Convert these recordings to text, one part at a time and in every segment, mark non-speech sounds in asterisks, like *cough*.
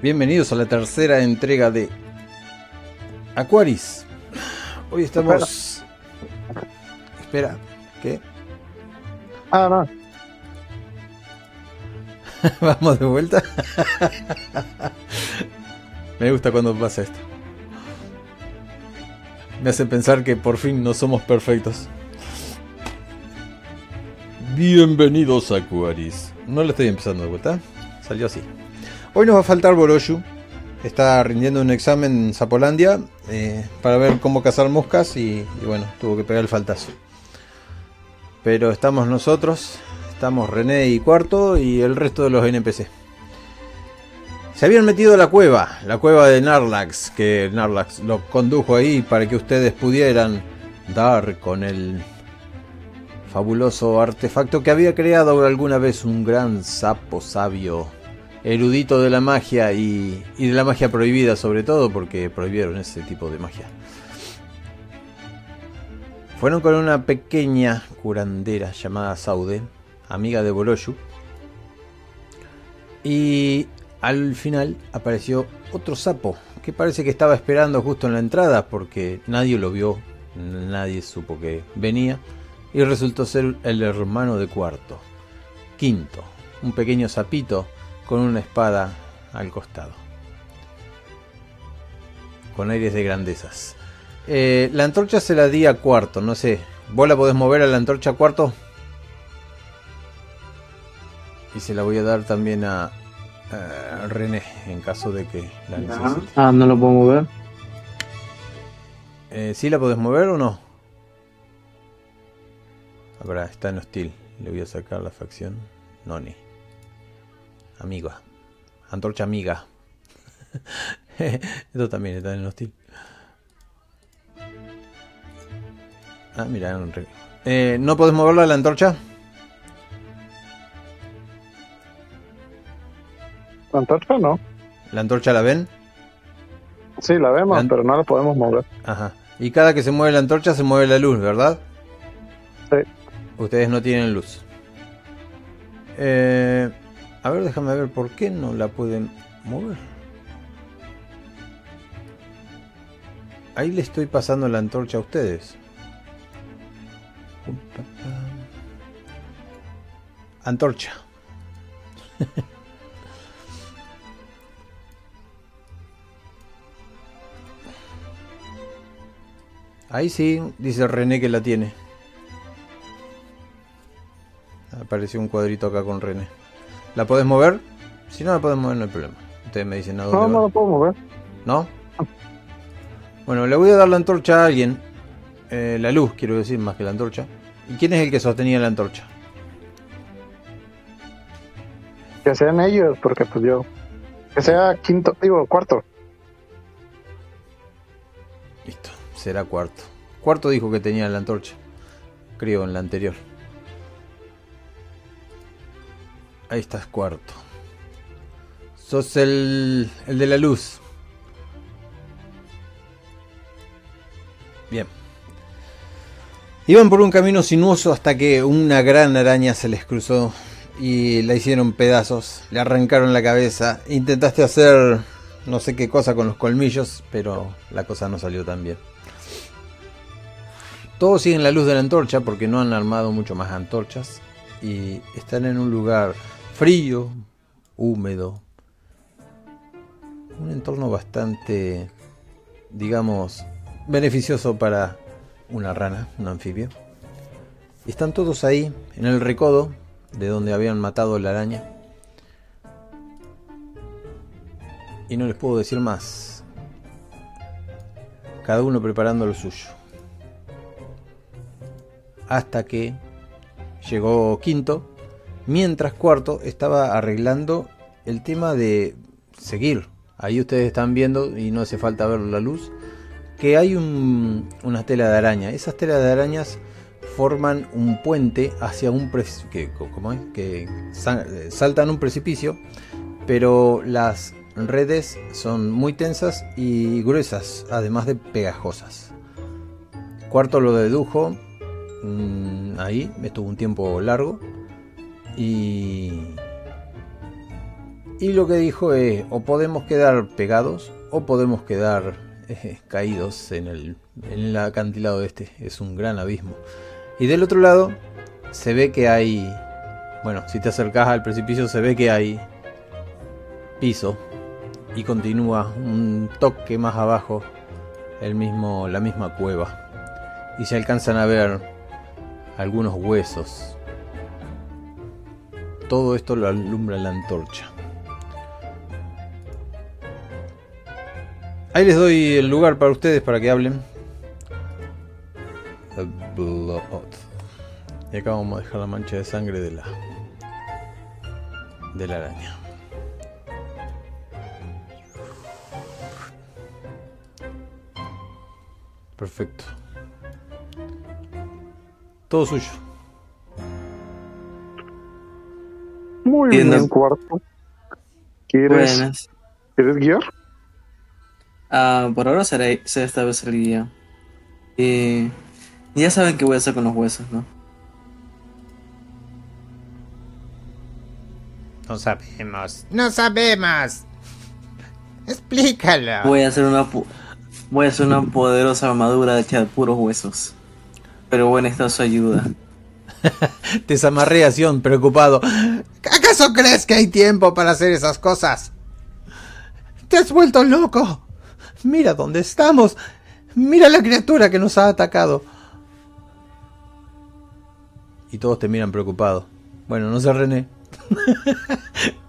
Bienvenidos a la tercera entrega de Aquaris. Hoy estamos. Espera, ¿qué? Ah, no. *laughs* Vamos de vuelta. *laughs* Me gusta cuando pasa esto. Me hace pensar que por fin no somos perfectos. Bienvenidos a Aquaris. No lo estoy empezando de vuelta. Salió así. Hoy nos va a faltar Boroshu. Está rindiendo un examen en Zapolandia eh, para ver cómo cazar moscas y, bueno, tuvo que pegar el faltazo. Pero estamos nosotros, estamos René y Cuarto y el resto de los NPC. Se habían metido a la cueva, la cueva de Narlax, que Narlax lo condujo ahí para que ustedes pudieran dar con el fabuloso artefacto que había creado alguna vez un gran sapo sabio, erudito de la magia y, y de la magia prohibida sobre todo, porque prohibieron ese tipo de magia. Fueron con una pequeña curandera llamada Saude, amiga de Boroshu, y al final apareció otro sapo que parece que estaba esperando justo en la entrada porque nadie lo vio, nadie supo que venía y resultó ser el hermano de cuarto, quinto, un pequeño sapito con una espada al costado, con aires de grandezas. Eh, la antorcha se la di a cuarto, no sé, ¿vos la podés mover a la antorcha cuarto? Y se la voy a dar también a, a René en caso de que la necesite. Ah, no lo puedo mover. Eh, ¿Sí la podés mover o no? Ahora está en hostil. Le voy a sacar la facción. Noni. Amiga. Antorcha amiga. *laughs* Esto también está en hostil. Ah, mira. un re- Eh, ¿No podés moverla la antorcha? ¿La antorcha no? ¿La antorcha la ven? Sí, la vemos, La pero no la podemos mover. Ajá. Y cada que se mueve la antorcha se mueve la luz, ¿verdad? Sí. Ustedes no tienen luz. Eh, a ver, déjame ver por qué no la pueden mover. Ahí le estoy pasando la antorcha a ustedes. Antorcha. *laughs* Ahí sí, dice René que la tiene. Apareció un cuadrito acá con René. ¿La podés mover? Si no la podés mover no hay problema. Ustedes me dicen a dónde No, va. no la puedo mover. ¿No? Bueno, le voy a dar la antorcha a alguien. Eh, la luz, quiero decir, más que la antorcha. ¿Y quién es el que sostenía la antorcha? Que sean ellos, porque pues yo. Que sea quinto, digo, cuarto. Listo, será cuarto. Cuarto dijo que tenía la antorcha. Creo en la anterior. Ahí estás, cuarto. Sos el, el de la luz. Bien. Iban por un camino sinuoso hasta que una gran araña se les cruzó y la hicieron pedazos. Le arrancaron la cabeza. Intentaste hacer no sé qué cosa con los colmillos, pero la cosa no salió tan bien. Todos siguen la luz de la antorcha porque no han armado mucho más antorchas y están en un lugar frío, húmedo, un entorno bastante, digamos, beneficioso para una rana, un anfibio. Están todos ahí, en el recodo de donde habían matado la araña. Y no les puedo decir más. Cada uno preparando lo suyo. Hasta que llegó quinto, mientras cuarto estaba arreglando el tema de seguir. Ahí ustedes están viendo, y no hace falta ver la luz, que hay un- una tela de araña. Esas telas de arañas forman un puente hacia un que, ¿cómo es? que sa- saltan un precipicio, pero las redes son muy tensas y gruesas, además de pegajosas. Cuarto lo dedujo mm, ahí, estuvo un tiempo largo y Y lo que dijo es, o podemos quedar pegados o podemos quedar *laughs* eh, caídos en el, en el acantilado este. Es un gran abismo. Y del otro lado se ve que hay... Bueno, si te acercas al precipicio se ve que hay piso y continúa un toque más abajo el mismo, la misma cueva. Y se alcanzan a ver algunos huesos. Todo esto lo alumbra la antorcha. Ahí les doy el lugar para ustedes para que hablen. Y acá vamos a dejar la mancha de sangre de la de la araña. Perfecto. Todo suyo. Muy Bien, bien, cuarto. ¿Quieres, Buenas. ¿Quieres guiar? Ah, por ahora será, será esta vez el guía. Y ya saben qué voy a hacer con los huesos, ¿no? No sabemos. No sabemos. Explícalo. Voy a hacer una voy a hacer una poderosa armadura hecha de puros huesos. Pero bueno, está su ayuda. Te *laughs* desamarré a Sion, preocupado. ¿Acaso crees que hay tiempo para hacer esas cosas? Te has vuelto loco. Mira dónde estamos. Mira la criatura que nos ha atacado. Y todos te miran preocupados. Bueno, no sé René. *laughs*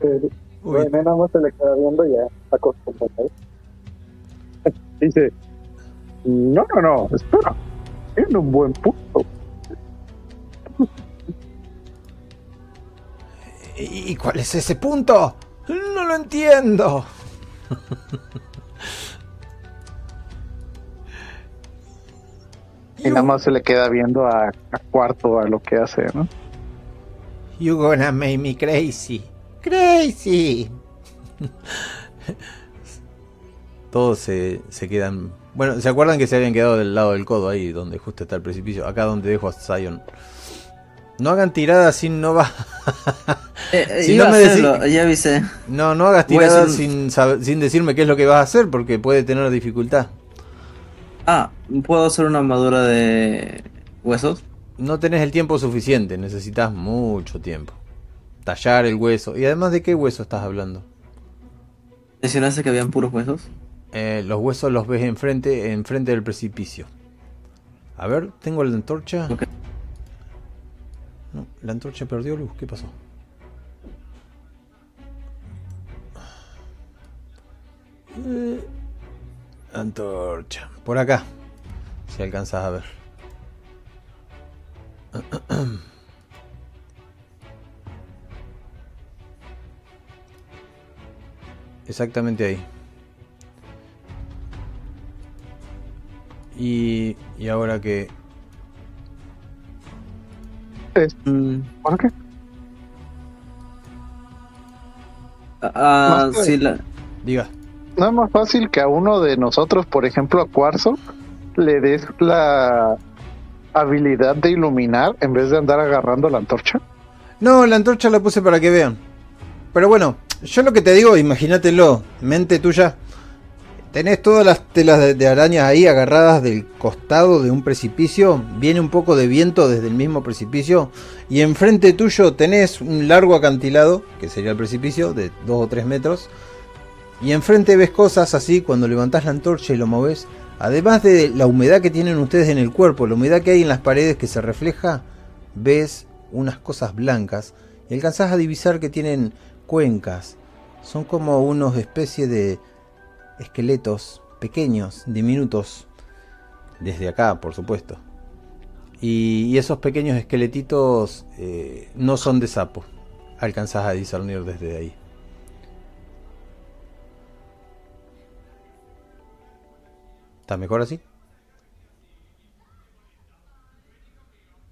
Eh, René nada más se le queda viendo y ya acostumbrado. *laughs* Dice, no, no, no, espera. Tiene un buen punto. ¿Y cuál es ese punto? No lo entiendo. Y nada más se le queda viendo a, a cuarto a lo que hace, ¿no? You gonna make me crazy. Crazy. Todos se, se quedan. Bueno, ¿se acuerdan que se habían quedado del lado del codo ahí, donde justo está el precipicio? Acá donde dejo a Zion. No hagan tiradas sin no va. *laughs* Eh, Si no a me decí- hacerlo, ya avisé. No, no hagas tiradas sin, sin decirme qué es lo que vas a hacer, porque puede tener dificultad. Ah, ¿puedo hacer una armadura de huesos? No tenés el tiempo suficiente, necesitas mucho tiempo. Tallar el hueso. ¿Y además de qué hueso estás hablando? ¿Mencionaste que habían puros huesos? Eh, los huesos los ves enfrente, enfrente del precipicio. A ver, tengo la antorcha. No, la antorcha perdió luz. ¿Qué pasó? Eh, antorcha. Por acá. Si alcanzas a ver. *clears throat* Exactamente ahí. Y, y ahora que... Mm, ¿Por qué? ah, Más sí, la... Diga. No es más fácil que a uno de nosotros, por ejemplo a Cuarzo, le des la habilidad de iluminar en vez de andar agarrando la antorcha. No, la antorcha la puse para que vean. Pero bueno, yo lo que te digo, imagínatelo, mente tuya. Tenés todas las telas de, arañas ahí agarradas del costado de un precipicio. Viene un poco de viento desde el mismo precipicio. Y enfrente tuyo tenés un largo acantilado, que sería el precipicio, de 2 o 3 metros. Y enfrente ves cosas así cuando levantás la antorcha y lo moves. Además de la humedad que tienen ustedes en el cuerpo, la humedad que hay en las paredes que se refleja, ves unas cosas blancas y alcanzás a divisar que tienen cuencas. Son como unos especie de esqueletos pequeños, diminutos, desde acá, por supuesto. Y, y esos pequeños esqueletitos eh, no son de sapo. Alcanzás a discernir desde ahí. ¿Está mejor así?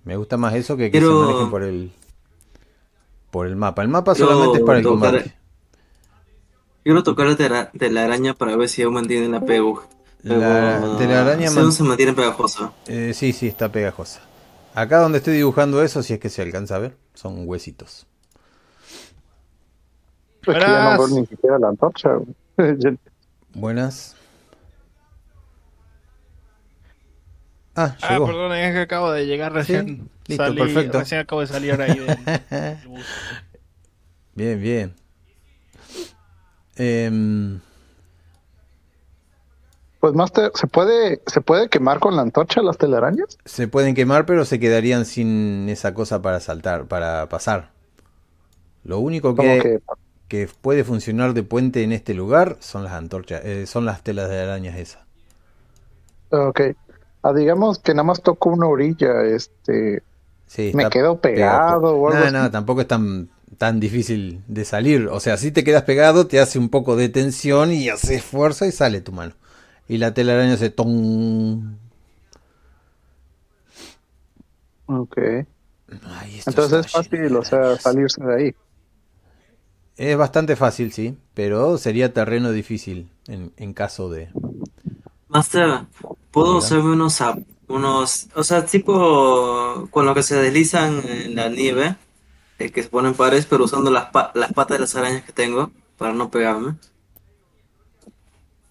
Me gusta más eso que que se manejen por el por el mapa. El mapa solamente es para el combate. Quiero tocar la, de la araña para ver si aún mantiene la pego. La, Pero, de la araña si man- aún se mantiene pegajosa. eh, sí, sí, está pegajosa. Acá donde estoy dibujando eso, si es que se alcanza a ver, son huesitos. Es que ya no Buenas. ni siquiera la antorcha. *laughs* Buenas. Ah, Ah, llegó. perdón, es que acabo de llegar recién. listo, Salí- perfecto. Recién acabo de salir ahí del, del *laughs* bus. Bien, bien. Em, Pues Master, ¿se puede, ¿se puede quemar con la antorcha las telarañas? se pueden quemar, pero se quedarían sin esa cosa para saltar, para pasar. Lo único que, que que puede funcionar de puente en este lugar son las antorchas, eh, son las telas de arañas esas. Ok. Ah, digamos que nada más toco una orilla, este, Sí, me quedo pegado o algo No, así. no, tampoco es tan, tan difícil de salir. O sea, si te quedas pegado, te hace un poco de tensión y haces fuerza y sale tu mano. Y la telaraña hace ton. Ok. Ay, Entonces es fácil, o sea, salirse de ahí. Es bastante fácil, sí, pero sería terreno difícil en, en caso de... Master, ¿puedo usarme unos, zap- unos, o sea, tipo con lo que se deslizan en la nieve, eh, que se ponen pares, pero usando las, pa- las patas de las arañas que tengo para no pegarme?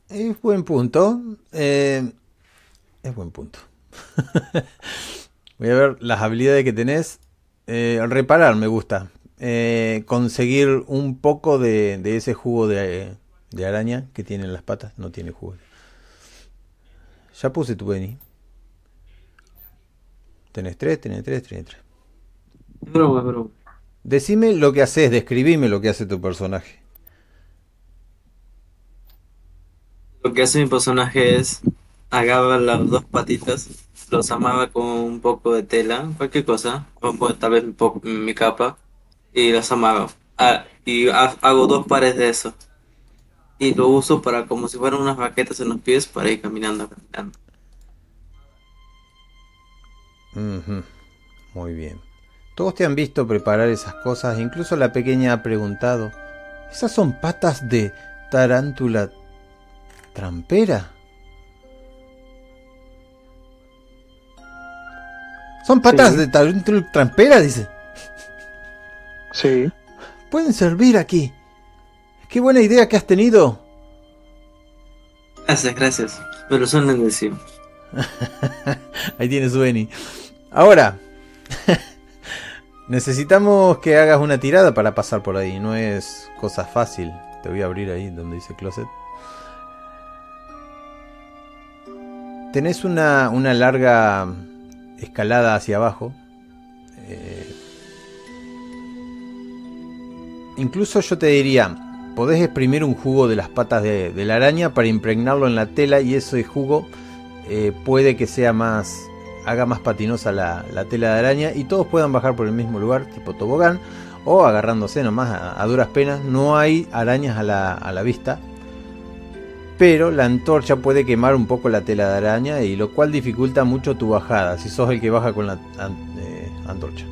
Es buen punto. eh, es buen punto. *laughs* Voy a ver las habilidades que tenés. Eh, reparar me gusta. Eh, conseguir un poco de, de ese jugo de, de araña que tienen las patas. No tiene jugo. Ya puse tu Benny. Tenés tres, tenés tres, tenés tres. Es broma, broma. Decime lo que haces, describime lo que hace tu personaje. Lo que hace mi personaje es agarra las dos patitas, los amarra con un poco de tela, cualquier cosa, o pues, tal vez un poco, mi capa, y los amarro. Ah, y ha- hago dos pares de eso. Y lo uso para como si fueran unas raquetas en los pies para ir caminando, caminando. Muy bien. Todos te han visto preparar esas cosas, incluso la pequeña ha preguntado, ¿esas son patas de tarántula trampera? ¿Son patas Sí. de tarántula trampera? Dice. Sí. Pueden servir aquí. Qué buena idea que has tenido. Gracias, gracias. Pero son agradecidos. *laughs* Ahí tienes su Beni. Ahora, necesitamos que hagas una tirada para pasar por ahí. No es cosa fácil. Te voy a abrir ahí donde dice closet. Tenés una, una larga escalada hacia abajo. Eh, incluso yo te diría, podés exprimir un jugo de las patas de, la araña para impregnarlo en la tela y ese jugo eh, puede que sea más haga más patinosa la, la tela de araña y todos puedan bajar por el mismo lugar tipo tobogán o agarrándose nomás a, duras penas no hay arañas a la, a la vista pero la antorcha puede quemar un poco la tela de araña y lo cual dificulta mucho tu bajada si sos el que baja con la eh, antorcha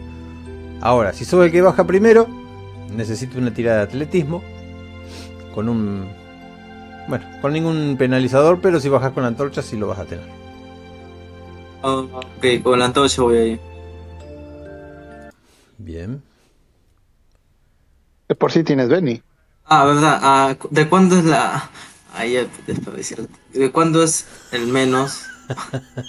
ahora si sos el que baja primero necesito una tirada de atletismo con un bueno, con ningún penalizador, pero si bajas con la antorcha sí lo vas a tener. Ah, ok, con la antorcha voy ahí. Bien. De por sí tienes Benny. Ah, verdad. Ah, ¿de cuándo es la...? Ah, decirte. ¿De cuándo es el menos? *laughs*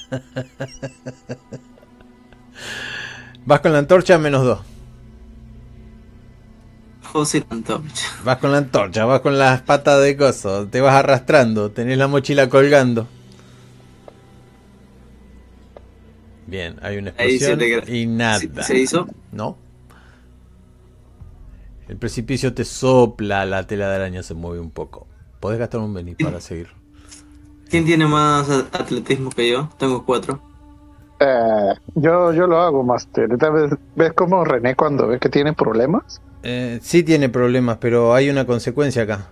Vas con la antorcha menos 2. José la antorcha. Vas con la antorcha, vas con las patas de coso, te vas arrastrando, tenés la mochila colgando. Bien, hay una explosión te y nada. ¿Se, hizo? ¿No? El precipicio te sopla, la tela de araña se mueve un poco. Podés gastar un Beni para seguir. ¿Quién tiene más atletismo que yo? Tengo cuatro. Eh, yo, yo lo hago, Master. Vez- ¿Ves cómo René cuando ve que tiene problemas? Eh, sí tiene problemas, pero hay una consecuencia acá.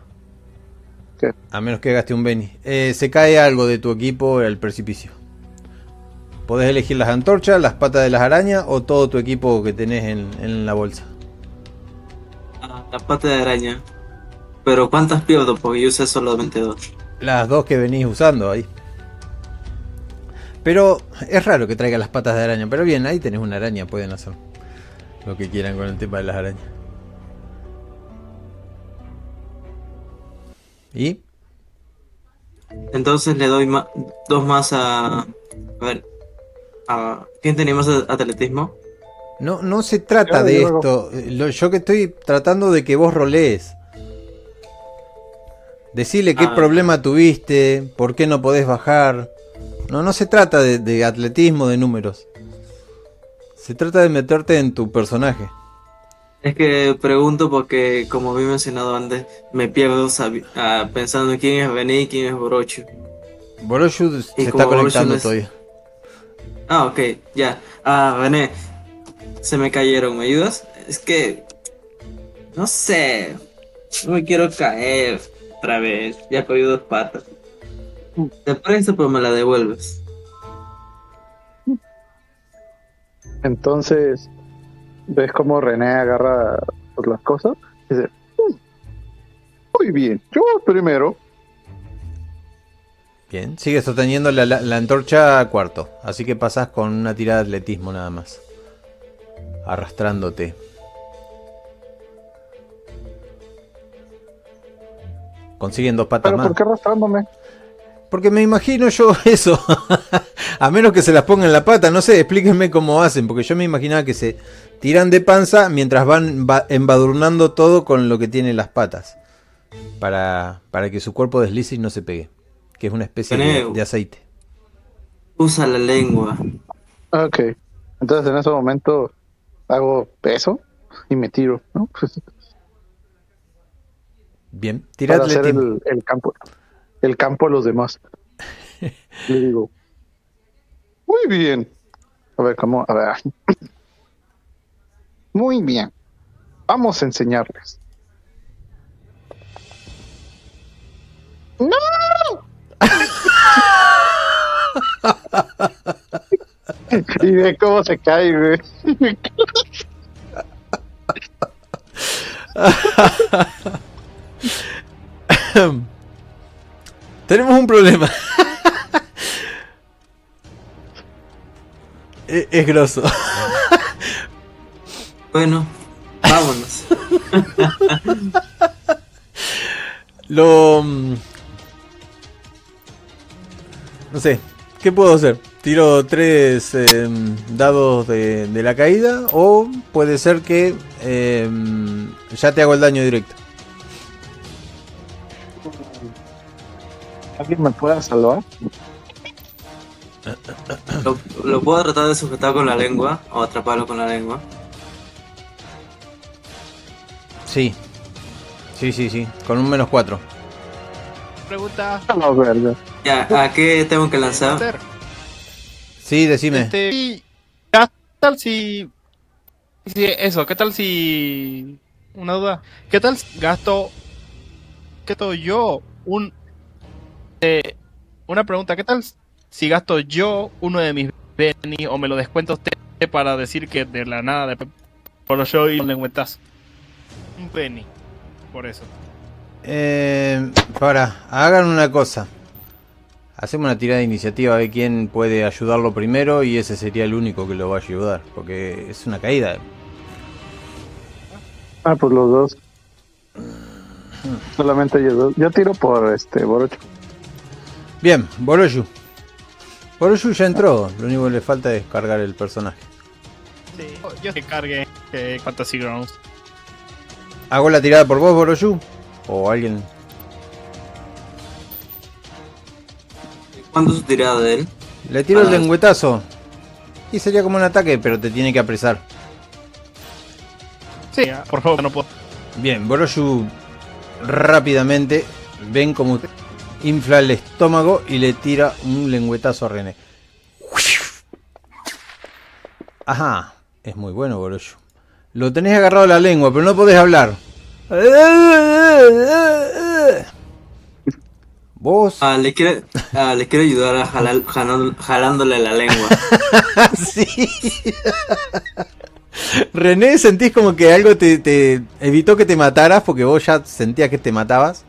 ¿Qué? A menos que gaste un Beni. Eh, se cae algo de tu equipo al precipicio. Podés elegir las antorchas, las patas de las arañas o todo tu equipo que tenés en, en la bolsa. Ah, la pata de araña. Pero ¿cuántas pierdo? Porque yo usé solamente dos. Las dos que venís usando ahí. Pero es raro que traiga las patas de araña. Pero bien, ahí tenés una araña, pueden hacer lo que quieran con el tema de las arañas. ¿Y? Entonces le doy ma- dos más a. A ver. A, ¿Quién tenía más a- atletismo? No, no se trata Yo, de yo esto. Lo- yo que estoy tratando de que vos rolees. Decirle qué Ah. problema tuviste, por qué no podés bajar. No, no se trata de, de atletismo, de números. Se trata de meterte en tu personaje. Es que pregunto porque, como había mencionado antes, me pierdo ah, pensando en quién es Beni y quién es Borochu. Boroshu se Y está conectando es- todavía. Ah, ok, ya. Ah, Bené, se me cayeron, ¿me ayudas? Es que. No sé. No me quiero caer otra vez. Ya cogido dos patas. Te presto, pero me la devuelves. Entonces, ves cómo René agarra las cosas y dice, "Mm, muy bien, yo primero. Bien, sigue sosteniendo la, la- la antorcha a cuarto. Así que pasas con una tirada de atletismo nada más. Arrastrándote. Consiguen dos patas Pero más. ¿por qué arrastrándome? Porque me imagino yo *laughs* eso. a menos que se las pongan en la pata. No sé, explíquenme cómo hacen. Porque yo me imaginaba que se tiran de panza mientras van va- embadurnando todo con lo que tienen las patas. Para, para que su cuerpo deslice y no se pegue. Que es una especie de, aceite. Usa la lengua. Ok, entonces en ese momento hago peso y me tiro, ¿no? Pues, Bien, para tiradle hacer el, el campo, el campo a los demás. *laughs* Le digo, muy bien. A ver, ¿cómo? A ver. *clears throat* Muy bien. Vamos a enseñarles. ¡No! Y ve cómo se cae, güey. *laughs* Tenemos un problema. es, *laughs* es grosso. *laughs* Bueno, vámonos. Lo. No sé. ¿Qué puedo hacer? Tiro tres em, dados de, de la caída. O puede ser que em, ya te hago el daño directo. ¿Alguien me puede salvar? Lo, lo puedo tratar de sujetar con la lengua o atraparlo con la lengua. Sí. Sí, sí, sí. Con un menos cuatro. Pregunta. No, verga. Ya, ¿a qué tengo que lanzar? Sí, decime. Este, ¿qué tal si, si eso? ¿Qué tal si una duda? ¿Qué tal si gasto qué tal yo un eh, una pregunta? ¿Qué tal si gasto yo uno de mis Benny o me lo descuenta usted para decir que de la nada de por yo y un lengüetazo? Un penny. Por eso. Eh, para, hagan una cosa. Hacemos una tirada de iniciativa a ver quién puede ayudarlo primero y ese sería el único que lo va a ayudar. Porque es una caída. Ah, pues los dos. Solamente ellos dos. Yo tiro por este Borocho. Bien, Boroshu. Boroshu ya entró. Lo único que le falta es cargar el personaje. Sí. Yo que cargue eh, Fantasy Grounds. ¿Hago la tirada por vos, Boroshu? ¿O alguien? ¿Cuánto su tirada de él? Le tiro el Ah. lengüetazo. Y sería como un ataque, pero te tiene que apresar. Sí, por favor, no puedo. Bien, Boroshu rápidamente ven como infla el estómago y le tira un lengüetazo a René. Ajá, es muy bueno Boroshu. Lo tenés agarrado a la lengua, pero no podés hablar. Vos Ah, le quiero, ah, le quiero ayudar a jalar, jalando- jalándole la lengua. *laughs* sí. René, sentís como que algo te, te evitó que te mataras porque vos ya sentías que te matabas.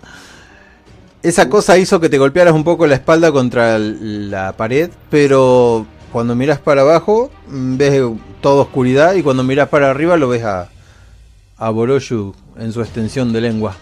Esa cosa hizo que te golpearas un poco la espalda contra la pared, pero cuando miras para abajo mm, ves toda oscuridad y cuando miras para arriba lo ves a, a Boroshu en su extensión de lengua.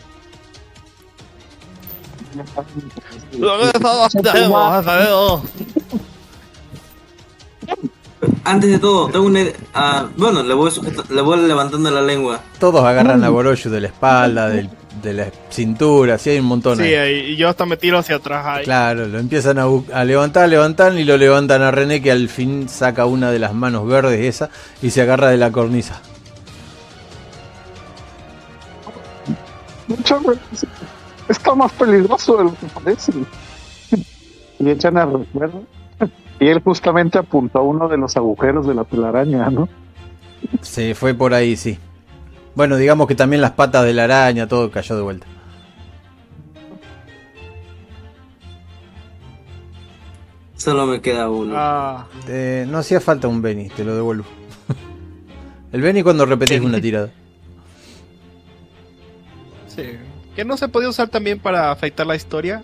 Antes de todo, tengo una idea. ah, bueno, le voy, sujeta- le voy levantando la lengua. Todos agarran a Boroshu de la espalda, del- de la cintura, sí hay un montón Sí, ahí. y yo hasta me tiro hacia atrás ahí. Claro, lo empiezan a, a levantar, levantar y lo levantan a René que al fin saca una de las manos verdes esa y se agarra de la cornisa. Está más peligroso de lo que parece. Y echan a recuerdo. Y él justamente apuntó a uno de los agujeros de la telaraña, ¿no? Se fue por ahí, sí. Bueno, digamos que también las patas de la araña, todo cayó de vuelta. Solo me queda uno. Ah, Eh, no hacía falta un Benny, te lo devuelvo. *laughs* El Benny cuando repetís una tirada. sí. Que no se podía usar también para afectar la historia.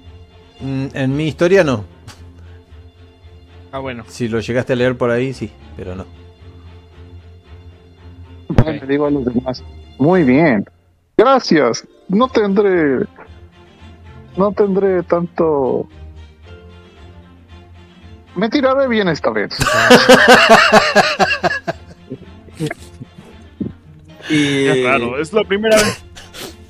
Mm, En mi historia no. Ah, bueno. Si lo llegaste a leer por ahí, sí, pero no. Bueno, le digo a los demás. Muy bien. Gracias. No tendré. No tendré tanto. Me tiraré bien esta vez. *laughs* Y Es raro, es la primera vez.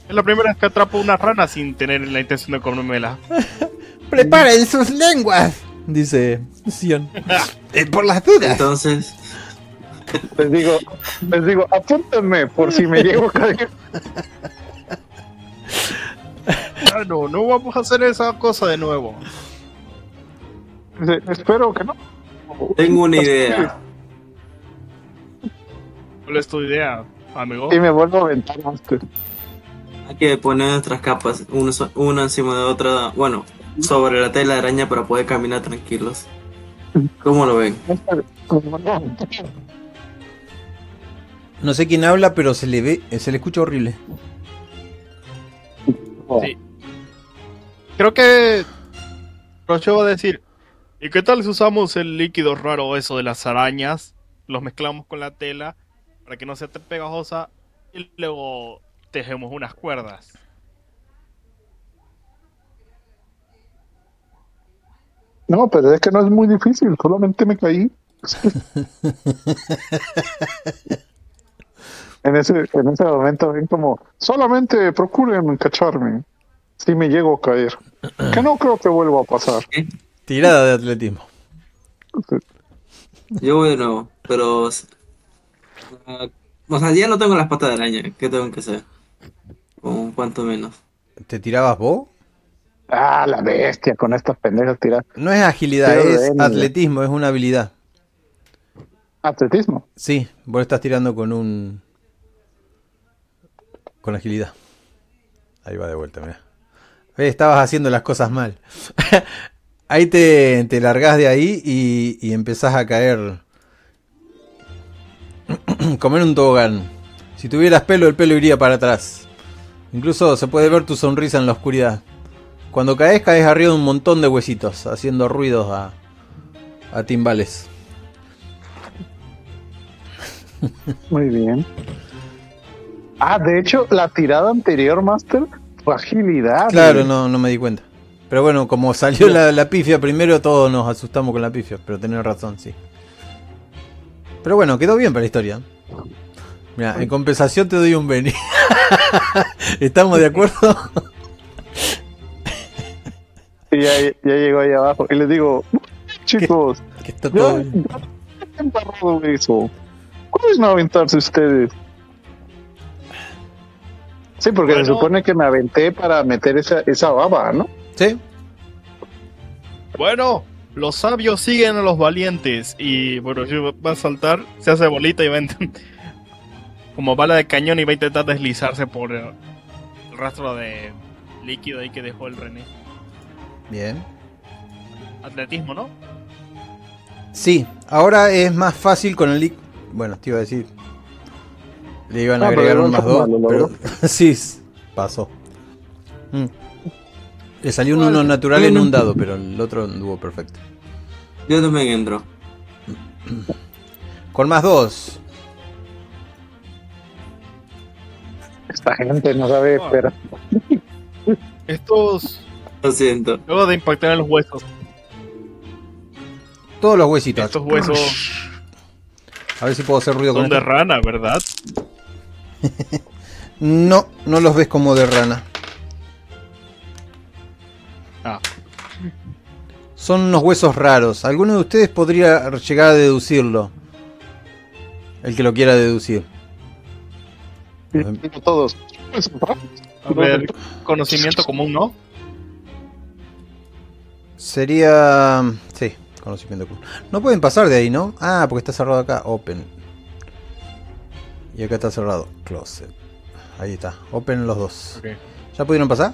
Es la primera vez que atrapo una rana sin tener la intención de comérmela. *laughs* ¡Preparen sus lenguas! Dice Sion. *laughs* Eh, por las dudas. entonces, Les digo, les digo, apúntenme por si me llego a caer. *laughs* Ah, no, no vamos a hacer esa cosa de nuevo. Dice, Espero que no. tengo una idea. ¿Cuál es tu idea, amigo? Y me vuelvo a aventar. Hay que poner nuestras capas, una, una encima de otra, bueno, sobre la tela de araña para poder caminar tranquilos. ¿Cómo lo ven? No. No sé quién habla, pero se le ve, se le escucha horrible. Sí. Creo que Rocho va a decir, ¿y qué tal si usamos el líquido raro eso de las arañas? Los mezclamos con la tela para que no sea tan pegajosa y luego tejemos unas cuerdas. No, pero es que no es muy difícil, solamente me caí. *laughs* en, ese, en ese momento ven como, solamente procuren cacharme si me llego a caer. Que no creo que vuelva a pasar. Tirada de atletismo. Yo voy de nuevo, pero... ah, o sea, ya no tengo las patas de araña, ¿qué tengo que hacer? Con cuanto menos. ¿Te tirabas vos? Ah, la bestia con estas pendejas tiras. No es agilidad, Pero es atletismo, es una habilidad. Atletismo. Sí, vos estás tirando con un. con agilidad. Ahí va de vuelta, mira. Ves, Estabas haciendo las cosas mal. *laughs* ahí te, te largás de ahí y, y empezás a caer. *clears throat* como en un tobogán. Si tuvieras pelo, el pelo iría para atrás. Incluso se puede ver tu sonrisa en la oscuridad. Cuando caes, caes arriba de un montón de huesitos, haciendo ruidos a, a timbales. Muy bien. Ah, de hecho, la tirada anterior, Master, fue agilidad. Claro, güey. no, no me di cuenta. Pero bueno, como salió la, la pifia primero, todos nos asustamos con la pifia. Pero tenés razón, sí. Pero bueno, quedó bien para la historia. Mira, en compensación te doy un Beni. *laughs* *laughs* ¿Estamos de acuerdo? Y ya, ya llegó ahí abajo. Y les digo, chicos, ya he embarrado eso. ¿Pueden aventarse ustedes? Sí, porque Bueno. se supone que me aventé para meter esa, esa baba, ¿no? ¿Sí? Bueno, los sabios siguen a los valientes y bueno, yo va a saltar, se hace bolita y va a como bala de cañón y va a intentar deslizarse por el rastro de líquido ahí que dejó el René. Bien. Atletismo, ¿no? Sí, ahora es más fácil con el... lic- Bueno, te iba a decir... Le iban a Ah, agregar un más dos, pero... *laughs* sí, pasó. Mm. Le salió un Bueno, uno natural en un dado, pero el otro anduvo perfecto. Yo también entro. Con más dos. Esta gente no sabe esperar. Estos Lo siento. Luego de impactar en los huesos. Todos los huesitos. Estos huesos A ver si puedo hacer ruido con son de esto. rana, ¿verdad? *laughs* No, no los ves como de rana. Ah, Son unos huesos raros. Alguno de ustedes podría llegar a deducirlo. El que lo quiera deducir. Todos. a ver, conocimiento común, ¿no? Sería... Sí, conocimiento común. No pueden pasar de ahí, ¿no? Ah, porque está cerrado acá. Open. Y acá está cerrado. Closet. Ahí está. Open los dos. ¿Ya pudieron pasar?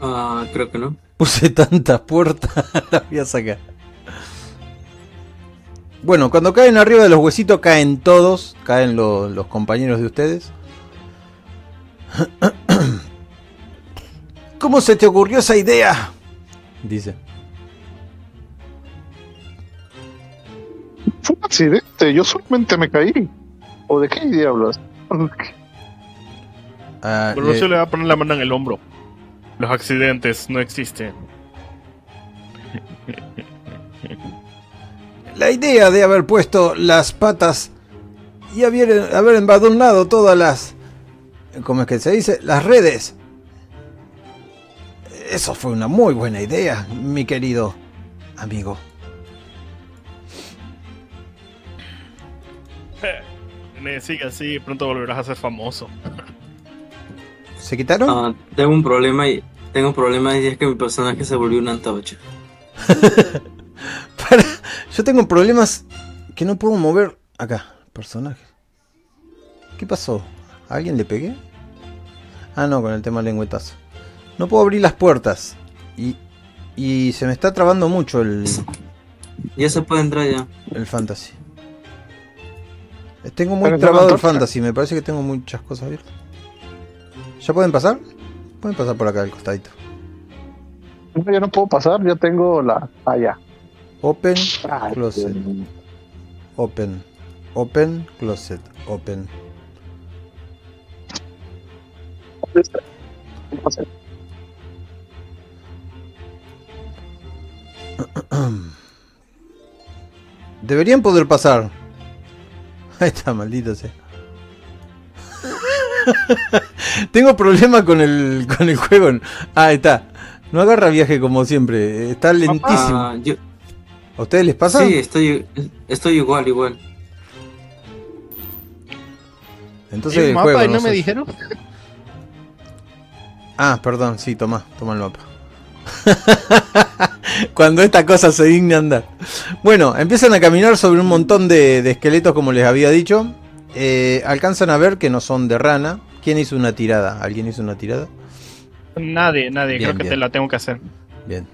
Ah, creo que no. Puse tantas puertas, *laughs* las voy a sacar. Bueno, cuando caen arriba de los huesitos caen todos, caen lo- los compañeros de ustedes. *coughs* ¿Cómo se te ocurrió esa idea? Dice. Fue un accidente, yo solamente me caí. ¿O de qué diablos? Ah, Borussia le- le va a poner la mano en el hombro. Los accidentes no existen. La idea de haber puesto las patas y haber, haber embadurnado todas las... ¿Cómo es que se dice? Las redes. Eso fue una muy buena idea, mi querido amigo. Eh, Sigue así, pronto volverás a ser famoso. ¿Se quitaron? Ah, tengo un problema y tengo un problema y es que mi personaje se volvió un antorcha. *laughs* Para- yo tengo problemas que no puedo mover acá. Personaje. ¿Qué pasó? ¿A alguien le pegué? Ah, no, con el tema lengüetazo. No puedo abrir las puertas. Y, y se me está trabando mucho el, Ya se puede entrar ya. el fantasy. Tengo muy trabado el fantasy. Me parece que tengo muchas cosas abiertas. ¿Ya pueden pasar? Pueden pasar por acá al costadito. No, yo no puedo pasar, yo tengo la. Allá. Open, closet. Open. Open, closet. Open. *clears throat* Deberían poder pasar. *laughs* Ahí está, maldito sea. *laughs* Tengo problema con el, con el juego. Ah, ahí está. No agarra viaje como siempre. Está lentísimo. Ah, yo, ¿A ustedes les pasa? sí, estoy, estoy igual, igual. Entonces ¿Hay el juego. mapa y no me dijeron? Ah, perdón, sí, toma, toma el mapa. *laughs* Cuando esta cosa se digna andar. Bueno, empiezan a caminar sobre un montón de, de esqueletos, como les había dicho. Eh, alcanzan a ver que no son de rana. ¿Quién hizo una tirada? ¿Alguien hizo una tirada? Nadie, nadie. Bien, Creo que bien. te la tengo que hacer. Bien.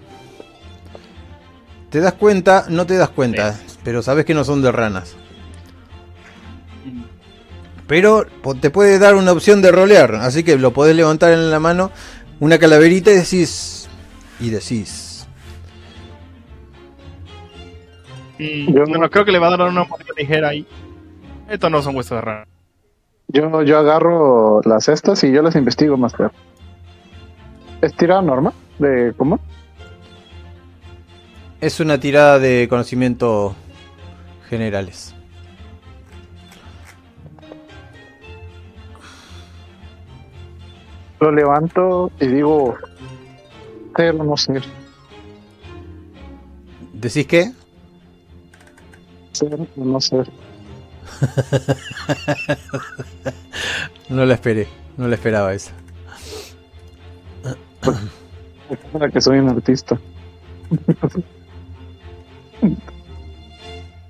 ¿Te das cuenta? No te das cuenta, pero sabes que no son de ranas. Pero po- te puede dar una opción de rolear, así que lo podés levantar en la mano, una calaverita y decís... Y decís... Mm, Yo- bueno, creo que le va a dar una mordida ligera ahí. Estos no son huesos de rana. Yo, yo agarro las cestas y yo las investigo más claro. ¿Es tirada normal? ¿De cómo? Es una tirada de conocimiento generales. Lo levanto y digo. Ser o no ser. ¿Decís qué? Ser o no ser. *laughs* No la esperé, no la esperaba esa. Para que soy un artista. *laughs*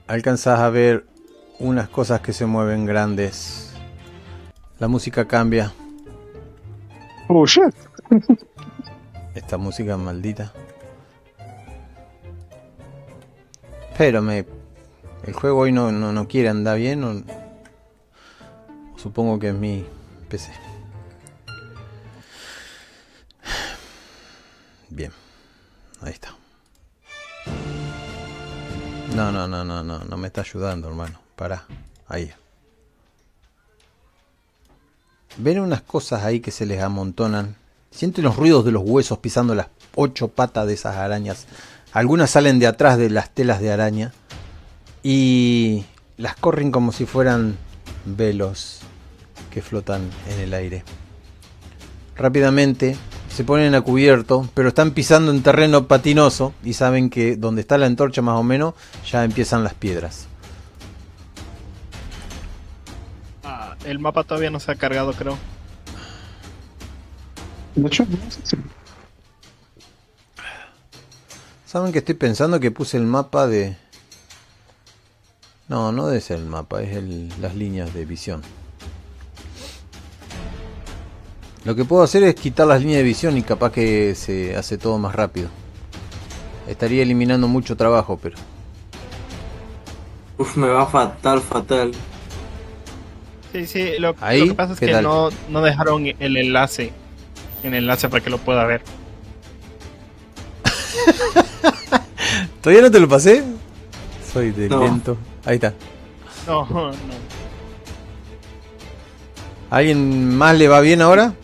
Alcanzás a ver unas cosas que se mueven grandes. La música cambia. Oh shit. *laughs* Esta música maldita. Pero me. El juego hoy no, no, no quiere andar bien. o- supongo que es mi PC. Bien. Ahí está. No, no, no, no, no. No me está ayudando, hermano. Pará. Ahí. ven unas cosas ahí que se les amontonan. Sienten los ruidos de los huesos pisando las ocho patas de esas arañas. Algunas salen de atrás de las telas de araña y las corren como si fueran velos que flotan en el aire. Rápidamente se ponen a cubierto, pero están pisando en terreno patinoso y saben que donde está la antorcha más o menos ya empiezan las piedras. Ah, el mapa todavía no se ha cargado, creo. De hecho, no sé si- Saben que estoy pensando que puse el mapa de... No, no debe ser el mapa, es el- las líneas de visión. Lo que puedo hacer es quitar las líneas de visión y capaz que se hace todo más rápido. Estaría eliminando mucho trabajo, pero... Uf, me va fatal, fatal. Sí, sí, lo, Ahí, lo que pasa es ¿qué que no, no dejaron el enlace. El enlace para que lo pueda ver. *laughs* ¿Todavía no te lo pasé? Soy de No. lento. Ahí está. No, *laughs* no. ¿Alguien más le va bien ahora?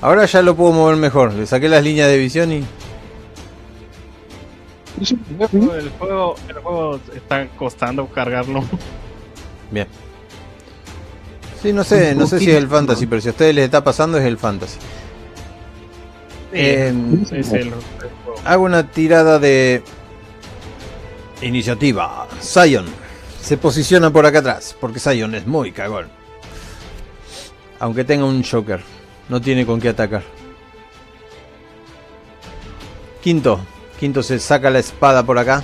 Ahora ya lo puedo mover mejor. Le saqué las líneas de visión y... El juego, el juego está costando cargarlo. Bien. Sí, no sé, no sé si es el fantasy, pero si a ustedes les está pasando es el fantasy. Eh, es el, el juego. hago una tirada de iniciativa. Zion se posiciona por acá atrás, porque Zion es muy cagón. Aunque tenga un Joker, no tiene con qué atacar. Quinto, Quinto se saca la espada por acá,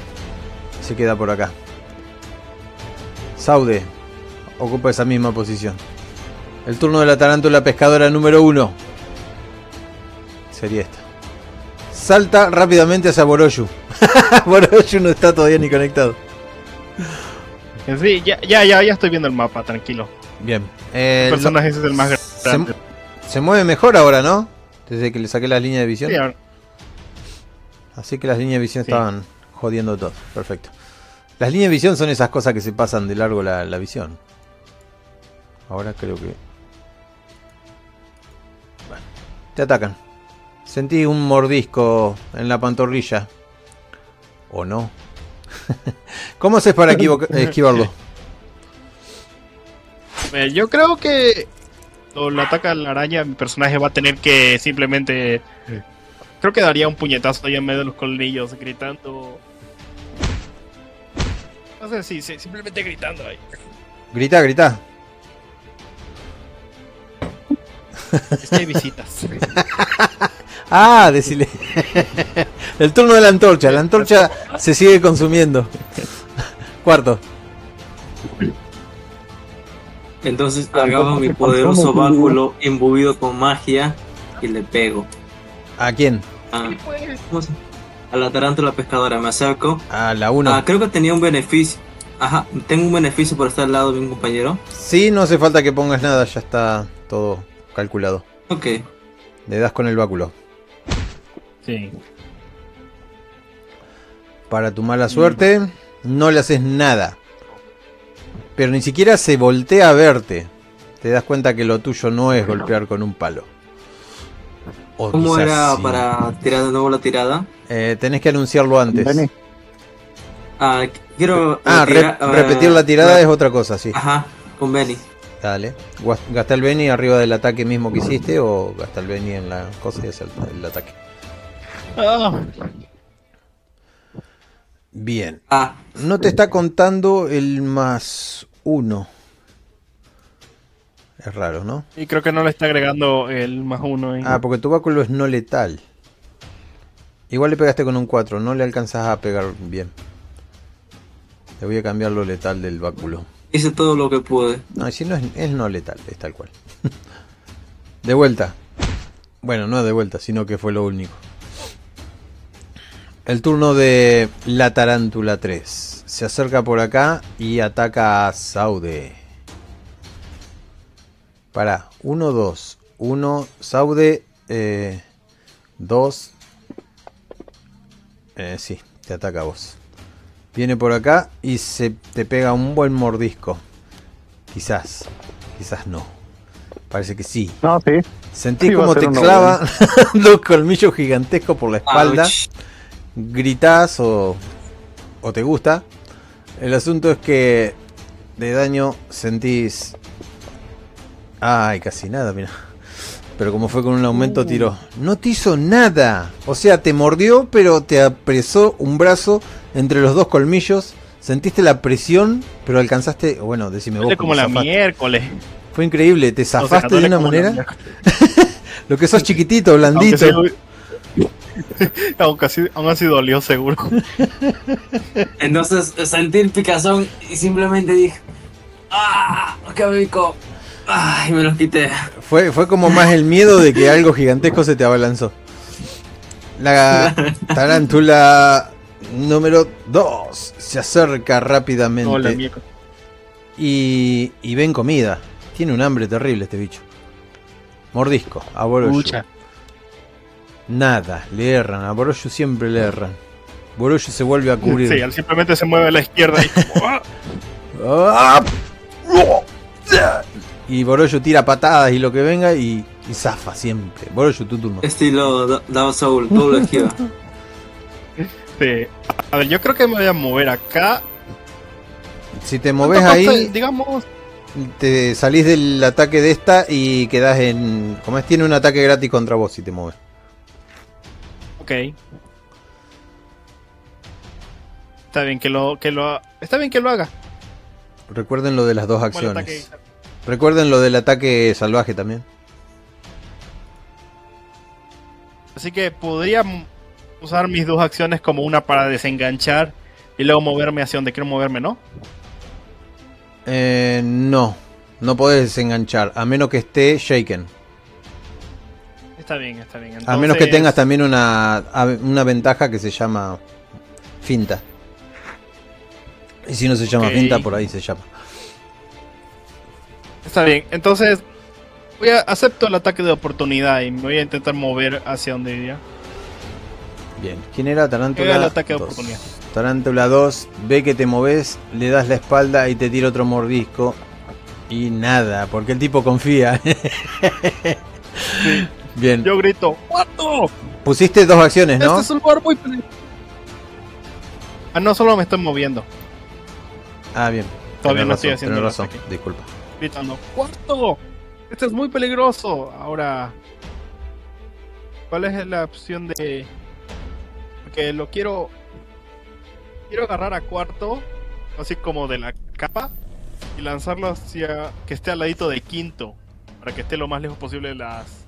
se queda por acá. Saude ocupa esa misma posición. El turno de la tarántula pescadora número uno. Sería esta. Salta rápidamente hacia Boroshu. *laughs* Boroshu no está todavía ni conectado. Sí, ya, ya, ya, ya estoy viendo el mapa, tranquilo. Bien. Eh, El personaje ese es el más grande. se mueve mejor ahora, ¿no? Desde que le saqué las líneas de visión. Sí, ahora- Así que las líneas de visión Sí. estaban jodiendo todo. Perfecto. Las líneas de visión son esas cosas que se pasan de largo la, la visión. Ahora creo que... Bueno, te atacan. Sentí un mordisco en la pantorrilla. ¿O no? *laughs* ¿Cómo haces para *laughs* esquivarlo? Eh, yo creo que cuando lo ataca la araña, mi personaje va a tener que simplemente. Creo que daría un puñetazo ahí en medio de los colmillos, gritando. No sé, sí, sí, simplemente gritando ahí. Grita, grita. Es que hay visitas. *laughs* Ah, decile. El turno de la antorcha. La antorcha se sigue consumiendo. Cuarto. Entonces agarro mi poderoso báculo imbuido con magia y le pego. ¿A quién? Ah, ¿cómo se- A la tarántula pescadora me acerco. A la 1. Ah, creo que tenía un beneficio. Ajá, tengo un beneficio por estar al lado de mi compañero. Sí, no hace falta que pongas nada, ya está todo calculado. Ok. Le das con el báculo. Sí. Para tu mala suerte, no le haces nada. Pero ni siquiera se voltea a verte. Te das cuenta que lo tuyo no es golpear con un palo. O ¿Cómo era sí. para tirar de nuevo la tirada? Eh, tenés que anunciarlo antes. Benny, Ah, quiero. Ah, retira- rep- repetir la tirada ah, es otra cosa, sí. Ajá, con Benny. Dale. Gasta el Beni arriba del ataque mismo que hiciste o gasta el Beni en la cosa y hace el, el ataque. Ah, Bien. Ah, No te está contando el más uno. Es raro, ¿no? y creo que no le está agregando el más uno ahí. Ah, porque tu báculo es no letal. Igual le pegaste con un 4, no le alcanzas a pegar bien. Te voy a cambiar lo letal del báculo. hice todo lo que pude. No, si no es, es no letal, es tal cual. *laughs* de vuelta. Bueno, no de vuelta, sino que fue lo único. El turno de la tarántula 3. Se acerca por acá y ataca a Saude. Para, 1, 2. 1, Saude. 2. Eh, sí, te ataca a vos. Viene por acá y se te pega un buen mordisco. Quizás, quizás no. Parece que sí. No, sí. Sentís como te clava *laughs* dos colmillos gigantescos por la espalda. Ouch. Gritás o, o te gusta. El asunto es que de daño sentís. Ay, casi nada, mira. Pero como fue con un aumento, tiró. No te hizo nada. O sea, te mordió, pero te apresó un brazo entre los dos colmillos. Sentiste la presión, pero alcanzaste. Bueno, decime vos. Como la zafaste. miércoles. Fue increíble, te O sea, zafaste de una la manera. *laughs* Lo que sos chiquitito, Aunque blandito. *laughs* aunque así, aún así dolió seguro. *laughs* Entonces sentí el picazón y simplemente dije, ¡ah! ¡Qué rico! ¡Ah! Y me los quité. Fue, fue como más el miedo de que algo gigantesco se te abalanzó. La *laughs* tarántula número 2 se acerca rápidamente No, la miércoles. y, y ven comida. Tiene un hambre terrible este bicho. Mordisco, a Boroshu. Nada, le erran. A Boroshu siempre le erran. Boroshu se vuelve a cubrir. Sí, él simplemente se mueve a la izquierda y como, ¡ah! ¡Ah! Y Boroshu tira patadas y lo que venga y, y zafa siempre. Boroshu, tu turno. Estilo Dark Soul, doble esquiva. *laughs* Sí. A ver, yo creo que me voy a mover acá. Si te moves ¿Cuánto ahí, Digamos, te salís del ataque de esta y quedás en. Como es, tiene un ataque gratis contra vos si te mueves. Ok. Está bien que lo, que lo, está bien que lo haga. Recuerden lo de las dos acciones. Recuerden lo del ataque salvaje también. Así que podría usar mis dos acciones como una para desenganchar y luego moverme hacia donde quiero moverme, ¿no? Eh, no, no podés desenganchar, a menos que esté shaken. Está bien, está bien. A menos que Entonces, tengas también una, una ventaja que se llama finta. Y si no se llama finta, por ahí se llama. Está bien. Entonces, voy a acepto el ataque de oportunidad y me voy a intentar mover hacia donde iría. Bien, ¿quién era? Tarántula Era el ataque de 2. oportunidad. Tarántula 2, ve que te moves, le das la espalda y te tira otro mordisco. Y nada, porque el tipo confía. *laughs* Bien, Yo grito, ¡Cuarto! pusiste dos acciones, ¿no? Este es un lugar muy peligroso. Ah, no, solo me estoy moviendo. Ah, bien. Todavía Tenés no estoy haciendo razón, ataque. disculpa. Gritando, ¡Cuarto! Este es muy peligroso. Ahora, ¿cuál es la opción de...? Porque lo quiero... Quiero agarrar a cuarto, así como de la capa, y lanzarlo hacia... que esté al ladito de quinto, para que esté lo más lejos posible de las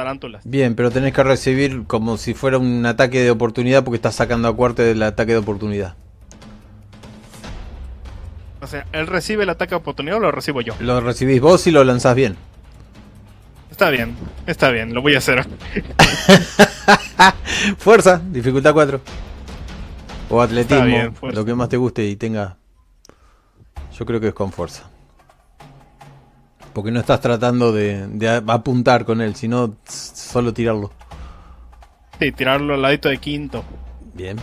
tarántulas. Bien, pero tenés que recibir como si fuera un ataque de oportunidad porque estás sacando a cuarto del ataque de oportunidad. O sea, ¿él recibe el ataque de oportunidad o lo recibo yo? Lo recibís vos y lo lanzás bien. Está bien, está bien, lo voy a hacer. *laughs* Fuerza, dificultad 4. O atletismo, bien, lo que más te guste y tenga. Yo creo que es con fuerza. Porque no estás tratando de, apuntar con él, sino solo tirarlo. Sí, tirarlo al ladito de quinto. Bien.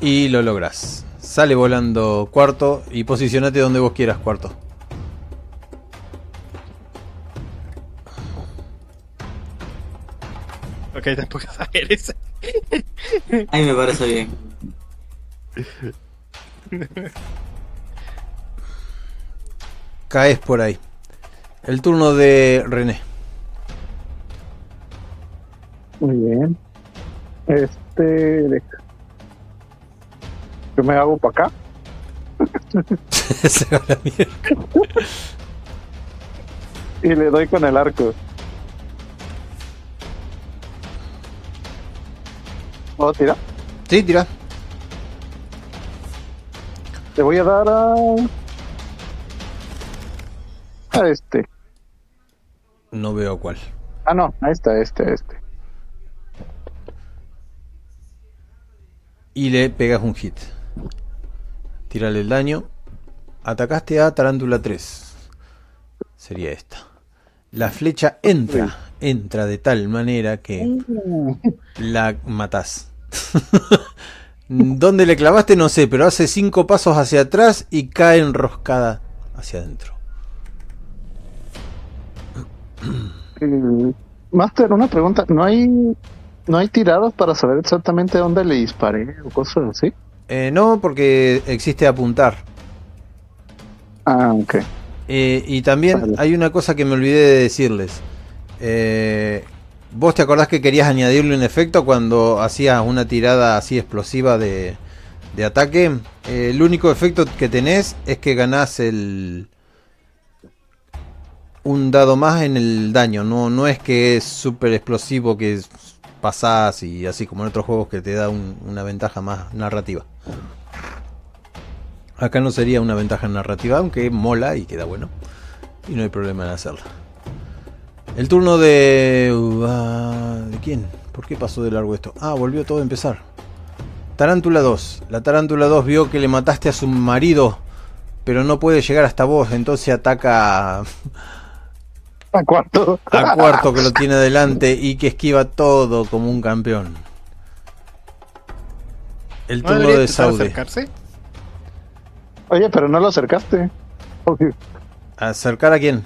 Y lo logras. Sale volando cuarto y posicionate donde vos quieras, cuarto. Ok, *laughs* tampoco saber ese. Ahí me parece bien. *laughs* *laughs* Caes por ahí. El turno de René. Muy bien. Este. Yo me hago para acá. *laughs* Se va a la mierda. y le doy con el arco. ¿Puedo tirar? Sí, tira. Le voy a dar a. A este. No veo cuál. Ah, no, a este, a este, a este. Y le pegas un hit. Tírale el daño. Atacaste a Tarántula 3. Sería esta. La flecha entra entra de tal manera que Uh, la matás. *laughs* ¿Dónde le clavaste? No sé, pero hace cinco pasos hacia atrás y cae enroscada hacia adentro. eh, Master, una pregunta. ¿No hay, ¿No hay tiradas para saber exactamente dónde le disparé o cosas así? Eh, no, porque existe apuntar. Ah, ok. Eh, y también Vale. hay una cosa que me olvidé de decirles. Eh, ¿Vos te acordás que querías añadirle un efecto cuando hacías una tirada así explosiva de, de ataque? Eh, el único efecto que tenés es que ganás el un dado más en el daño. No, no es que es súper explosivo que pasás y así como en otros juegos que te da un- una ventaja más narrativa. Acá no sería una ventaja narrativa, aunque mola y queda bueno. Y no hay problema en hacerla. El turno de... uh, ah, ¿De quién? ¿Por qué pasó de largo esto? Ah, volvió todo a empezar. Tarántula 2. La Tarántula 2 vio que le mataste a su marido, pero no puede llegar hasta vos, entonces ataca a, cuarto. a Cuarto que lo tiene delante y que esquiva todo como un campeón. El ¿No turno de Saude. acercarse? Oye, pero no lo acercaste. ¿Acercar a quién?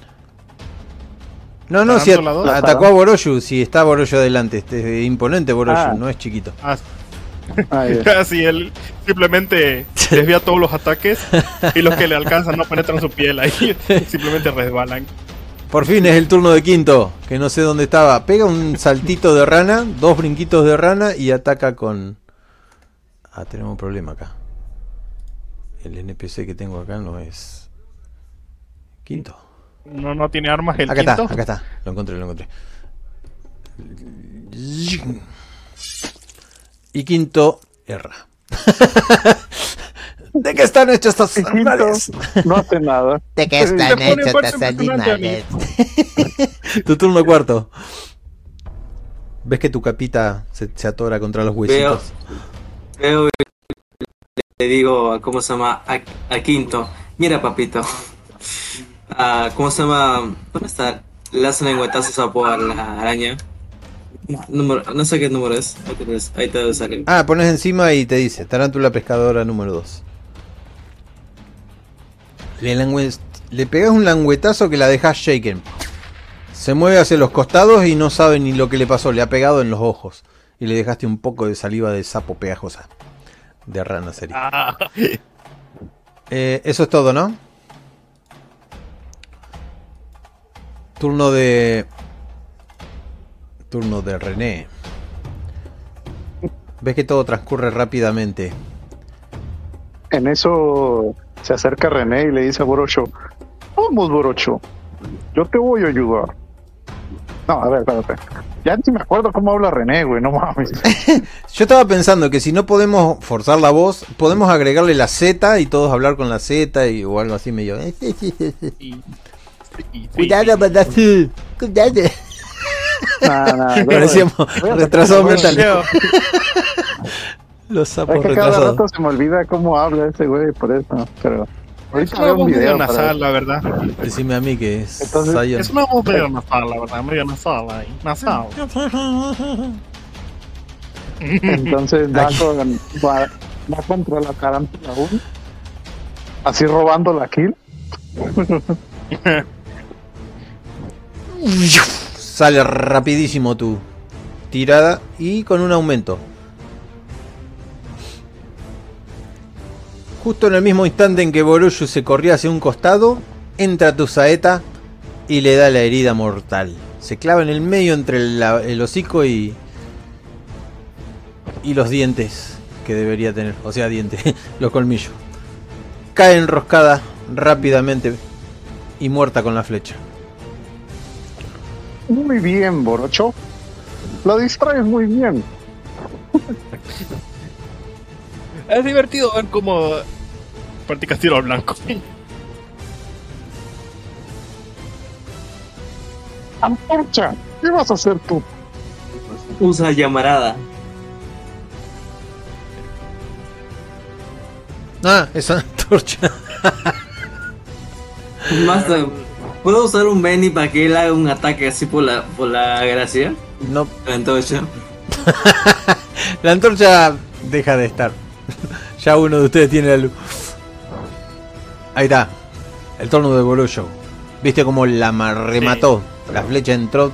No, no, si dos. atacó a Boroshu, si está Boroshu adelante. Este es imponente Boroshu, Ah. no es chiquito. Ah, *laughs* ah. Así él simplemente desvía todos los ataques *laughs* y los que le alcanzan no penetran su piel ahí, *laughs* simplemente resbalan. Por fin es el turno de quinto, que no sé dónde estaba. Pega un saltito de rana, dos brinquitos de rana y ataca con... Ah, tenemos un problema acá. El NPC que tengo acá no es... Quinto. No, no tiene armas el acá quinto. está, acá está. Lo encontré, lo encontré. Y quinto, erra. *laughs* ¿De qué están hechos estos animales? no hace nada. *laughs* ¿De qué están hechos estos animales? *laughs* Tu turno cuarto. ¿Ves que tu capita se, se atora contra los huesitos? veo le digo, ¿cómo se llama? A, a Quinto. Mira, papito. Ah, ¿Cómo se llama? ¿Dónde está? Le hacen lengüetazos a por la araña. Número, no sé qué número es. Ahí te, ves- ahí te debe salir. Ah, pones encima y te dice, tarántula pescadora número 2. Le, pegas un langüetazo que la dejas shaken. Se mueve hacia los costados y no sabe ni lo que le pasó, le ha pegado en los ojos. Y le dejaste un poco de saliva de sapo pegajosa. De rana sería. Ah, Eh, eso es todo, ¿no? Turno de. Turno de René. Ves que todo transcurre rápidamente. En eso se acerca René y le dice a Borocho, vamos Borocho, yo te voy a ayudar. No, a ver, espérate. Ya ni me acuerdo cómo habla René, güey, no mames. *laughs* Yo estaba pensando que si no podemos forzar la voz, podemos agregarle la Z y todos hablar con la Z y, o algo así medio. y- *laughs* Cuidado, sí. Badafu. Cuidado. No, no, *laughs* güey. Parecíamos retrasados mentales. Los sapos Es que cada retrasados. rato se me olvida cómo habla ese güey, por eso. Pero ahorita veo un video. nasal, la verdad. Decime a mí que es Entonces, Zion. Es una voz medio nasal, la verdad, medio nasal ahí. Nasal. Entonces *laughs* va, con, va, va contra la tarántula 1. Así robando la kill. *laughs* Sale rapidísimo tu tirada y con un aumento. Justo en el mismo instante en que Borushu se corría hacia un costado, entra tu saeta y le da la herida mortal. Se clava en el medio entre la- el hocico y. y los dientes que debería tener. O sea, dientes, *laughs* los colmillos. Cae enroscada rápidamente y muerta con la flecha. Muy bien, Borocho. Lo distraes muy bien. *laughs* Es divertido ver cómo practicas tiro al blanco. Antorcha, ¿qué vas a hacer tú? Usa llamarada. Ah, esa antorcha. Master, ¿Puedo usar un Benny para que él haga un ataque así por la, por la gracia? No, La antorcha. *laughs* la antorcha deja de estar. *laughs* ya uno de ustedes tiene la luz. Ahí está. El torno de Borosho. ¿Viste cómo la ma- remató? La flecha entró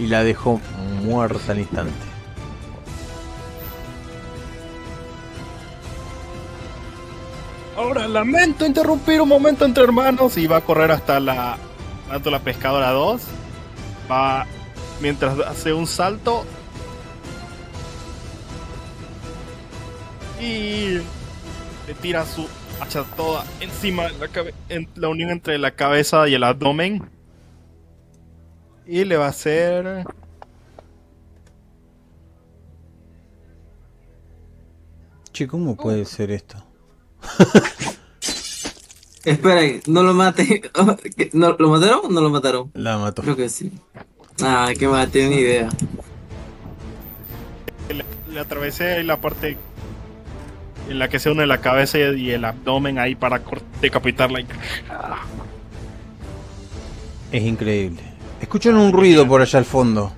y la dejó muerta al instante. Ahora lamento interrumpir un momento entre hermanos y va a correr hasta la tanto la pescadora 2. Va mientras hace un salto y le tira su hacha toda encima de la cabe- en la unión entre la cabeza y el abdomen. Y le va a hacer Che, ¿cómo puede ser esto? *laughs* Esperen, no lo mate. *laughs* ¿No, ¿Lo mataron o no lo mataron? La mató. Creo que sí. Ah, qué mal, tenía ni idea. le, le atravesé la parte en la que se une la cabeza y el abdomen ahí para decapitarla. Es increíble. Escuchan un ruido por allá al fondo.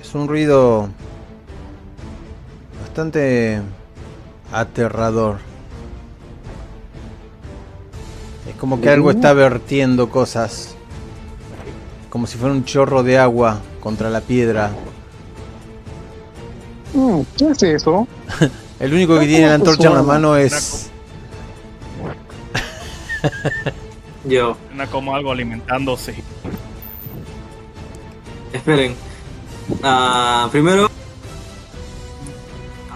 Es un ruido bastante aterrador. Es como que algo está vertiendo cosas. Como si fuera un chorro de agua contra la piedra. Mm, ¿Qué es eso? *laughs* El único que tiene la antorcha en la mano Una es... *laughs* Yo. Suena como algo alimentándose. Esperen. Ah, primero.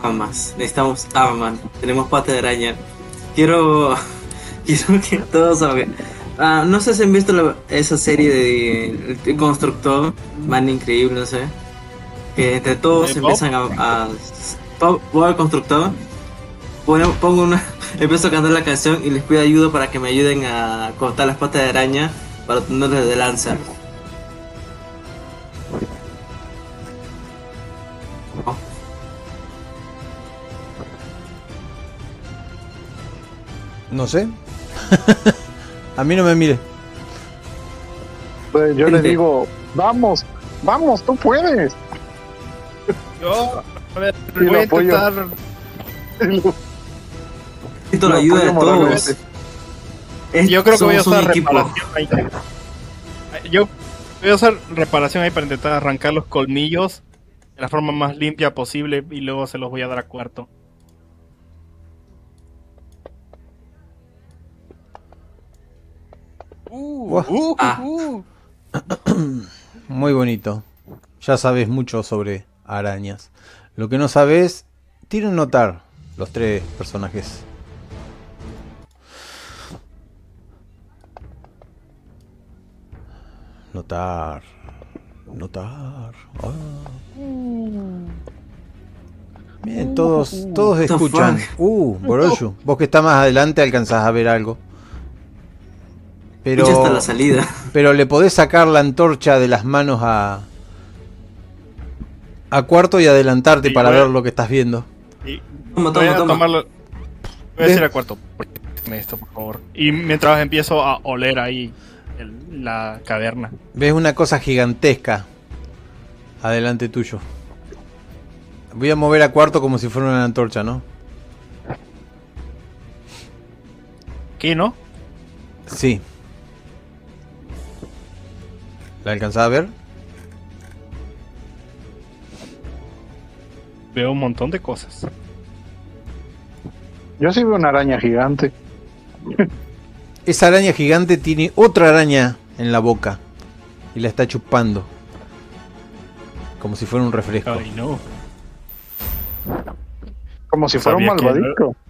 Armas. Necesitamos armas. Tenemos pata de araña. Quiero. *laughs* Que todos saben. Ah, no sé si han visto la- esa serie de El Constructor. Man increíble, no sé. Que entre todos ¿De Bob? empiezan a. a Bob- Bob el Constructor. Pone- pongo una. *laughs* Empiezo a cantar la canción y les pido ayuda para que me ayuden a cortar las patas de araña para tenerles de lanza. No sé. *laughs* A mí no me mire. Pues yo le Gente. digo, vamos, vamos, tú puedes. Yo, a ver, Y lo voy a apoyo. intentar. Necesito la ayuda de todos. Es- Yo creo que voy a usar reparación ahí. Yo voy a usar reparación ahí para intentar arrancar los colmillos de la forma más limpia posible y luego se los voy a dar a cuarto. Buah. Uh, Ah. uh. *clears throat* Muy bonito. Ya sabes mucho sobre arañas. Lo que no sabes, tienen notar los tres personajes. Notar. Notar. Bien, todos, todos escuchan. Uh, Boroshu, vos que estás más adelante alcanzás a ver algo. Pero, Escucha hasta la salida. *laughs* pero le podés sacar la antorcha de las manos a. a cuarto y adelantarte Sí, para a- ver lo que estás viendo. Y Toma, voy a toma, toma. tomarlo. Voy a decir a cuarto. "Préstame esto, por favor. Y mientras empiezo a oler ahí el- la caverna. Ves una cosa gigantesca adelante tuyo. Voy a mover a cuarto como si fuera una antorcha, ¿no? ¿Qué no? Sí. ¿La alcanzás a ver? Veo un montón de cosas. Yo sí veo una araña gigante. *laughs* Esa araña gigante tiene otra araña en la boca y la está chupando. Como si fuera un refresco. Ay, no. Como si fuera un que- malvadito. *laughs*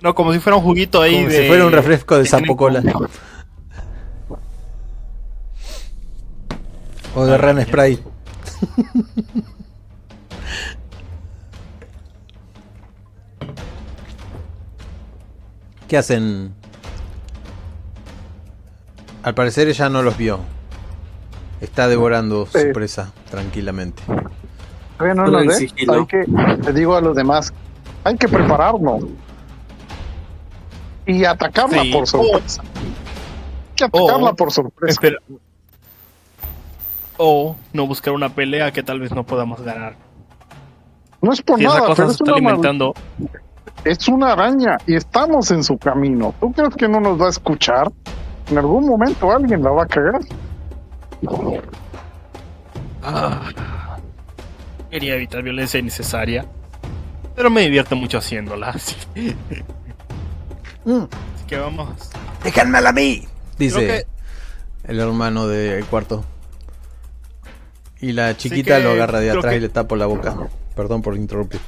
No, como si fuera un juguito ahí Como de... si fuera un refresco de tienen sapo cola. O de ran spray. *laughs* ¿Qué hacen? Al parecer ella no los vio. Está devorando Sí. su presa tranquilamente. Todavía no el ve. Hay que, le digo a los demás, hay que prepararnos. y atacarla Sí. por sorpresa. Hay que atacarla O- por sorpresa. Espera. O no buscar una pelea que tal vez no podamos ganar. No es por Si esa nada, cosa pero se es está una, alimentando. es una araña y estamos en su camino. ¿Tú crees que no nos va a escuchar? En algún momento alguien la va a cagar. Ah, quería evitar violencia innecesaria. Pero me divierte mucho haciéndola. *laughs* Así, Mm, así que vamos. ¡Déjamela a mí! Dice que- el hermano del cuarto. Y la chiquita que lo agarra de atrás que- y le tapo la boca. Perdón por interrumpir.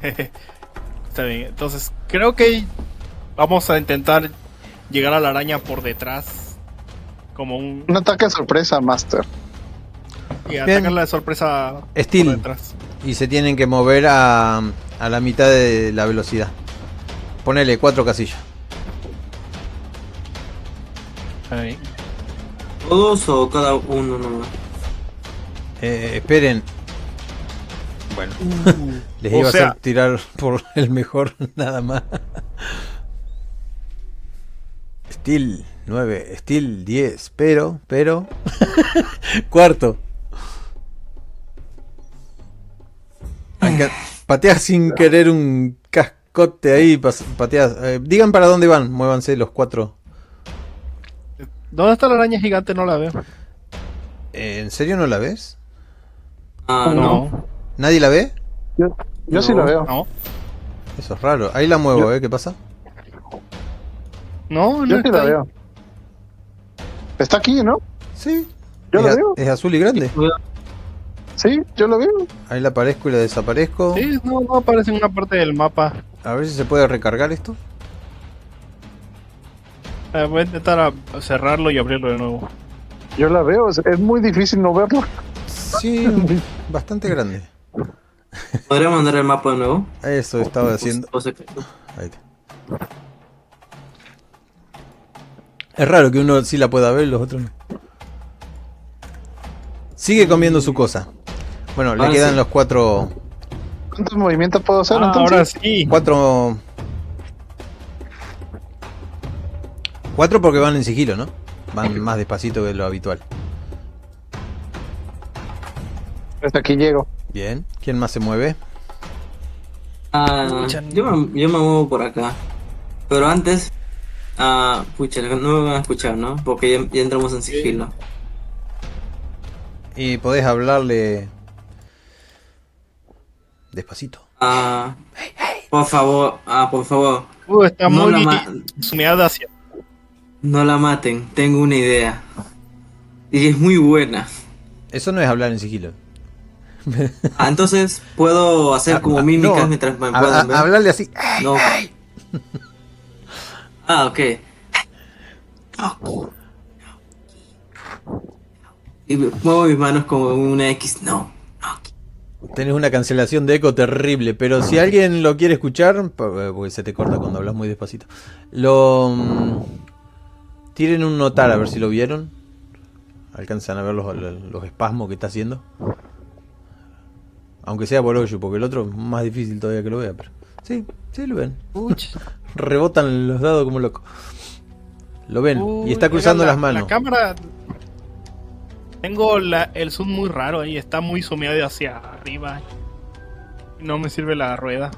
*laughs* Está bien. Entonces, creo que vamos a intentar llegar a la araña por detrás. Como un. Un ataque de sorpresa, Master. Y atacarla de sorpresa Steel. por detrás. Y se tienen que mover a, a la mitad de la velocidad. Ponele cuatro casillas. Ahí. ¿Todos o cada uno nomás? Eh, esperen. Bueno, *laughs* les iba a sea- hacer tirar por el mejor *laughs* nada más. Steel 9, Steel 10, pero, pero. *laughs* Cuarto. Pateas sin querer un cascote ahí. Pateas. eh, digan para dónde van, muévanse los cuatro. ¿Dónde está la araña gigante? No la veo. ¿En serio no la ves? Ah, no. No, ¿Nadie la ve? Yo, yo sí la veo. no. Eso es raro. Ahí la muevo, ¿eh? ¿Qué pasa? No, no Yo sí la veo. Está aquí, ¿no? Sí. Yo es, la veo. es azul y grande. Sí, yo la veo. Ahí la aparezco y la desaparezco. Sí, no, no aparece en una parte del mapa. A ver si se puede recargar esto. Eh, voy a intentar a- cerrarlo y abrirlo de nuevo. Yo la veo. Es, es muy difícil no verla. Sí, *laughs* bastante grande. ¿Podría mandar el mapa de nuevo? Eso estaba haciendo. Ahí está. Es raro que uno sí la pueda ver y los otros no. Sigue comiendo su cosa. Bueno, le quedan sí. los cuatro. ¿Cuántos movimientos puedo hacer Ah, entonces? ahora sí. Cuatro. Cuatro porque van en sigilo, ¿no? Van más despacito que lo habitual. Hasta aquí llego. Bien. ¿Quién más se mueve? Ah, Pucha, yo, me, yo me muevo por acá. Pero antes, ah, pucha, no me van a escuchar, ¿no? Porque ya, ya entramos en sigilo. Y podés hablarle. Despacito. Ah, por favor, ah, por favor, Uh, está no muy la, hacia. no la maten, tengo una idea. Y es muy buena. Eso no es hablar en sigilo. Ah, entonces puedo hacer como Ah, mímicas no, mientras me puedan ver. hablarle así. No. Ah, ok. Y muevo mis manos como una X. No. Tenés una cancelación de eco terrible, pero si alguien lo quiere escuchar, eh, porque se te corta cuando hablas muy despacito, lo mm, tiren un notar a ver si lo vieron. Alcanzan a ver los- los espasmos que está haciendo. Aunque sea por hoyo, porque el otro es más difícil todavía que lo vea, pero sí, sí lo ven. *laughs* Rebotan los dados como loco. Lo ven y está cruzando la- las manos. La cámara. Tengo la- el zoom muy raro ahí, está muy sumeado hacia arriba. No me sirve la rueda.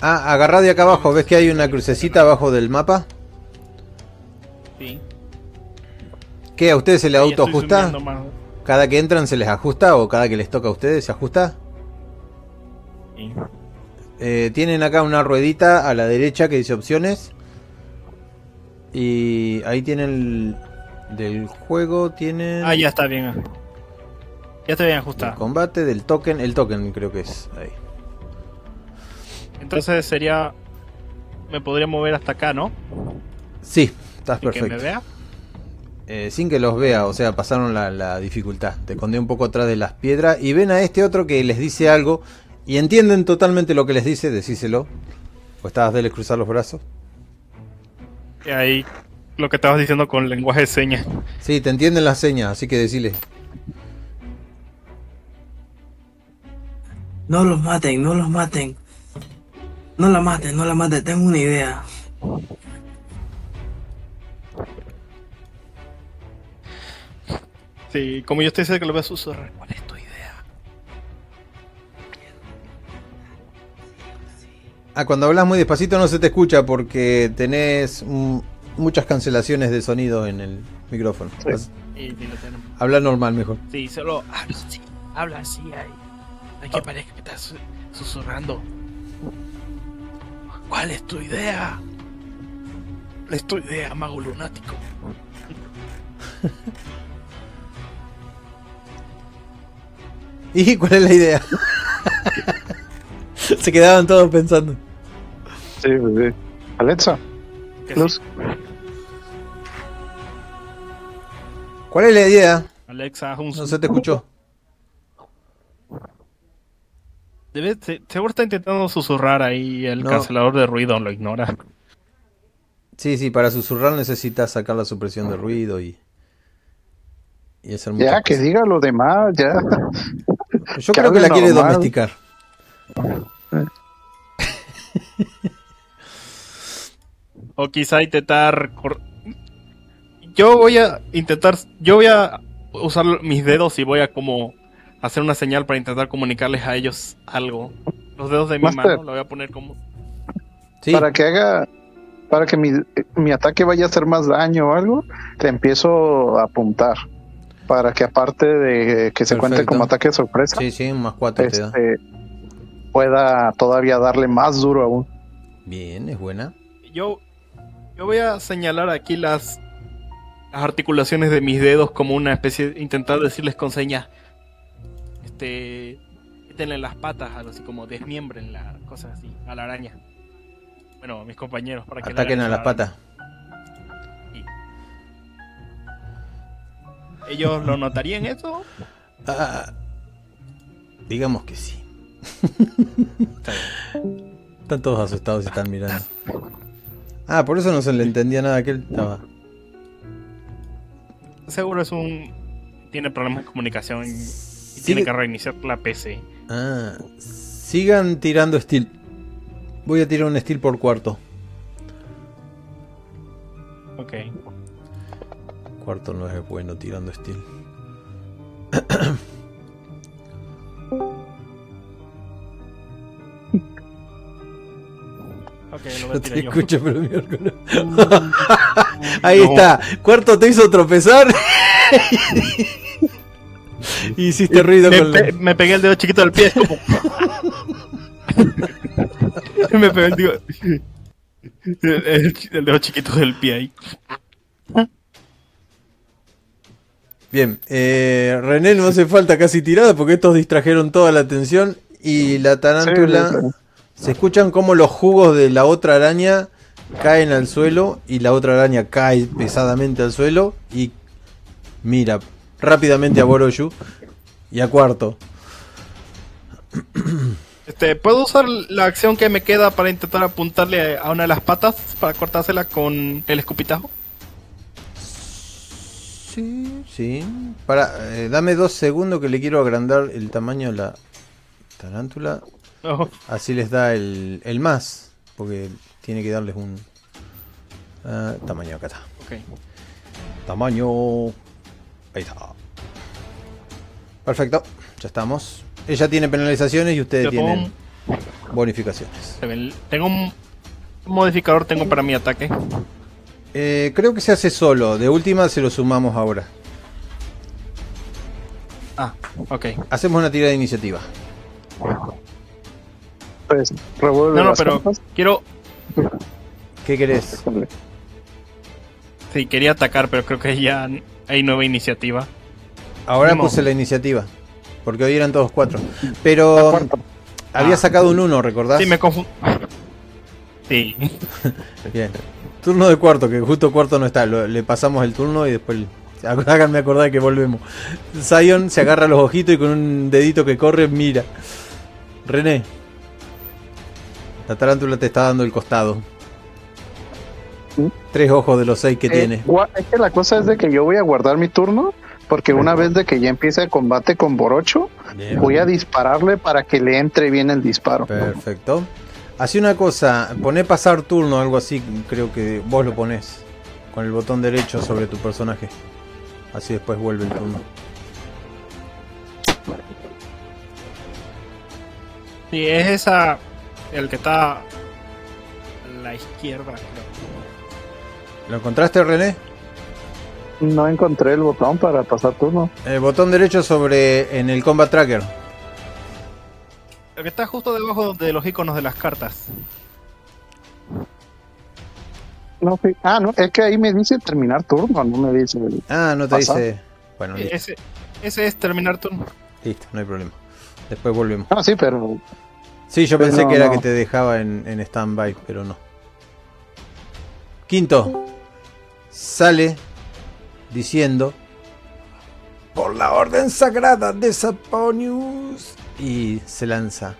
Ah, agarrá de acá abajo, ¿ves que hay una crucecita abajo del mapa? Sí. ¿Qué? ¿A ustedes se le autoajusta? ¿Cada que entran se les ajusta o cada que les toca a ustedes se ajusta? Sí. Eh, tienen acá una ruedita a la derecha que dice opciones. Y ahí tienen el, del juego, tienen Ah, ya está bien. Ya está bien el ajustado. combate, del token, el token creo que es ahí. Entonces sería. Me podría mover hasta acá, ¿no? Sí, estás Sin que me perfecto. vea. Eh, sin que los vea, o sea, pasaron la, la dificultad. Te escondí un poco atrás de las piedras y ven a este otro que les dice algo y entienden totalmente lo que les dice, decíselo. O estabas de cruzar los brazos. Y ahí lo que estabas diciendo con lenguaje de señas. Sí, te entienden las señas, así que decile. No los maten, no los maten. No la mates, no la mates, tengo una idea. Sí, como yo estoy cerca, lo voy a susurrar. ¿Cuál es tu idea? Ah, cuando hablas muy despacito no se te escucha porque tenés muchas cancelaciones de sonido en el micrófono. Sí. Vas- Sí. Habla normal mejor. Sí, solo habla así. Habla así ahí. Hay que parezca que estás su- susurrando. ¿Cuál es tu idea? ¿Cuál es tu idea, mago lunático? *laughs* ¿Y cuál es la idea? *laughs* se quedaban todos pensando. Sí, sí, sí. Alexa, Luz. ¿Cuál es la idea? Alexa, haz un No se te escuchó. Debe, se- seguro está intentando susurrar ahí el No. cancelador de ruido, lo ignora. Sí, sí, para susurrar necesitas sacar la supresión de ruido y. Y hacer muchas ya que cosas. diga lo demás, ya. Yo creo que la quiere normal. domesticar. *laughs* O quizá intentar... Yo voy a intentar... Yo voy a usar mis dedos y voy a como hacer una señal para intentar comunicarles a ellos algo. Los dedos de mi Master. mano lo voy a poner como... Sí, Para que haga. Para que mi, mi ataque vaya a hacer más daño o algo, te empiezo a apuntar. Para que aparte de que se cuente Perfecto. como ataque de sorpresa, sí, sí, un más cuatro te da. este, pueda todavía darle más duro aún. Bien, es buena. Yo, yo voy a señalar aquí las, las articulaciones de mis dedos como una especie de intentar decirles con señas. Este. Quítenle las patas, algo así como desmiembrenla, cosas así, a la araña. Bueno, a mis compañeros, para que Ataquen a las la araña. patas. ¿Ellos lo notarían eso? Ah, digamos que sí. Está bien. Están todos asustados y están mirando. Ah, por eso no se le entendía nada que él estaba. Seguro es un. Tiene problemas de comunicación y, y Sigue- tiene que reiniciar la PC. Ah, sigan tirando steel. Voy a tirar un steel por cuarto. Ok. Cuarto no es bueno tirando steel. Ok, lo voy No a te tirar yo. escucho, pero miércoles. *laughs* Ahí está. Cuarto te hizo tropezar. *laughs* Hiciste ruido me, con pe- la... me pegué el dedo chiquito del pie, como. *laughs* me pegué el dedo. El, el- el dedo chiquito del pie ahí. Bien, eh, René no hace falta casi tirada porque estos distrajeron toda la atención y la tarántula... Sí, sí, sí. Se escuchan como los jugos de la otra araña caen al suelo y la otra araña cae pesadamente al suelo y mira rápidamente a Boroyu y a Cuarto. Este, ¿Puedo usar la acción que me queda para intentar apuntarle a una de las patas para cortársela con el escupitajo? Sí, sí. Para, eh, dame dos segundos que le quiero agrandar el tamaño de la tarántula. No. Así les da el, el más. Porque tiene que darles un ah, tamaño acá está. Ok. Tamaño. Ahí está. Perfecto, ya estamos. Ella tiene penalizaciones y ustedes tienen bonificaciones. Tengo un modificador tengo para mi ataque. Eh, creo que se hace solo. De última se lo sumamos ahora. Ah, ok. Hacemos una tirada de iniciativa. Pues, revuelve No, no, las pero cartas. quiero. ¿Qué querés? Sí, quería atacar, pero creo que ya hay nueva iniciativa. Ahora No. puse la iniciativa. Porque hoy eran todos cuatro. Pero había Ah. sacado un uno, ¿recordás? Sí, me confundí. *laughs* Sí. *laughs* Bien. Turno de cuarto, que justo cuarto no está. Lo- le pasamos el turno y después. *laughs* Háganme acordar que volvemos. Zion se agarra los ojitos y con un dedito que corre mira. René. La tarántula te está dando el costado. Tres ojos de los seis que Eh, tiene. es que la cosa es de que yo voy a guardar mi turno, porque una vez de que ya empiece el combate con Borocho, Bien. voy a dispararle para que le entre bien el disparo. Perfecto. Hacé una cosa, poné pasar turno, algo así, creo que vos lo ponés. Con el botón derecho sobre tu personaje. Así después vuelve el turno. Sí, es esa. El que está. A la izquierda, creo. ¿Lo encontraste, René? No encontré el botón para pasar turno. El botón derecho sobre en el Combat Tracker. El que está justo debajo de los iconos de las cartas. No, sí. Ah, no, es que ahí me dice terminar turno, no me dice. Ah, no te dice. Bueno, listo, Ese, ese es terminar turno. listo, no hay problema. Después volvemos. Ah, sí, pero Sí, yo Pero pensé no, que era no. que te dejaba en, en stand-by, pero no. Quinto, sale diciendo: Por la orden sagrada de Saponius. Y se lanza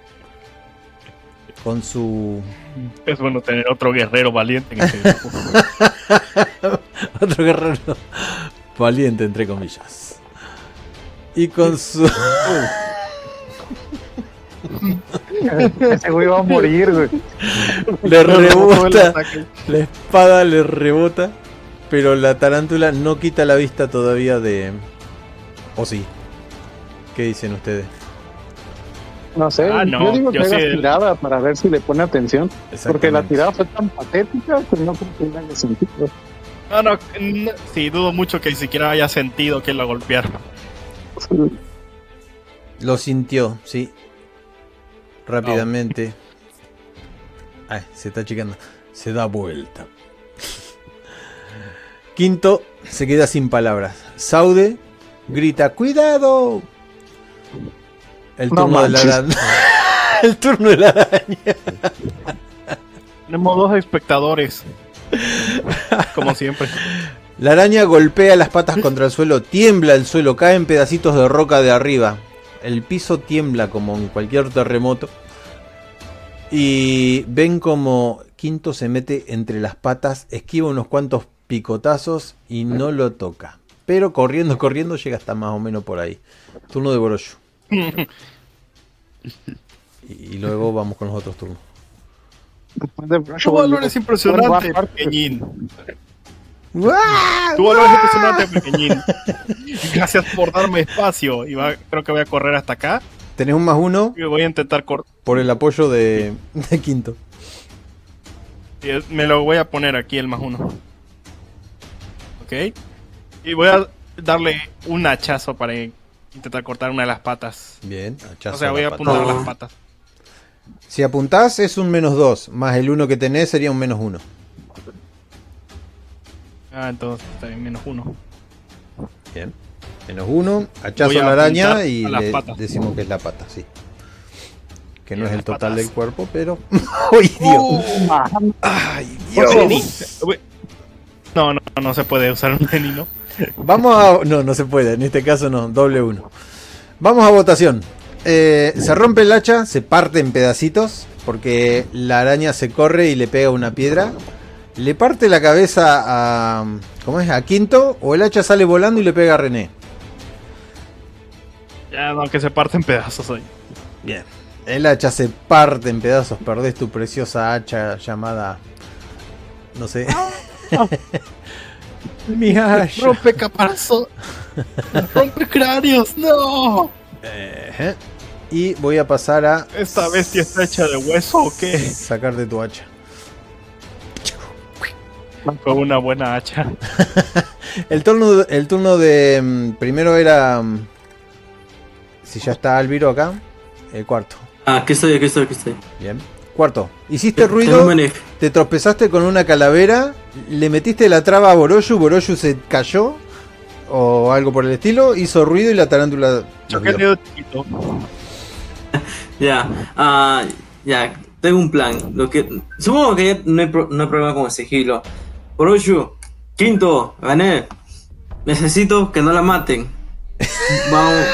con su. Es bueno tener otro guerrero valiente en este grupo. *laughs* Otro guerrero valiente, entre comillas. Y con su. ese güey va a morir, güey. le *laughs* rebota. La espada le rebota, pero la tarántula no quita la vista todavía de... ¿O sí? ¿Qué dicen ustedes? No sé, Ah, no, yo digo que yo haga sí. tirada para ver si le pone atención. Porque la tirada fue tan patética que no creo que tenga sentido. No, no, no, sí, dudo mucho que ni siquiera haya sentido que lo golpearon. Lo sintió, sí. Rápidamente. Ay, se está checando. Se da vuelta. Quinto se queda sin palabras. Saude grita: ¡Cuidado! El No turno de la araña. *laughs* *laughs* El turno de la araña. Tenemos dos espectadores. Como siempre. La araña golpea las patas contra el suelo, tiembla el suelo, cae en pedacitos de roca de arriba. El piso tiembla como en cualquier terremoto. Y ven como Quinto se mete entre las patas, esquiva unos cuantos picotazos y no lo toca. Pero corriendo, corriendo llega hasta más o menos por ahí. Turno de Boroshu. *laughs* Y, luego vamos con los otros turnos. Después de Brush, Tu valor es impresionante, pequeñín. Tu valor es impresionante, pequeñín. Gracias por darme espacio. Y va- creo que voy a correr hasta acá. Tenés un más uno Y voy a intentar cortar. por el apoyo de, de Quinto. Me lo voy a poner aquí el más uno. Ok. Y voy a darle un hachazo para intentar cortar una de las patas. Bien, hachazo O sea, voy a apuntar las patas. Si apuntás es un menos 2, más el 1 que tenés sería un menos 1. Ah, entonces está bien, menos uno. Bien. Menos 1, hachazo a la araña y le decimos que es la pata, sí. Que no es el total patas. del cuerpo, pero... *laughs* ¡Ay, Dios! Ah, ¡Ay. Dios! No, no, no se puede usar un *laughs* Jenny, ¿no? Vamos a... No, no se puede, en este caso no, doble 1. Vamos a votación. Eh, se rompe el hacha, se parte en pedacitos, porque la araña se corre y le pega una piedra. Le parte la cabeza a... ¿Cómo es? A Quinto, o el hacha sale volando y le pega a René. Ya, no, que se parte en pedazos hoy. Bien. El hacha se parte en pedazos, perdés tu preciosa hacha llamada. No sé. *laughs* Mi hacha. Rompe caparazón. Rompe cráneos, no. Y voy a pasar a ¿Esta bestia está hecha de hueso o qué? sacarte tu hacha. Fue una buena hacha. *laughs* El turno, el turno de. mm, Primero era. mm, Si ya está Alviro acá. El cuarto. Ah, aquí estoy, aquí estoy, aquí estoy. Bien. Cuarto. Hiciste Tengo ruido. Te tropezaste con una calavera. Le metiste la traba a Boroshu. Boroshu se cayó. O algo por el estilo. Hizo ruido y la tarántula. *laughs* Ya, ah, ya, tengo un plan. Lo que, supongo que ya no hay, pro- no hay problema con el sigilo. Orochu, quinto, gané. Necesito que no la maten. *laughs* Vamos.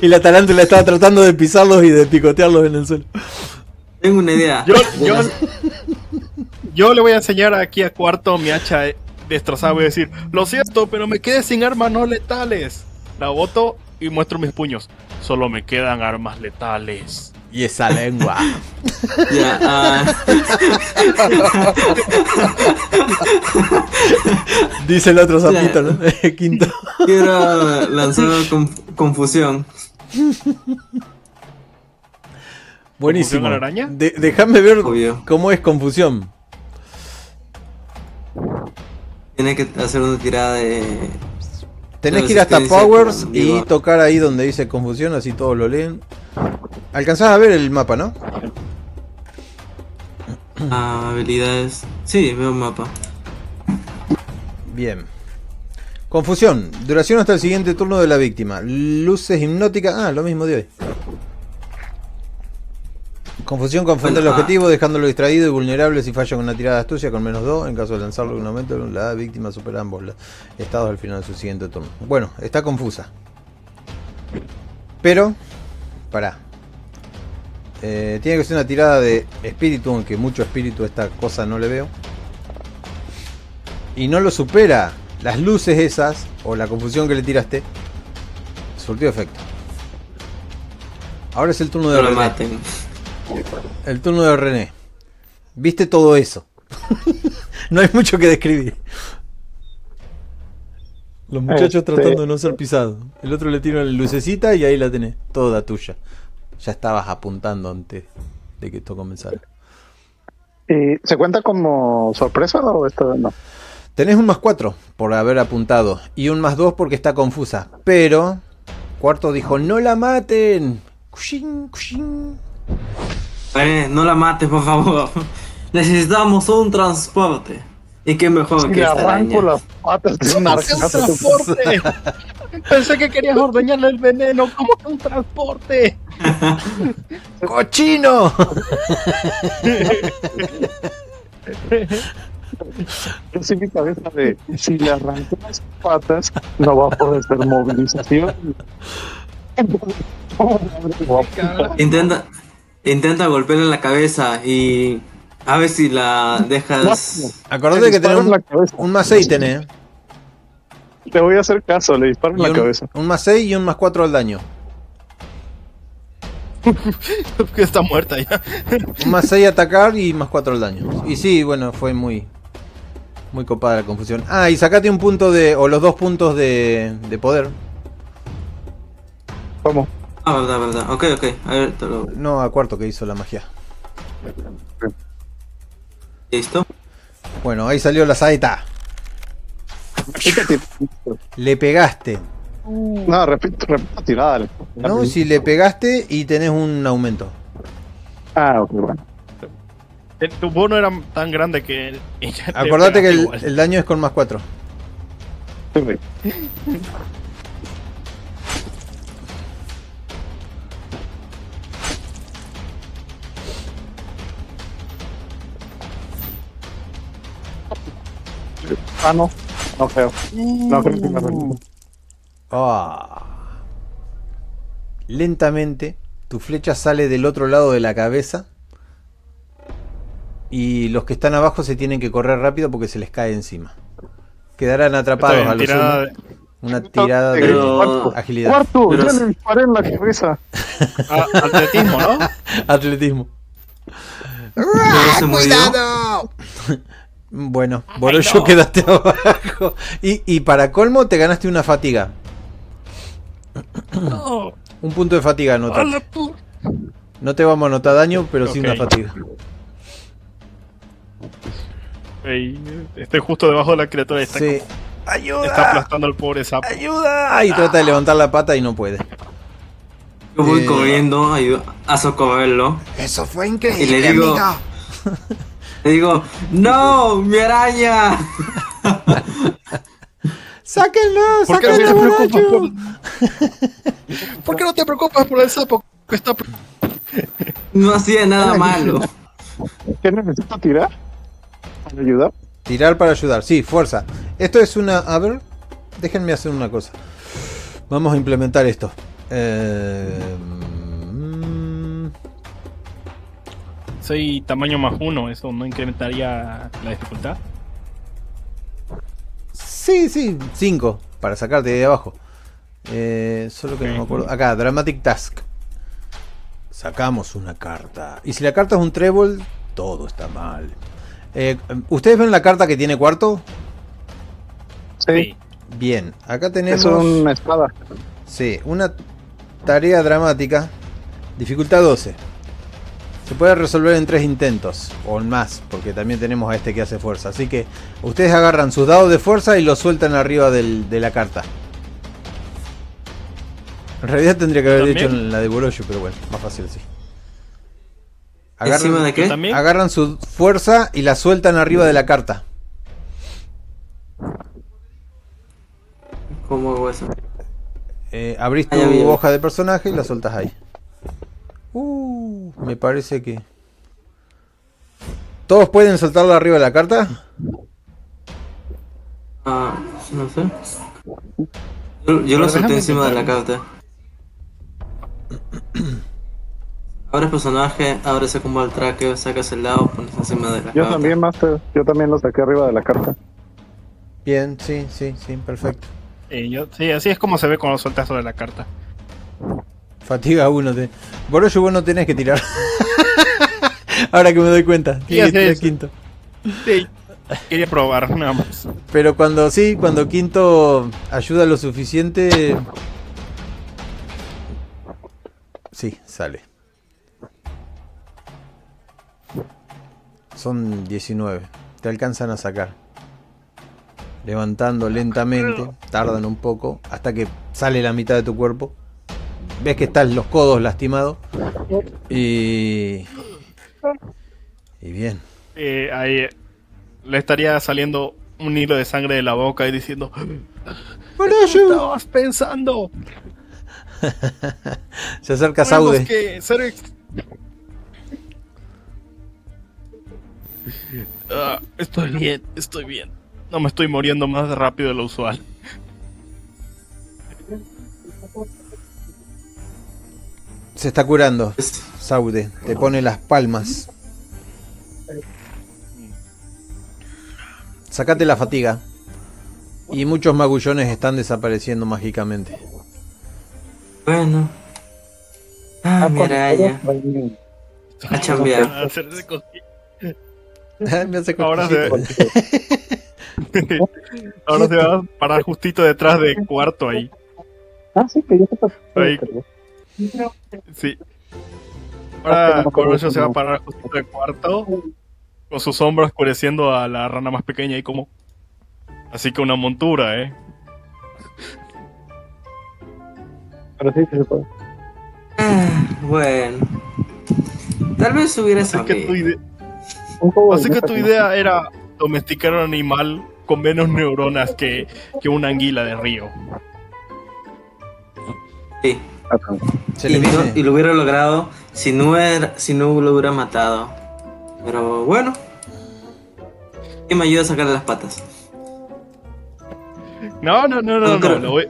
Y la tarántula estaba tratando de pisarlos y de picotearlos en el suelo. Tengo una idea. Yo, yo, yo le voy a enseñar aquí a Cuarto mi hacha destrozada. Voy a decir, lo siento, pero me quedé sin armas no letales. La boto y muestro mis puños. Solo me quedan armas letales. Y esa lengua. *laughs* Ah, *laughs* Dice el otro sapito, ¿no? *laughs* Quinto. quiero lanzar conf- confusión. Buenísimo. la araña? De- Déjame ver Obvio. cómo es confusión. Tiene que hacer una tirada de. Tenés que ir hasta Powers y tocar ahí donde dice confusión, así todos lo leen. Alcanzás a ver el mapa, ¿no? ah, habilidades. Sí, veo un mapa. Bien. Confusión. Duración hasta el siguiente turno de la víctima. Luces hipnóticas. Ah, lo mismo de hoy. Confusión confunde el ah. objetivo, dejándolo distraído y vulnerable si falla con una tirada de astucia con menos 2. En caso de lanzarlo en un aumento, la víctima supera ambos estados al final de su siguiente turno. Bueno, está confusa. Pero, pará. Eh, tiene que ser una tirada de espíritu, aunque mucho espíritu a esta cosa no le veo. Y no lo supera. Las luces esas, o la confusión que le tiraste, surtió efecto. Ahora es el turno de No lo maten. El turno de René. Viste todo eso. *laughs* no hay mucho que describir. Los muchachos Este- tratando de no ser pisados. El otro le tira la lucecita y ahí la tenés. Toda tuya. Ya estabas apuntando antes de que esto comenzara. ¿Y se cuenta como sorpresa o esto no? Tenés un más 4 por haber apuntado. Y un más 2 porque está confusa. Pero. Cuarto dijo: ¡No la maten! Cushing, cushing. Eh, no la mates, por favor. *laughs* Necesitamos un transporte. Y qué mejor Si que le arranco las patas de un ¿Cómo que un arcazo. transporte? *laughs* Pensé que querías ordeñarle el veneno. ¿Cómo que un transporte? *laughs* ¡Cochino! Es en mi cabeza de si le arranco las patas, no va a poder ser movilización. Intenta, intenta golpearle en la cabeza y a ver si la dejas. Acordate que la un, cabeza. un más 6 tenés. Le voy a hacer caso, le disparo en la un, cabeza. un más 6 y un más 4 al daño. que *laughs* está muerta ya. Un más 6 atacar y más 4 al daño. Y sí, bueno, fue muy. Muy copada la confusión. Ah, y sacate un punto de. O los dos puntos de, de poder. ¿Cómo? Ah, verdad, verdad. Ok, ok. A ver, te lo. No a cuarto que hizo la magia. ¿Listo? Bueno, ahí salió la saeta. Le pegaste. No, repito, repito tirada. dale. No, si le pegaste y tenés un aumento. Ah, ok, bueno. El- Tu bono era tan grande que. *laughs* Acordate que el, el daño es con más 4. Sí, güey. *laughs* Ah, no. No creo. No creo que me arranque. Ah. Lentamente, tu flecha sale del otro lado de la cabeza. Y los que están abajo se tienen que correr rápido porque se les cae encima. Quedarán atrapados a bien, tirada sumo. Una tirada de Pero- agilidad. Cuarto, Pero ya le disparé en la cabeza. Ah, atletismo, ¿no? *laughs* Atletismo. Pero *laughs* Bueno, Borollo quedaste abajo. Y, y para colmo te ganaste una fatiga. No. Un punto de fatiga No te vamos a anotar daño, pero sí Ok. una fatiga. Ey, Estoy justo debajo de la criatura y está, Sí. está ¡Ayuda! aplastando al pobre sapo. ¡Ayuda! Y trata de levantar la pata y no puede. Yo voy Eh. corriendo a, socorrerlo. Eso fue Y le increíble, digo- amigo. *laughs* Le digo, ¡No! ¡Mi araña! *laughs* ¡Sáquenlo! ¿Por qué no ¡Sáquenlo, te preocupas borracho! por, *laughs* ¿Por qué no te preocupas por el sapo que está No hacía nada malo. *laughs* ¿Qué necesito tirar? ¿Para ayudar? Tirar para ayudar, sí, fuerza. Esto es una. A ver, déjenme hacer una cosa. Vamos a implementar esto. Eh, Soy tamaño más uno, eso no incrementaría la dificultad. sí, sí, 5 para sacarte de ahí abajo. Eh, solo que no me acuerdo. Acá, Dramatic Task. Sacamos una carta. Y si la carta es un trébol, todo está mal. Eh, ¿Ustedes ven la carta que tiene cuarto? Sí, Bien, acá tenemos... es una espada. Sí, una tarea dramática. Dificultad 12. Se puede resolver en tres intentos, o en más, porque también tenemos a este que hace fuerza. Así que ustedes agarran sus dados de fuerza y los sueltan arriba del- de la carta. En realidad tendría que haber hecho en la de Boroshu, pero bueno, más fácil así. ¿Encima de ¿Yo qué? agarran su fuerza y la sueltan arriba de la carta. ¿Cómo hago eso? Eh, abrís tu hoja de personaje y la soltas ahí. Uh, me parece que. ¿Todos pueden soltarla arriba de la carta? Ah, no sé. Yo, yo lo solté encima de la carta. Abres personaje, abres el combo al tracker, sacas el lado, pones encima de la Yo carta. también, Master. Yo también lo saqué arriba de la carta. Bien, sí, sí, sí, perfecto. Sí, yo- sí, así es como se ve cuando sueltas sobre la carta. Fatiga uno. Te... Boroshu, vos no tenés que tirar. *laughs* Ahora que me doy cuenta. Sí, Tienes que así tirar es. quinto. Sí, quería probar, nada más. Pero cuando sí, cuando quinto ayuda lo suficiente. Sí, sale. Son 19. Te alcanzan a sacar. Levantando lentamente. Tardan un poco. Hasta que sale la mitad de tu cuerpo. Ves que están los codos lastimados. Y. Y bien. Eh, ahí eh, le estaría saliendo un hilo de sangre de la boca y diciendo: ¡Boroshu! estabas pensando? *laughs* Se acerca Saude. que ser Ah, estoy bien, estoy bien. No me estoy muriendo más rápido de lo usual. Se está curando. Saude, te pone las palmas. Sacate la fatiga. Y muchos magullones están desapareciendo mágicamente. Bueno. Ah, mi araña. A chambear. A. Me hace Ahora se, ahora se va a parar justito detrás de cuarto ahí. Ah, sí, que yo te pasé. Ahí. Sí. Ahora Gorosho se va a parar justito de cuarto con su sombra oscureciendo a la rana más pequeña y como. Así que una montura, eh. Pero sí, sí se puede. Ah, bueno. Tal vez hubiera Así que tu, ide- así que tu idea era domesticar un animal con menos neuronas que, que una anguila de río. Sí. Se Y, le no- viene. y lo hubiera logrado si no, era, si no lo hubiera matado. Pero bueno. Y me ayuda a sacarle las patas. No, no, no, no, No no.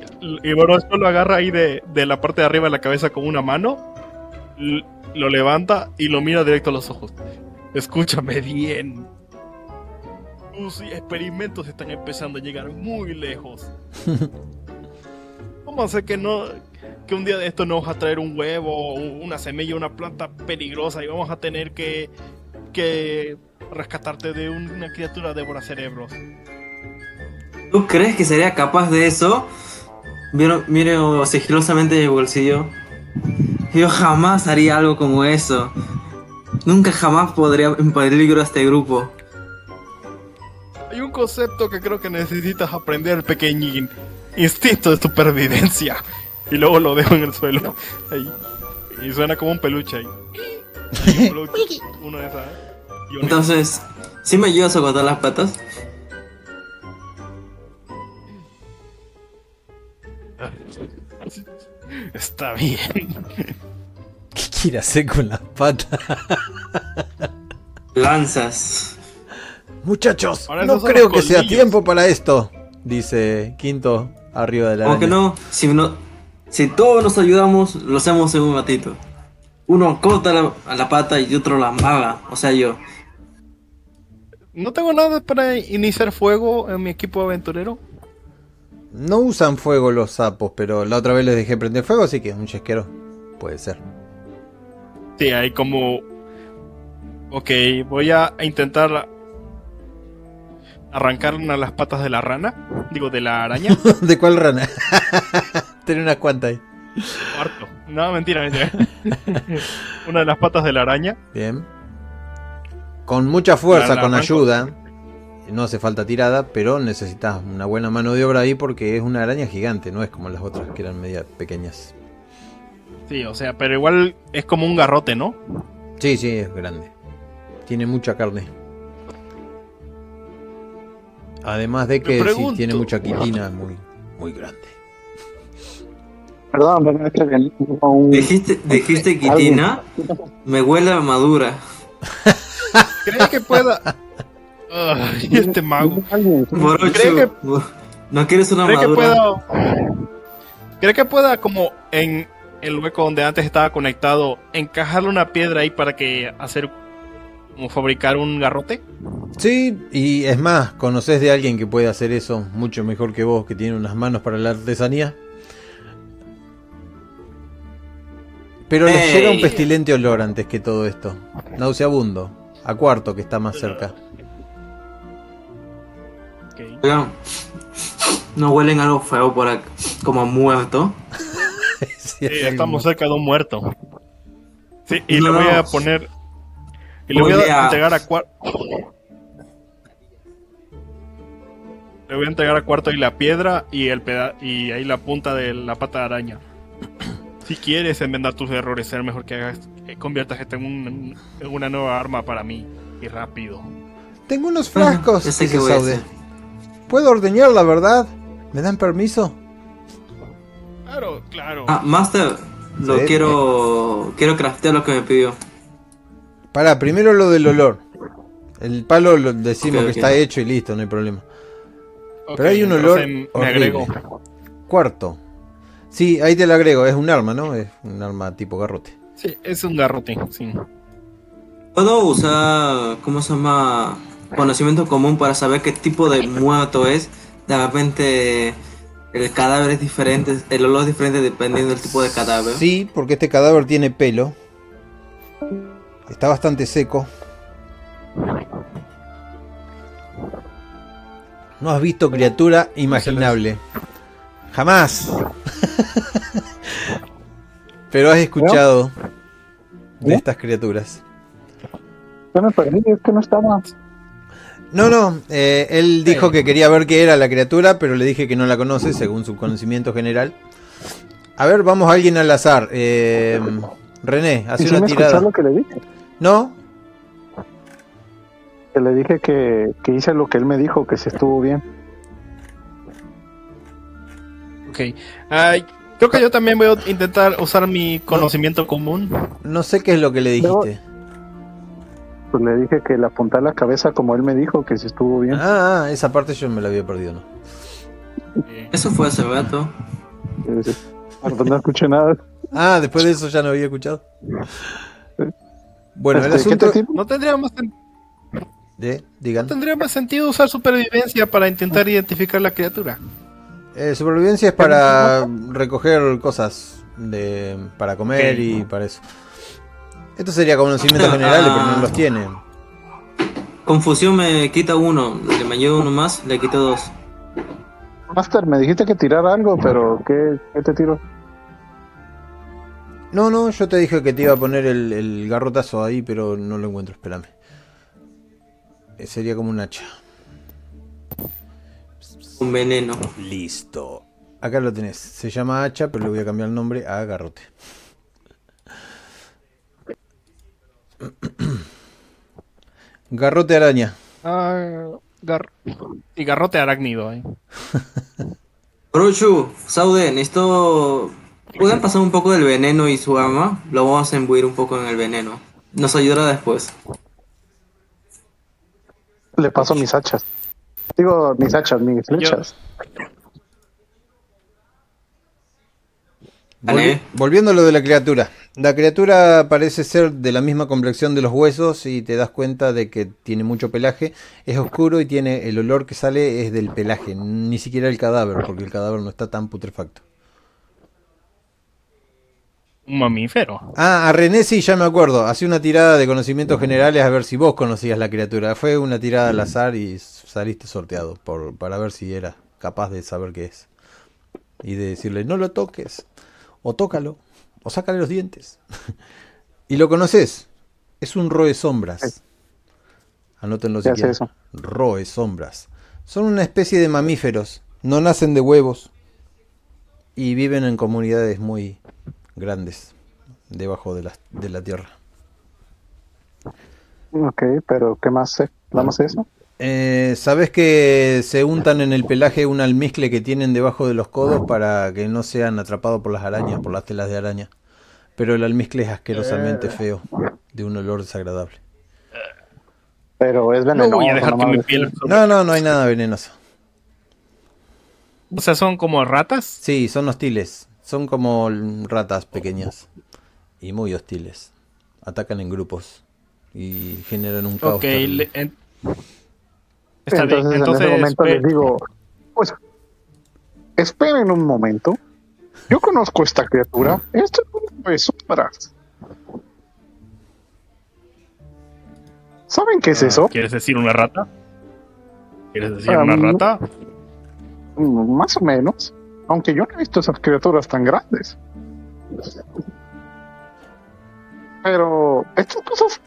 y Gorosho lo agarra ahí de, de la parte de arriba de la cabeza con una mano, lo levanta y lo mira directo a los ojos. Escúchame bien. Tus experimentos están empezando a llegar muy lejos. *laughs* ¿Cómo hacer que no que un día de esto nos vas a traer un huevo, una semilla, una planta peligrosa y vamos a tener que que rescatarte de una criatura devora cerebros? ¿Tú crees que sería capaz de eso? Miro, miro sigilosamente mi bolsillo. Yo jamás haría algo como eso. Nunca jamás podría en peligro a este grupo. Hay un concepto que creo que necesitas aprender, pequeñín. Instinto de supervivencia. Y luego lo dejo en el suelo. Ahí. Y suena como un peluche ahí. Un peluche, uno de esas. Y una- Entonces, ¿sí me ayudas a cortar las patas? Está bien. ¿Qué quiere hacer con las patas? Lanzas. Muchachos, Ahora no creo que sea tiempo para esto. Dice Quinto arriba de la Como que no, si no, si todos nos ayudamos, lo hacemos en un ratito. Uno corta la, a la pata y otro la amaga, o sea yo. No tengo nada para iniciar fuego en mi equipo aventurero. No usan fuego los sapos, pero la otra vez les dejé prender fuego, así que un chesquero puede ser. Sí, hay como. Ok, voy a intentar arrancar una de las patas de la rana. Digo, de la araña. *laughs* ¿De cuál rana? *laughs* Tiene unas cuantas ahí. Cuarto. No, mentira, mentira. *laughs* una de las patas de la araña. Bien. Con mucha fuerza, La- con ayuda. No hace falta tirada, pero necesitas una buena mano de obra ahí porque es una araña gigante, no es como las otras que eran media pequeñas. Sí, o sea, pero igual es como un garrote, ¿no? Sí, sí, es grande. Tiene mucha carne. Además de que sí, tiene mucha quitina, muy, muy grande. Perdón, pero es que un- Dijiste, dijiste quitina, me huele a madura. *laughs* ¿Crees que pueda.? Ay, este mago. Borocho, ¿Cree ¿no quieres una ¿Cree que madura? pueda.? ¿Cree que pueda, como en el hueco donde antes estaba conectado, encajarle una piedra ahí para que hacer. como fabricar un garrote? Sí, y es más, conoces de alguien que puede hacer eso mucho mejor que vos, que tiene unas manos para la artesanía. Pero les llega un pestilente olor antes que todo esto. Nauseabundo. A cuarto que está más cerca. Ok. Oigan, ¿no huelen algo feo por acá? Como muerto. *laughs* Sí, estamos cerca de un muerto. Sí, y No, le voy a poner. Y le voy a a- entregar a cuarto. Le voy a entregar a cuarto ahí la piedra y el peda y ahí la punta de la pata de araña. Si quieres enmendar tus errores, será mejor que hagas, que conviertas esto en, un- en una nueva arma para mí y rápido. Tengo unos frascos, Saude. hacer. Puedo ordeñar la verdad. ¿Me dan permiso? Claro, claro. Ah, Master, lo Sí. quiero. Quiero craftear lo que me pidió. Para, primero lo del olor. El palo lo decimos que está hecho y listo, no hay problema. Pero hay un olor Me horrible. agrego. Cuarto. Sí, ahí te lo agrego, es un arma, ¿no? Es un arma tipo garrote. Sí, es un garrote, sí. ¿Puedo usar, cómo se llama, conocimiento común para saber qué tipo de muerto es? De repente el cadáver es diferente, el olor es diferente dependiendo del tipo de cadáver. Sí, porque este cadáver tiene pelo. Está bastante seco. No has visto criatura imaginable. Jamás. *laughs* Pero has escuchado de estas criaturas. Ya me perdí, es que no estaba. No, no, eh, él dijo Sí. que quería ver qué era la criatura, pero le dije que no la conoce, según su conocimiento general. A ver, vamos a alguien al azar. Eh, René, ¿Y hace una tirada. lo que le dije? ¿No? Que le dije que, que hice lo que él me dijo, que se estuvo bien. Ok. Ay, creo que yo también voy a intentar usar mi conocimiento común. No sé qué es lo que le dijiste. Pues le dije que le apuntara la cabeza como él me dijo, que se estuvo bien. Ah, ah, esa parte yo me la había perdido, ¿no? Eso fue hace rato. Eh, no escuché nada. Ah, después de eso ya no había escuchado. Bueno, el Este, ¿qué te asunto tipo? ¿No tendría más, sen- de, no digan, tendría más sentido usar supervivencia para intentar identificar la criatura? Eh, supervivencia es para recoger cosas de, para comer y para eso. Esto sería conocimientos *laughs* generales, pero no los tienen. Confusión me quita uno, le me ayuda uno más, le quito dos. Master, me dijiste que tirar algo, pero ¿qué, qué te tiro? No, no, yo te dije que te iba a poner el, el garrotazo ahí, pero no lo encuentro, espérame. Eh, sería como un hacha. Un veneno. Listo. Acá lo tenés. Se llama hacha, pero le voy a cambiar el nombre a garrote. *clears throat* Garrote araña. Ah, gar- y garrote arácnido. eh. *laughs* Orochu, Saude, necesito. ¿Pueden pasar un poco del veneno y su arma? Lo vamos a imbuir un poco en el veneno. Nos ayudará después. Le paso mis hachas. Digo, mis hachas, mis flechas. Volvi- volviendo a lo de la criatura. La criatura parece ser de la misma complexión de los huesos y te das cuenta de que tiene mucho pelaje. Es oscuro y tiene el olor que sale es del pelaje, ni siquiera el cadáver, porque el cadáver no está tan putrefacto. Un mamífero. Ah, a René sí, ya me acuerdo. Hacía una tirada de conocimientos generales a ver si vos conocías la criatura. Fue una tirada al azar y saliste sorteado por, para ver si era capaz de saber qué es. Y de decirle, no lo toques. O tócalo. O sácale los dientes. *laughs* y lo conoces. Es un roe sombras. Anótenlo si ¿Qué hace quieren. eso? Roe sombras. Son una especie de mamíferos. No nacen de huevos. Y viven en comunidades muy grandes. Debajo de la, de la tierra. Ok, pero ¿qué más sé? ¿Nada más eso? Eh, ¿Sabes que se untan en el pelaje un almizcle que tienen debajo de los codos para que no sean atrapados por las arañas, por las telas de araña? Pero el almizcle es asquerosamente feo, de un olor desagradable. Pero es No venenoso. voy a dejar que mi piel. No, no, no hay nada venenoso. O sea, son como ratas. Sí, son hostiles. Son como ratas pequeñas y muy hostiles. Atacan en grupos y generan un caos. Ok, terrible. le- en- está bien. Entonces, en ese momento les digo, pues, esperen un momento. Yo conozco esta criatura. Esto es un sombras. ¿Saben qué es ah, eso? ¿Quieres decir una rata? ¿Quieres decir una mm. rata? Mm, Más o menos. Aunque yo no he visto esas criaturas tan grandes. Pero estas cosas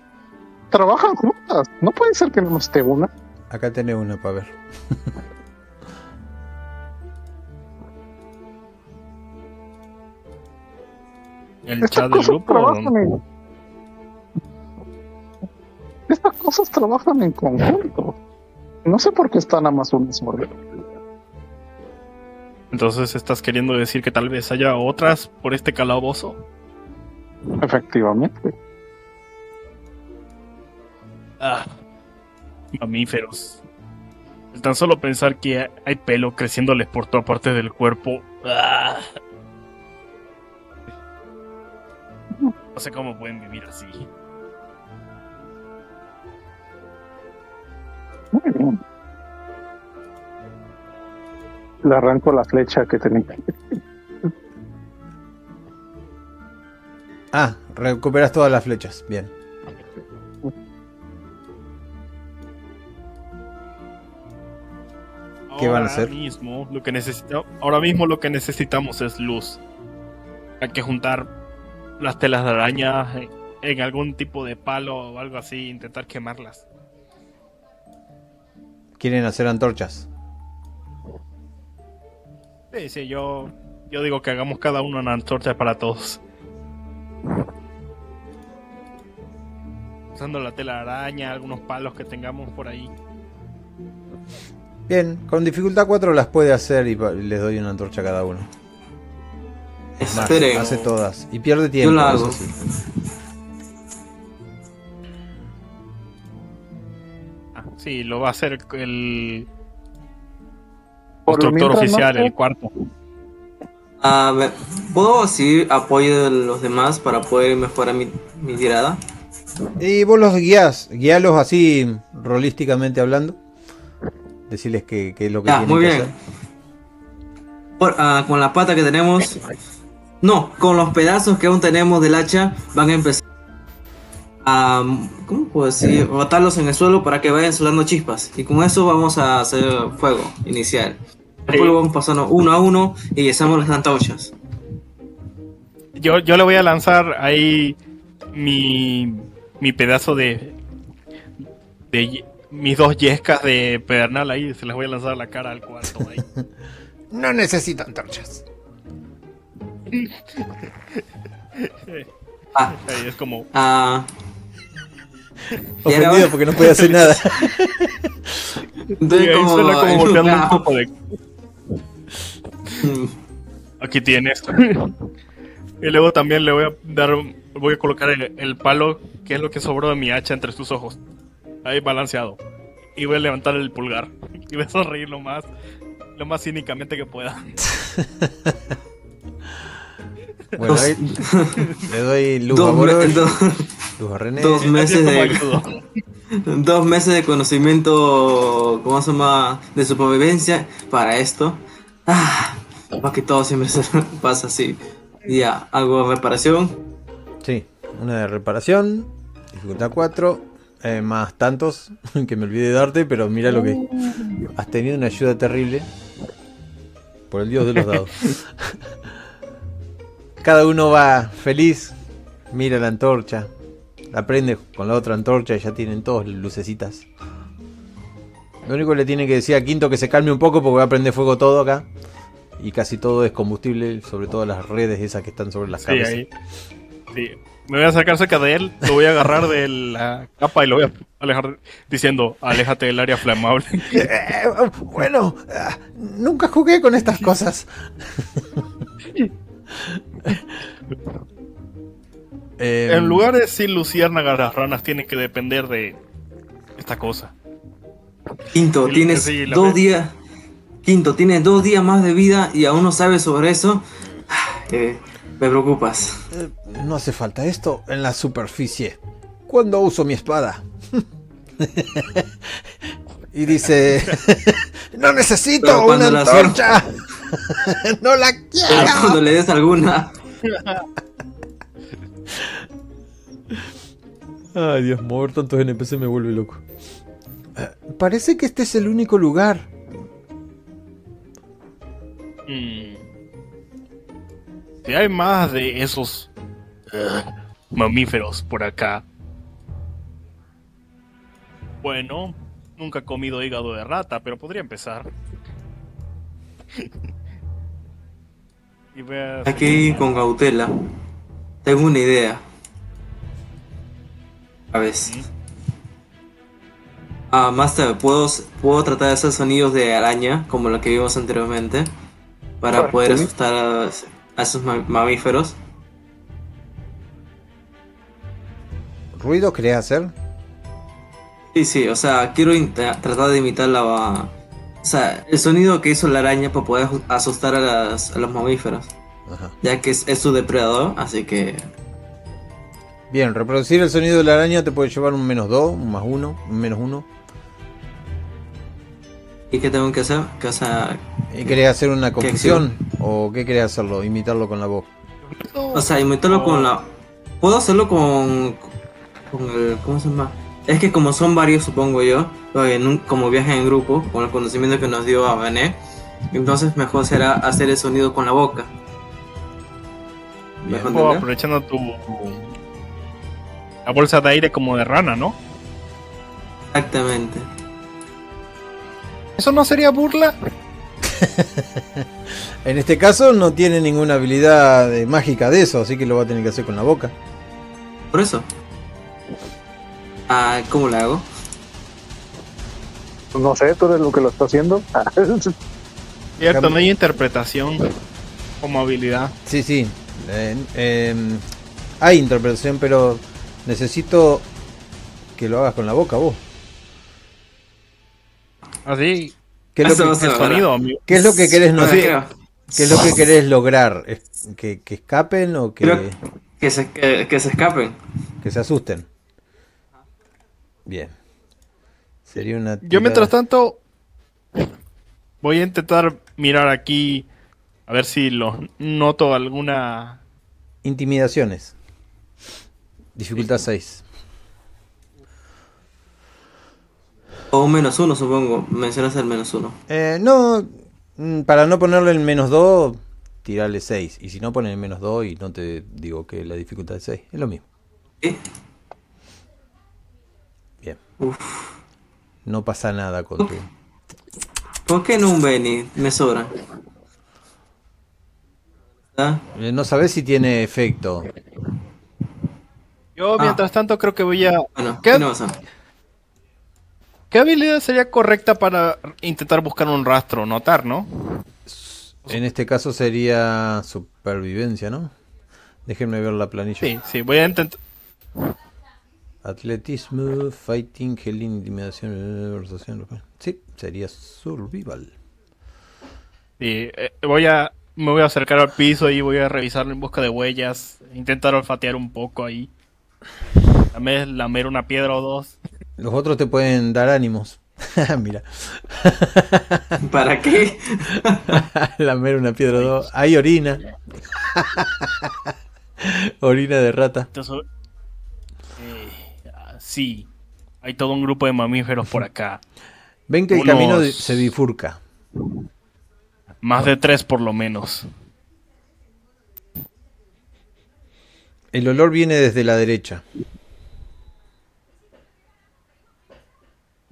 trabajan juntas. No puede ser que no esté una. Acá tenés una para ver. *laughs* ¿El Estas chat del cosas grupo? trabajan en... Estas cosas trabajan en conjunto. No sé por qué están a más unas sobre Entonces, ¿estás queriendo decir que tal vez haya otras por este calabozo? Efectivamente. Ah, mamíferos. Tan solo pensar que hay pelo creciéndoles por toda parte del cuerpo. ah. No sé cómo pueden vivir así. Muy bien. Le arranco la flecha que tenía. Ah, recuperas todas las flechas. Bien. ¿Qué van a Ahora hacer? Mismo, lo que necesita- ahora mismo lo que necesitamos es luz. Hay que juntar las telas de araña en, en algún tipo de palo o algo así, intentar quemarlas. Quieren hacer antorchas. Sí, sí, yo, yo digo que hagamos cada uno una antorcha para todos. Usando la tela de araña, algunos palos que tengamos por ahí. Bien, con dificultad 4 las puede hacer y les doy una antorcha a cada uno. Esperen. hace todas. Y pierde tiempo. la eso hago. sí. Ah, sí, lo va a hacer el constructor oficial, no sé. el cuarto. A ver, ¿puedo así apoyo de los demás para poder mejorar mi, mi tirada? Y vos los guías, guíalos así rolísticamente hablando. Decirles que, que es lo que Ya, tienen muy que bien. hacer. Por- ah, con la pata que tenemos. No, con los pedazos que aún tenemos del hacha, van a empezar a. ¿Cómo puedo decir? Botarlos en el suelo para que vayan solando chispas. Y con eso vamos a hacer fuego inicial. Después lo vamos pasando uno a uno y echamos las antorchas. Yo, yo le voy a lanzar ahí mi, mi pedazo de, de mis dos yescas de pedernal ahí, se las voy a lanzar a la cara al cuarto ahí. *laughs* No necesito antorchas. Ah, Ahí es como, ah. Ahora Ofendido porque no puede hacer *laughs* nada. Ahí como- suena como golpeando un poco de. *laughs* aquí tienes. y luego también le voy a dar, voy a colocar el, el palo, que es lo que sobró de mi hacha entre tus ojos. Ahí balanceado. Y voy a levantar el pulgar. Y voy a sonreír lo más, lo más cínicamente que pueda. *laughs* Bueno, Dos- ahí le doy luz a Dos, me- Borosh, dos- luz a René. dos *laughs* meses de. Dos meses de conocimiento, ¿cómo se llama? De supervivencia para esto. Ah, más que todo siempre se *laughs* pasa así. Ya, hago reparación. Sí, una de reparación, dificultad 4, eh, más tantos *laughs* que me olvidé de darte, pero mira lo que has tenido una ayuda terrible. Por el dios de los *laughs* dados. Cada uno va feliz, mira la antorcha, la prende con la otra antorcha y ya tienen todos lucecitas. Lo único que le tiene que decir a Quinto que se calme un poco porque va a prender fuego todo acá. Y casi todo es combustible, sobre todo las redes esas que están sobre las Sí, cabezas. ahí. Sí. Me voy a acercar cerca de él, lo voy a agarrar de la capa y lo voy a alejar diciendo, aléjate del área flamable. *laughs* Eh, bueno, ah, nunca jugué con estas cosas. En lugares sin luciérnagas, las ranas tienen que depender de esta cosa. Quinto, tienes sí, dos vez- días. Quinto, tienes dos días más de vida y aún no sabes sobre eso. Eh, me preocupas. eh, no hace falta esto en la superficie. ¿Cuándo uso mi espada? *laughs* y dice, *laughs* no necesito Pero una la antorcha. *laughs* no la Pero quiero. cuando le des alguna. Ay, Dios, mover tantos NPC me vuelve loco. Parece que este es el único lugar. Mm. Si hay más de esos eh, mamíferos por acá. Bueno, nunca he comido hígado de rata, pero podría empezar. *laughs* y Hay que ir con cautela. Tengo una idea. A ver. Ah, Master, ¿puedo, puedo tratar de hacer sonidos de araña, como lo que vimos anteriormente, para poder sí. asustar a, a esos ma- mamíferos. ¿Ruido querés hacer? Sí, sí, o sea, quiero tratar de imitar la... O sea, el sonido que hizo la araña para poder asustar a, las- a los mamíferos, Ajá. ya que es, es su depredador, así que... Bien, reproducir el sonido de la araña te puede llevar un menos 2, un más 1, un menos 1. ¿Y qué tengo que hacer? O sea, ¿Y querés hacer una ¿Qué confusión? ¿O qué querés hacerlo? Imitarlo con la voz. O sea, imitarlo con la. Puedo hacerlo con. Con el. ¿Cómo se llama? Es que como son varios, supongo yo, un- como viaje en grupo, con el conocimiento que nos dio a Bené, entonces mejor será hacer el sonido con la boca. Bien. Aprovechando tu la bolsa de aire como de rana, ¿no? Exactamente. ¿Eso no sería burla? *laughs* En este caso no tiene ninguna habilidad eh, mágica de eso, así que lo va a tener que hacer con la boca. Por eso. Ah, ¿cómo lo hago? No sé, tú eres lo que lo está haciendo. *laughs* Cierto, no hay interpretación como habilidad. Sí, sí. eh, em, hay interpretación, pero necesito que lo hagas con la boca vos. Así, ¿Qué es lo que, sonido, amigo. qué es lo que querés, no Ah, sé, creo, qué es lo que querés lograr? ¿Es ¿Que, que escapen o que, que, se, que, que se escapen. que se asusten? Bien. Sería una. Yo tirada- mientras tanto voy a intentar mirar aquí a ver si los noto alguna Intimidaciones. Dificultad 6. O un menos uno, supongo. Mencionas el menos uno. Eh, no, mm, para no ponerle el menos 2, tirarle 6. Y si no, ponen el menos 2 y no te digo que la dificultad es 6. Es lo mismo. Bien. Uf. No pasa nada con tu... ¿Por qué no un Benny? Me sobra. ¿Ah? Eh, No sabes si tiene efecto. Yo Ah. mientras tanto creo que voy a Bueno, ¿Qué? ¿qué no pasa? ¿Qué habilidad sería correcta para intentar buscar un rastro, notar, no? En este caso sería supervivencia, ¿no? Déjenme ver la planilla. Sí, sí, voy a intentar Atletismo, fighting, healing, intimidación, conversación. Sí, sería survival. sí, eh, voy a me voy a acercar al piso y voy a revisarlo en busca de huellas, intentar olfatear un poco ahí. También lamer una piedra o dos. Los otros te pueden dar ánimos. *laughs* Mira, *laughs* ¿Para qué? *laughs* lamer una piedra o dos. Ahí orina. orina de rata. Entonces, eh, ah, sí, hay todo un grupo de mamíferos por acá. Ven que el camino se bifurca. Más de tres por lo menos. El olor viene desde la derecha.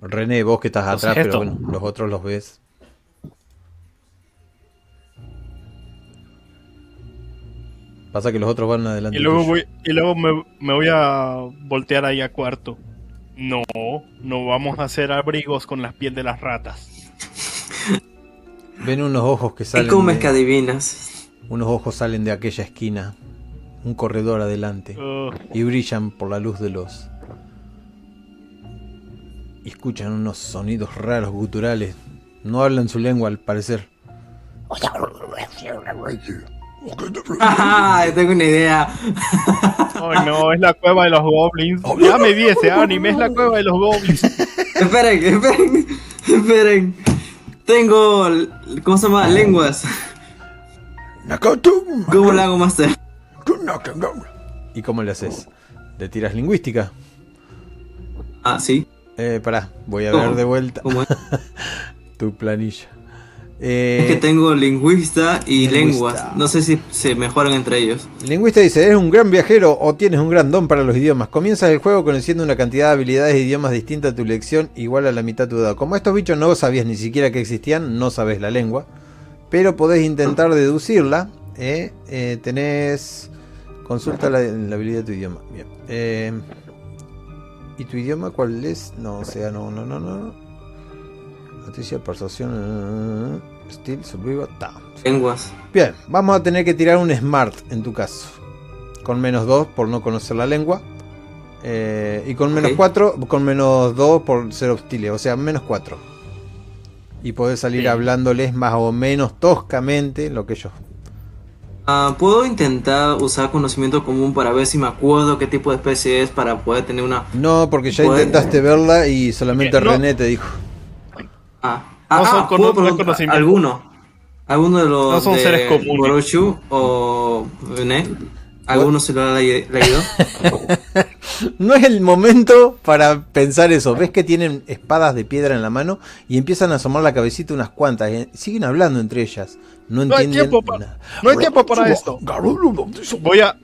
René, vos que estás atrás, pero bueno, los otros los ves. Pasa que los otros van adelante. Y luego voy, y luego me, me voy a voltear ahí a cuarto. No, no vamos a hacer abrigos con la piel de las ratas. Ven unos ojos que ¿Qué salen. comes que de- adivinas? unos ojos salen de aquella esquina. Un corredor adelante. Uh, y brillan por la luz de los. Y escuchan unos sonidos raros, guturales. No hablan su lengua al parecer. ¡Ah! Tengo una idea. oh no, es la cueva de los goblins. Ya me vi ese anime, es la cueva de los goblins. *laughs* Esperen, esperen, esperen. Tengo. ¿Cómo se llama? Lenguas. ¿Cómo lo hago, Master? ¿Y cómo le haces? ¿Le tiras lingüística? Ah, sí. Eh, pará, voy a ¿Cómo? ver de vuelta *laughs* tu planilla. Es que Eh, tengo lingüista y lingüista. lenguas. No sé si se mejoran entre ellos. lingüista dice, ¿eres un gran viajero o tienes un gran don para los idiomas? Comienzas el juego conociendo una cantidad de habilidades de idiomas distinta a tu lección, igual a la mitad de tu edad. Como estos bichos no sabías ni siquiera que existían, no sabes la lengua, pero podés intentar deducirla. eh, eh, tenés... Consulta la, la habilidad de tu idioma. Bien. ¿Y tu idioma cuál es? No, o sea, no, no, no, no. Noticia, persuasión, steel, survival, ta. Lenguas. Bien, vamos a tener que tirar un smart en tu caso. Con menos 2 por no conocer la lengua. Eh, y con menos Ok. 4, con menos 2 por ser hostile, o sea, menos 4. Y podés salir Sí. hablándoles más o menos toscamente lo que ellos. Ah, ¿Puedo intentar usar conocimiento común para ver si me acuerdo qué tipo de especie es para poder tener una... No, porque ya intentaste verla y solamente Eh, no. René te dijo. Ah, No ah, son ah, cono- ¿puedo no conocimiento. ¿Alguno? ¿Alguno de los No son de seres comunes. Boroshu o René? ¿Alguno se lo ha le- leído? *laughs* No es el momento para pensar eso. Ves que tienen espadas de piedra en la mano y empiezan a asomar la cabecita unas cuantas. y siguen hablando entre ellas. No No hay tiempo pa- nada. No hay tiempo para esto. Voy a.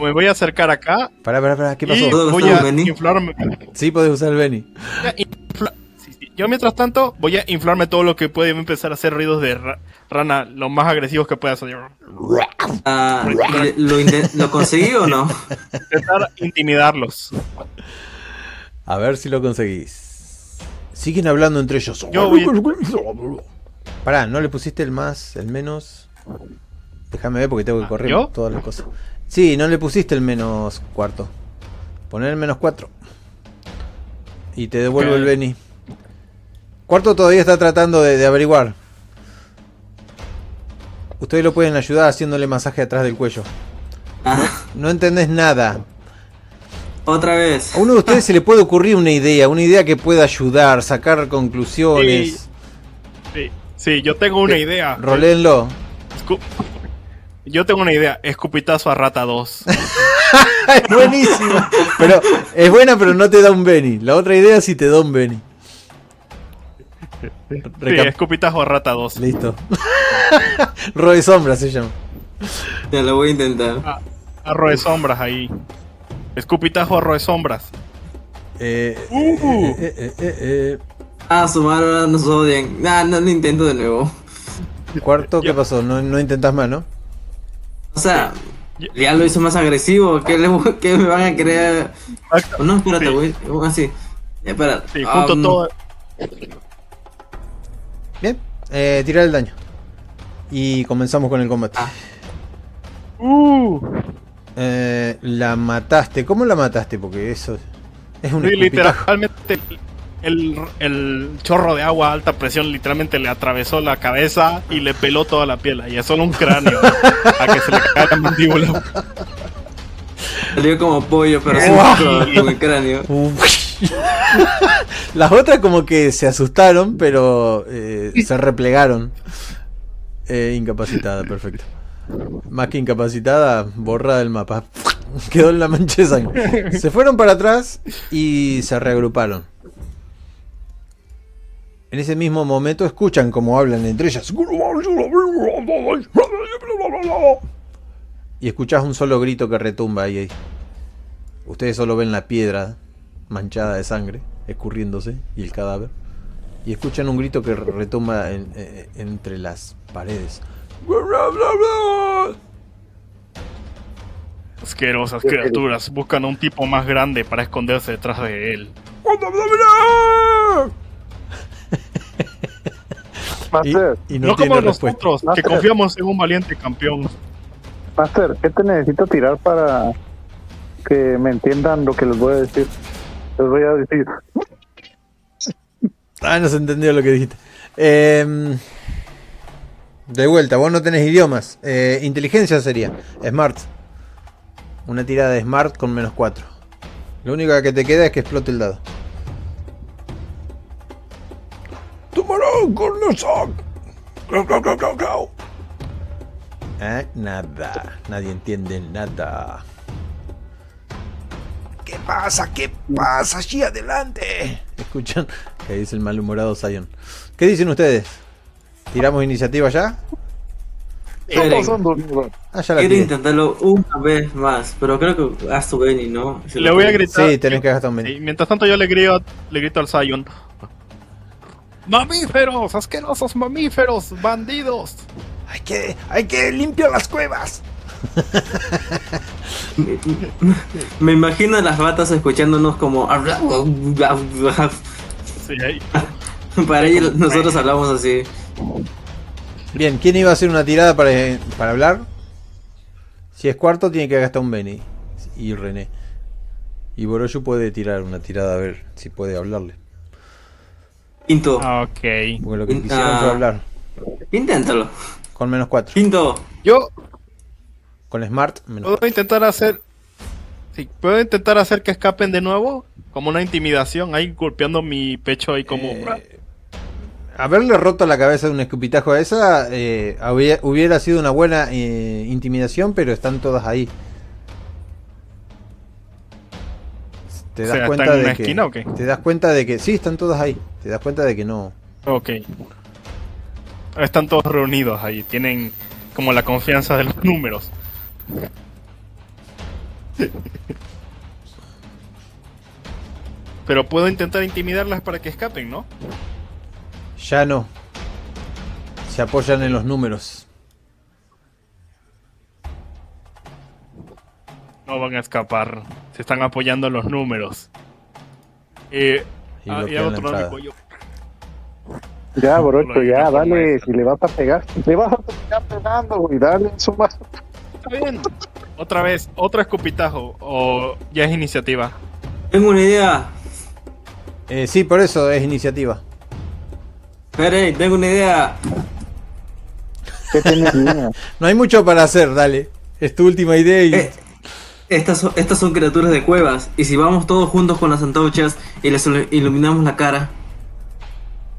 Me voy a acercar acá pará, ¿qué y pasó? ¿Puedo voy a inflarme. Sí, podés usar el Benny. voy a infla- sí, sí. Yo mientras tanto voy a inflarme todo lo que puede y voy a empezar a hacer ruidos de ra- rana lo más agresivos que pueda hacer. Ah, ¿le- ¿lo, ¿Lo conseguí o no? Intentar intimidarlos. A ver si lo conseguís. Siguen hablando entre ellos. Yo voy Pará, ¿no le pusiste el más, el menos? Déjame ver porque tengo que correr ¿yo? todas las cosas. Sí, no le pusiste el menos cuarto. Poner el menos cuatro. Y te devuelvo el Benny. Cuarto todavía está tratando de, de averiguar. Ustedes lo pueden ayudar haciéndole masaje atrás del cuello. Ah, No entendés nada. otra vez. A uno de ustedes se le puede ocurrir una idea, una idea que pueda ayudar, sacar conclusiones. Sí, sí, yo tengo una idea. Roléenlo. Escu- Yo tengo una idea. Escupitazo a rata 2. *laughs* es buenísima. Pero es buena, pero no te da un Benny. La otra idea sí te da un Benny. Sí, escupitazo a rata 2. Listo. *laughs* Roy Sombra se llama. Ya lo voy a intentar. Arro de sombras ahí. Escupitajo arro de sombras. Eh, Uh. eh, eh, eh, eh, Ah, su madre ahora nos odian. Nah, no lo intento de nuevo. Cuarto, ¿qué pasó? No, no intentas más, ¿no? O sea, Ya. ya lo hizo más agresivo. ¿Qué, le, qué me van a creer? No, espérate, Sí. güey. Así. Espera. Sí, junto Um, todo. Bien. Eh, tirar el daño. Y comenzamos con el combate. Ah. Uh, Eh, la mataste. ¿Cómo la mataste? Porque eso es un sí, literalmente el, el chorro de agua a alta presión literalmente le atravesó la cabeza y le peló toda la piel. Y es solo un cráneo a que se le cae la mandíbula. Salió como pollo, pero sí con, el cráneo. Las otras como que se asustaron, pero eh, se replegaron. Eh, incapacitada, perfecto. Más que incapacitada, borrada del mapa. *laughs* Quedó en la mancha de sangre. Se fueron para atrás y se reagruparon. En ese mismo momento escuchan como hablan entre ellas. Y escuchas un solo grito que retumba ahí. ahí. Ustedes solo ven la piedra manchada de sangre, escurriéndose, y el cadáver. Y escuchan un grito que retumba en- eh, entre las paredes. Asquerosas criaturas buscan a un tipo más grande para esconderse detrás de él. Master, y no, No, tiene como respuesta. nosotros, que confiamos en un valiente campeón. Master, ¿qué te necesito tirar para que me entiendan lo que les voy a decir? Les voy a decir. *laughs* Ah, no se entendió lo que dijiste. Em, de vuelta, vos no tenés idiomas. Eh, inteligencia sería. Smart. Una tirada de Smart con menos 4. Lo único que te queda es que explote el dado. ¡Tomarán con los Eh, nada. Nadie entiende nada. ¿Qué pasa? ¿Qué pasa allí adelante? Escuchan que dice el malhumorado Zion. ¿Qué dicen ustedes? ¿Tiramos iniciativa ya? Ah, ya la quiero intentarlo una vez más, pero creo que haz tu Benny, ¿no? Le voy a gritar. Sí, tenés que gastar un menú. Sí, mientras tanto yo le grito, le grito al Zion. ¡Mamíferos! ¡Asquerosos mamíferos! ¡Bandidos! Hay que, hay que limpiar las cuevas. *laughs* Me imagino a las ratas escuchándonos como. Sí, ahí. Para ellos, nosotros hablamos así. Bien, ¿quién iba a hacer una tirada para, para hablar? Si es cuarto, tiene que gastar un Benny. Y René. Y Boroshu puede tirar una tirada a ver si puede hablarle. Quinto, Ah, Ok. Porque lo que Ah. quisieron fue hablar. inténtalo. Con menos 4. Quinto, Yo Con Smart, menos puedo intentar hacer. Sí, puedo intentar hacer que escapen de nuevo. Como una intimidación, ahí golpeando mi pecho ahí como. Eh, haberle roto la cabeza de un escupitajo a esa eh, había- hubiera sido una buena eh, intimidación, pero están todas ahí. Te O das sea, cuenta ¿están en de que esquina o qué? te das cuenta de que sí están todas ahí. Te das cuenta de que no. Ok. Están todos reunidos ahí. Tienen como la confianza de los números. Pero puedo intentar intimidarlas para que escapen, ¿no? Ya no. Se apoyan en los números. No van a escapar. Se están apoyando en los números. Eh, Y ah, y otro lado cuello. Ya, Borocho, Lo ya, dale. Si le vas a pegar, le vas a terminar pegando, güey. Dale, eso más. Está bien. Otra vez, otro escupitajo. O ya es iniciativa. tengo una idea. Eh, sí, por eso es iniciativa. Espera, tengo una idea. ¿Qué tienes, niña? *laughs* No hay mucho para hacer, dale. Es tu última idea y... Eh, estas, son, estas son criaturas de cuevas. Y si vamos todos juntos con las antorchas y les ilu- iluminamos la cara,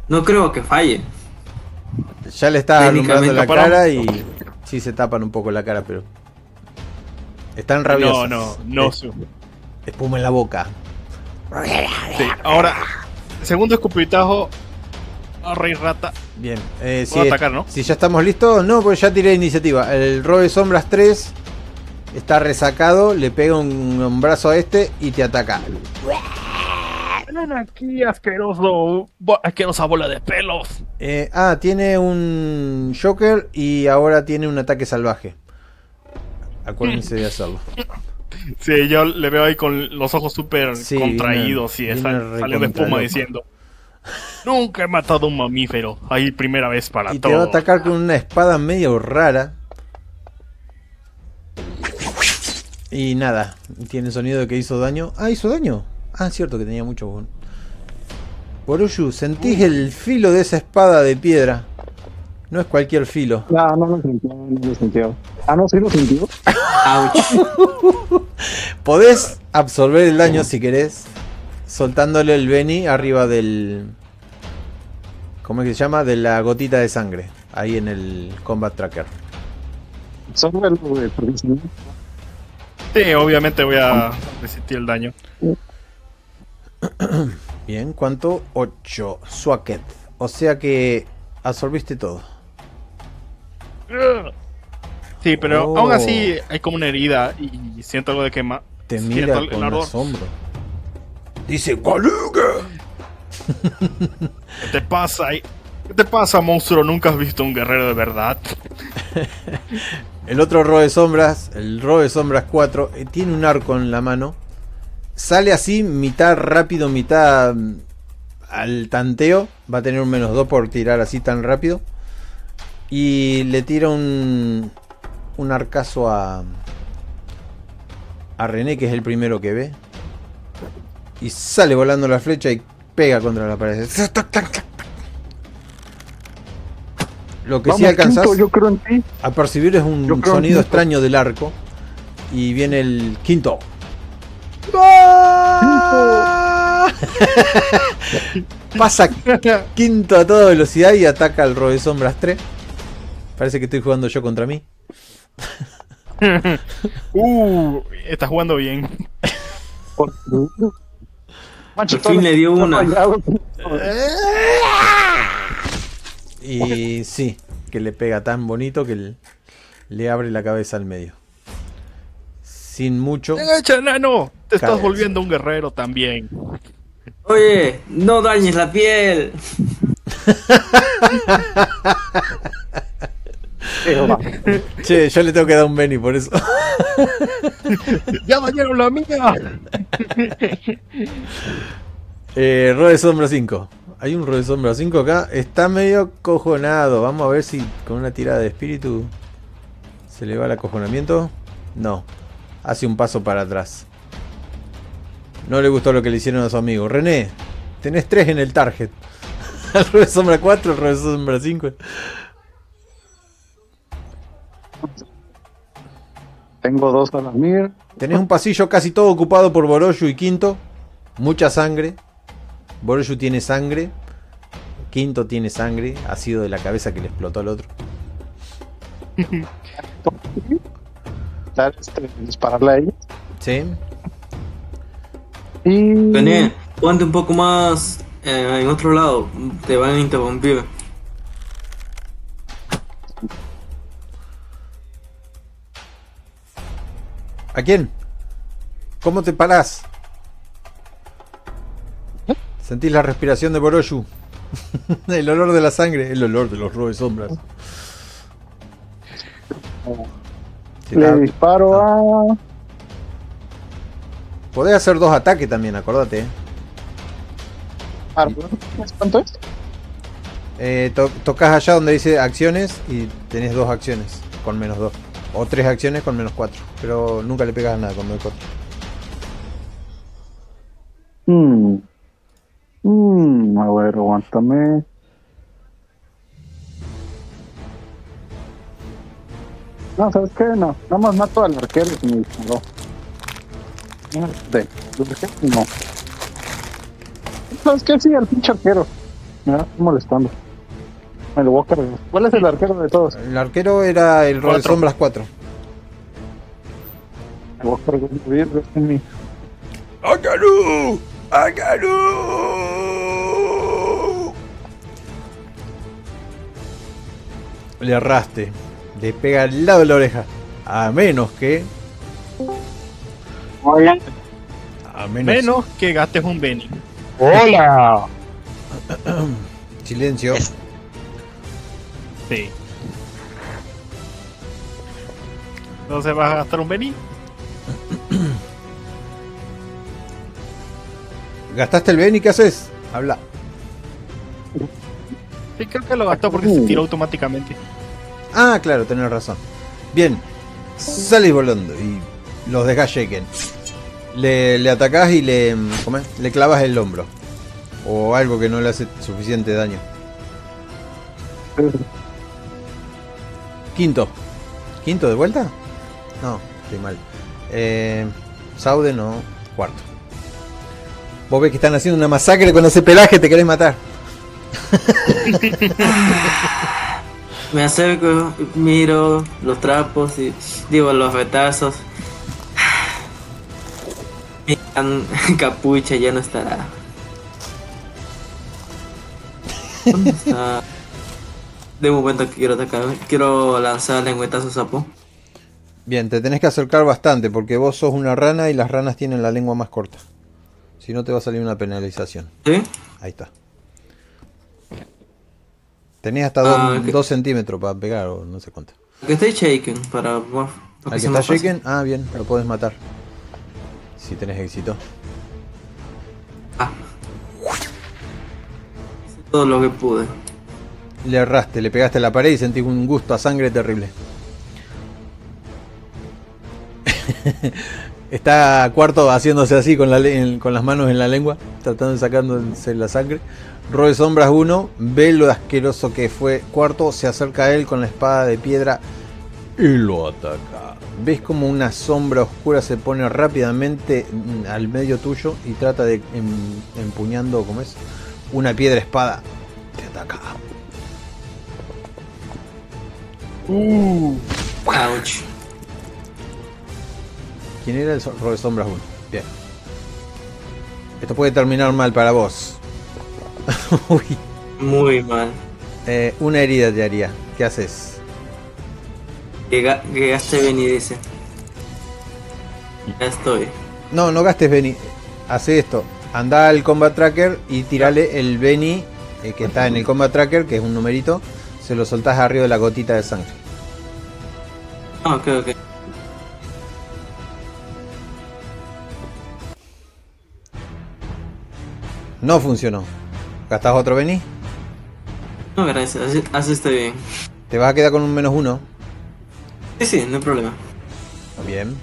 no creo que falle. Ya le está alumbrando la cara y sí se tapan un poco la cara, pero están rabiosos. No, no, no. Su- espuma en la boca. Sí, ahora, segundo escupitajo. A Rey Rata. Bien, eh, si, Puedo atacar, ¿no? si ya estamos listos, no, pues ya tiré iniciativa. El Robe Sombras 3 está resacado, le pega un, un brazo a este y te ataca. Ven aquí, asqueroso. Asquerosa bola de pelos. Eh, ah, tiene un Joker y ahora tiene un ataque salvaje. Acuérdense de hacerlo. *laughs* Sí, yo le veo ahí con los ojos súper Sí, contraídos viene- y sal- salió de espuma diciendo: Nunca he matado a un mamífero. Ahí, primera vez para Y te va a todo. atacar con una espada medio rara. Y nada, tiene sonido de que hizo daño. Ah, hizo daño. Ah, es cierto que tenía mucho. bueno. Borushu, sentís el filo de esa espada de piedra. No es cualquier filo. No, no lo sintió, no lo sintió. Ah, no, sí lo sintió. *laughs* Podés absorber el daño si querés. soltándole el Benny arriba del. ¿Cómo es que se llama? De la gotita de sangre. Ahí en el Combat Tracker. Sobre lo de profesional. Sí, obviamente voy a resistir el daño. *clears throat* Bien, ¿cuánto? 8. Swacket. O sea que absorbiste todo. Sí, pero Oh. aún así hay como una herida y siento algo de quema. Te mira el con ardor. asombro. Dice Galuga. *laughs* ¿Qué te pasa? ahí? ¿Qué te pasa, monstruo? ¿Nunca has visto un guerrero de verdad? *laughs* El otro Ro de Sombras, el Ro de Sombras 4, eh, tiene un arco en la mano. Sale así, mitad rápido, mitad mm, al tanteo. Va a tener un menos 2 por tirar así tan rápido. Y le tira un, un arcazo a, a René, que es el primero que ve. Y sale volando la flecha y pega contra la pared. Lo que Vamos, sí alcanzas Quinto, yo creo en ti. a percibir es un sonido extraño del arco. Y viene el quinto. *laughs* Pasa quinto a toda velocidad y ataca al Robe Sombras 3. Parece que estoy jugando yo contra mí. *laughs* Uh, estás jugando bien. Por- fin le dio está una. *laughs* Y sí, que le pega tan bonito que le, abre la cabeza al medio. Sin mucho. ¡Agacha, nano! Te estás volviendo un guerrero también. Oye, no dañes la piel. *laughs* Che, yo le tengo que dar un Benny por eso. *laughs* ¡Ya dañaron la mía! Eh, Ro de Sombra 5. Hay un Ro de Sombra 5 acá. Está medio cojonado. Vamos a ver si con una tirada de espíritu se le va el acojonamiento. No. Hace un paso para atrás. No le gustó lo que le hicieron a su amigo. René, tenés 3 en el target. *laughs* El Ro de Sombra 4, el Ro de Sombra 5. Tengo dos a la mira. Tenés un pasillo casi todo ocupado por Boroshu y Quinto. Mucha sangre. Boroshu tiene sangre. Quinto tiene sangre. Ha sido de la cabeza que le explotó al otro. *laughs* Dispararle a ella. Sí. Y. René, ponte un poco más eh, en otro lado. Te van a interrumpir. ¿A quién? ¿Cómo te parás? Sentís la respiración de Boroshu. *laughs* el olor de la sangre. El olor de los robes sombras. Sí, Le disparo a. Podés hacer dos ataques también, acordate. eh. Árbol. ¿Cuánto es? Eh, to- tocas allá donde dice acciones y tenés dos acciones con menos dos. O tres acciones con menos cuatro. Pero nunca le pegas nada con menos cuatro. Hmm. Hmm, a ver, aguántame. No, ¿sabes qué? No, nada más mato al arquero y me disparó. No. ¿Sabes qué? Sí, al pinche arquero. Me está molestando. Me lo voy a cargar. ¿Cuál es el arquero de todos? El arquero era el rol sombras 4. Me voy a cargar un vidrio Le erraste. Le pega al lado de la oreja. A menos que. A menos. Menos que gastes un Benny. ¡Hola! *coughs* Silencio. Sí. Entonces vas a gastar un Benny. *coughs* ¿Gastaste el Ben y qué haces? Habla. Creo que lo gastó porque se tiró automáticamente. Ah, claro, tenés razón. Bien, salís volando y los dejas shaken. Le, le atacás y le, ¿cómo es? le clavas el hombro. O algo que no le hace suficiente daño. Quinto. ¿Quinto de vuelta? No, estoy mal. Eh, Saude no, cuarto. Vos ves que están haciendo una masacre con ese pelaje, te querés matar. Me acerco, miro los trapos y digo los retazos. Mi capucha ya no estará. ¿Dónde está? De momento quiero atacar, quiero lanzar lengüetazo sapo. Bien, te tenés que acercar bastante porque vos sos una rana y las ranas tienen la lengua más corta. Si no te va a salir una penalización. ¿Sí? Ahí está. Tenés hasta Ah, 2 ok. centímetros para pegar o no sé cuánto. Que estoy shaken para, para Al que está shaken, ah bien, lo podés matar. Si tenés éxito. Ah. Hice todo lo que pude. Le erraste, le pegaste a la pared y sentís un gusto a sangre terrible. *laughs* Está cuarto haciéndose así con, la con las manos en la lengua, tratando de sacándose la sangre. Roe Sombras 1, ve lo asqueroso que fue. Cuarto se acerca a él con la espada de piedra y lo ataca. Ves como una sombra oscura se pone rápidamente al medio tuyo y trata de em- empuñando, como es, una piedra espada. Te ataca. Ouch. ¿Quién era el Roe Sombras 1? Bien. Esto puede terminar mal para vos. *laughs* Uy. Muy mal. Eh, una herida te haría. ¿Qué haces? Que, ga- que gaste Benny dice. Ya estoy. No, no gastes Benny. Hace esto. Anda al Combat Tracker y tirale el Benny eh, que está en el Combat Tracker, que es un numerito. Se lo soltás arriba de la gotita de sangre. Ah, ok, ok. No funcionó. ¿Gastás otro Benny? No, gracias. Así, así estoy bien. Te vas a quedar con un menos uno. Sí, sí, no hay problema. Bien.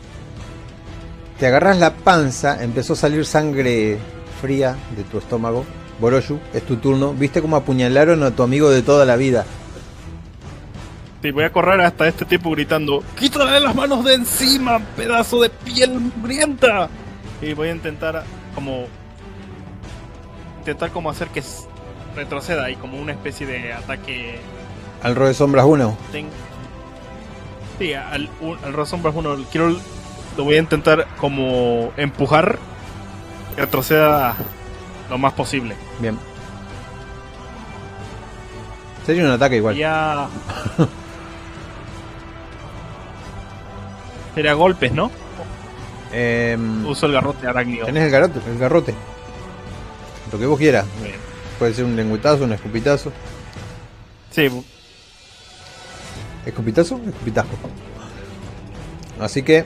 Te agarras la panza, empezó a salir sangre fría de tu estómago. Boroshu, es tu turno. ¿Viste cómo apuñalaron a tu amigo de toda la vida? Sí, voy a correr hasta este tipo gritando: ¡Quítale las manos de encima, pedazo de piel mugrienta! Y voy a intentar como. Intentar como hacer que retroceda y como una especie de ataque. Al Roe Sombras 1. ten- Sí, al, al Sombras 1 quiero. Lo voy a intentar como empujar. Que retroceda lo más posible. Bien. Sería un ataque igual. Ya. Sería golpes, ¿no? Em, Uso el garrote arácnido. tenés el garrote, el garrote. Lo que vos quieras. Bien. Puede ser un lengüetazo, un escupitazo. Sí, ¿Escupitazo? Escupitajo. Así que.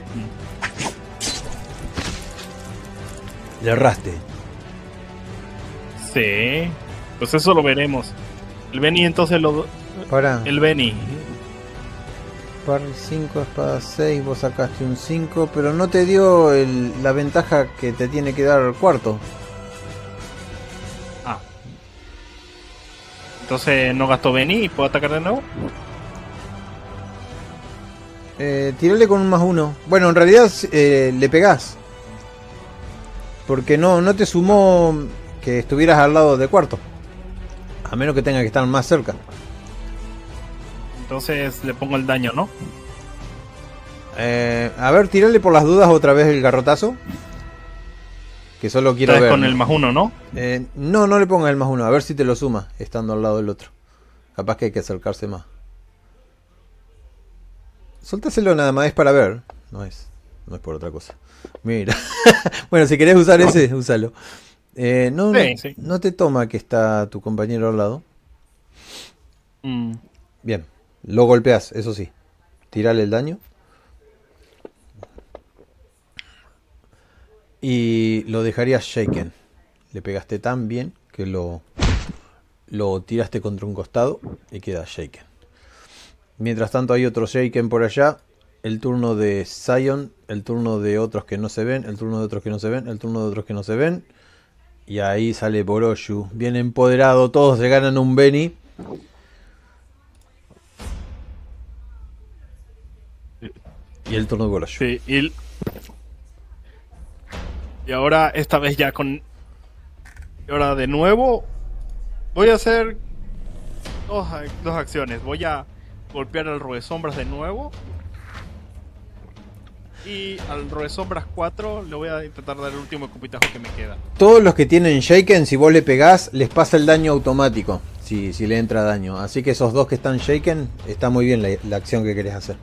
Le erraste. sí. Pues eso lo veremos. El Benny entonces lo. Para. El Benny. Par 5, espada 6, vos sacaste un 5, pero no te dio el- la ventaja que te tiene que dar el cuarto. Entonces no gasto Benny y puedo atacar de nuevo. Eh, tirale con un más uno. Bueno, en realidad eh, le pegás. Porque no, no te sumó que estuvieras al lado de cuarto. A menos que tenga que estar más cerca. Entonces le pongo el daño, ¿no? Eh, a ver, tirale por las dudas otra vez el garrotazo. Que solo quiero ver. con el más uno, ¿no? Eh, no, no le pongas el más uno. A ver si te lo suma estando al lado del otro. Capaz que hay que acercarse más. Soltáselo nada más, es para ver. No es. No es por otra cosa. Mira. *laughs* bueno, si querés usar ese, úsalo. Eh, no, Sí, no, sí. no te toma que está tu compañero al lado. Mm. Bien. Lo golpeas, eso sí. Tirale el daño. Y lo dejarías shaken. Le pegaste tan bien que lo, lo tiraste contra un costado y queda shaken. Mientras tanto hay otro shaken por allá. El turno de Zion, el turno de otros que no se ven, el turno de otros que no se ven, el turno de otros que no se ven. Y ahí sale Boroshu, bien empoderado, todos se ganan un Benny. Y el turno de Boroshu. Sí, y, y ahora esta vez ya con Y ahora de nuevo voy a hacer dos, dos acciones. Voy a golpear al Roe Sombras de nuevo. Y al Roe Sombras 4 le voy a intentar dar el último escupitajo que me queda. Todos los que tienen Shaken, si vos le pegás, les pasa el daño automático. Si, si le entra daño. Así que esos dos que están Shaken, está muy bien la, la acción que querés hacer.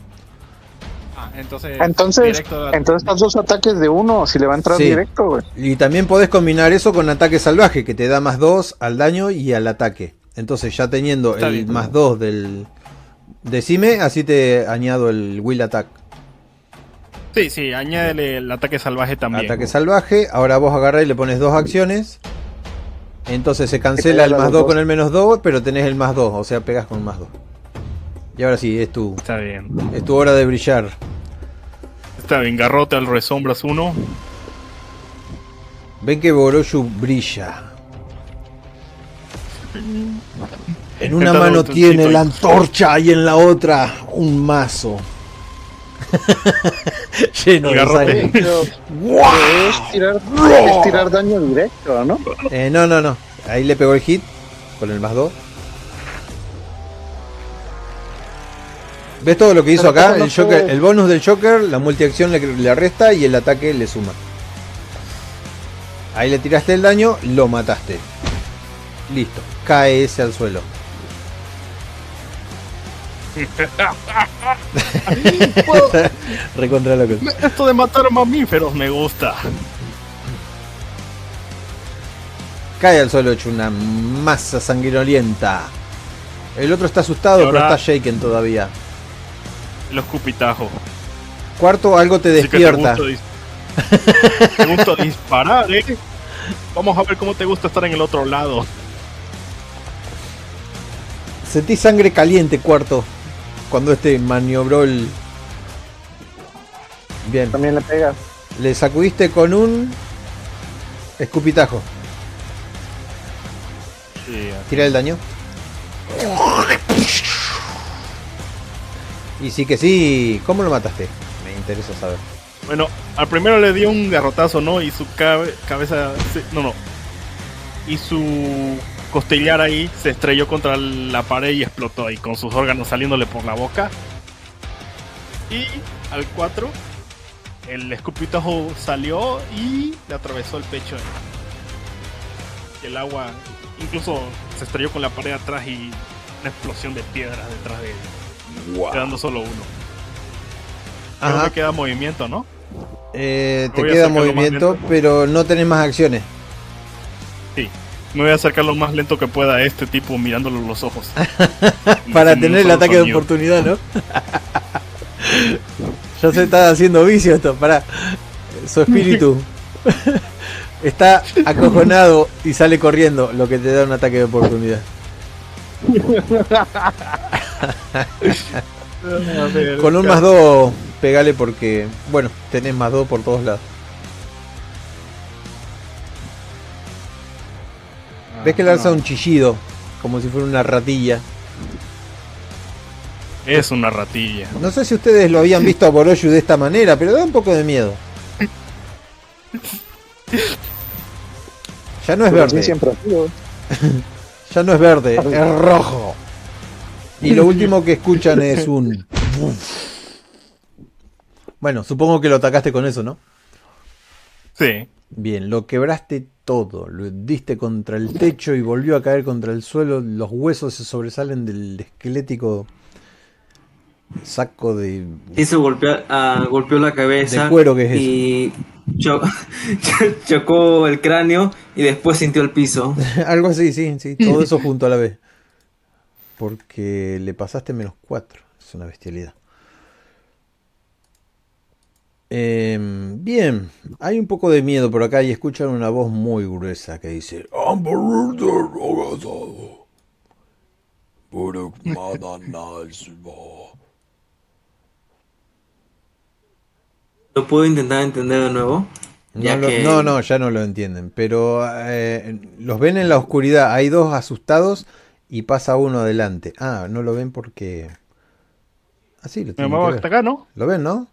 Entonces. Entonces, entonces estás dos ataques de uno, si le va a entrar Sí. directo, güey. Y también podés combinar eso con ataque salvaje, que te da más 2 al daño y al ataque. Entonces ya teniendo Está el bien. más 2 del... Decime, así te añado el Will Attack. Sí, sí, añádele el ataque salvaje también. Ataque salvaje. Ahora vos agarrás y le pones dos acciones. Entonces se cancela el más los 2 dos. con el menos 2, pero tenés el más 2. O sea, pegas con más 2. Y ahora sí, es tu, Está bien. es tu hora de brillar. Está bien, garrote al Roe Sombras 1. Ven que Boroshu brilla. En una Está mano tiene ahí. la antorcha y en la otra un mazo. *laughs* Lleno de sangre. Tirar, es tirar daño directo, ¿no? Eh, no, no, no. Ahí le pegó el hit con el más 2. ¿Ves todo lo que hizo acá? ¿cómo no El, Joker, el bonus del Joker, la multiacción le, le resta y el ataque le suma. Ahí le tiraste el daño, lo mataste. Listo, cae ese al suelo. *laughs* Recontra loco. Esto de matar mamíferos me gusta. Cae al suelo hecho una masa sanguinolienta. El otro está asustado, ahora- pero está shaken todavía. El escupitajo. Cuarto, algo te Así que te despierta. gusta, te gusta disparar, ¿eh? Vamos a ver cómo te gusta estar en el otro lado. Sentí sangre caliente, cuarto. Cuando este maniobró el. Bien. También le pegas. Le sacudiste con un. Escupitajo. Sí, Tira el daño. Y sí que sí. ¿Cómo lo mataste? Me interesa saber. Bueno, al primero le dio un garrotazo, ¿no? Y su cabe- cabeza. no, no. Y su costillar ahí se estrelló contra la pared y explotó ahí, con sus órganos saliéndole por la boca. Y al 4, el escupitajo salió y le atravesó el pecho. El agua incluso se estrelló con la pared atrás y una explosión de piedras detrás de él, quedando solo uno. Creo Ajá. que queda movimiento, ¿no? Eh, te queda movimiento, pero no tenés más acciones. Sí. Me voy a acercar lo más lento que pueda a este tipo mirándolo en los ojos. *laughs* Para Sin tener el ataque de oportunidad, ¿no? *laughs* ya se está haciendo vicio esto, para Su espíritu *laughs* está acojonado y sale corriendo, lo que te da un ataque de oportunidad. *laughs* Con un más 2, pegale porque, bueno, tenés más 2 por todos lados. Ves que lanza un chillido, como si fuera una ratilla. Es una ratilla. No sé si ustedes lo habían visto a Boroshu de esta manera, pero da un poco de miedo. Ya no es Pero verde, siempre *laughs* ya no es verde, *laughs* es rojo. Y lo último que escuchan es un... Bueno, supongo que lo atacaste con eso, ¿no? Sí. Bien, lo quebraste todo, lo diste contra el techo y volvió a caer contra el suelo, los huesos se sobresalen del esquelético saco de... Hizo golpear, ah, golpeó la cabeza. De cuero que es eso. Y cho- *laughs* chocó el cráneo y después sintió el piso. *laughs* Algo así, sí, sí, todo eso junto a la vez. Porque le pasaste menos 4, es una bestialidad. Em, bien, hay un poco de miedo por acá y escuchan una voz muy gruesa que dice. *laughs* ¿Lo puedo intentar entender de nuevo? No, Ya lo- que- no, no, ya no lo entienden. Pero eh, los ven en la oscuridad. Hay dos asustados y pasa uno adelante. Ah, no lo ven porque. Así lo Me tienen que ver. acá, ¿no? ¿Lo ven, no?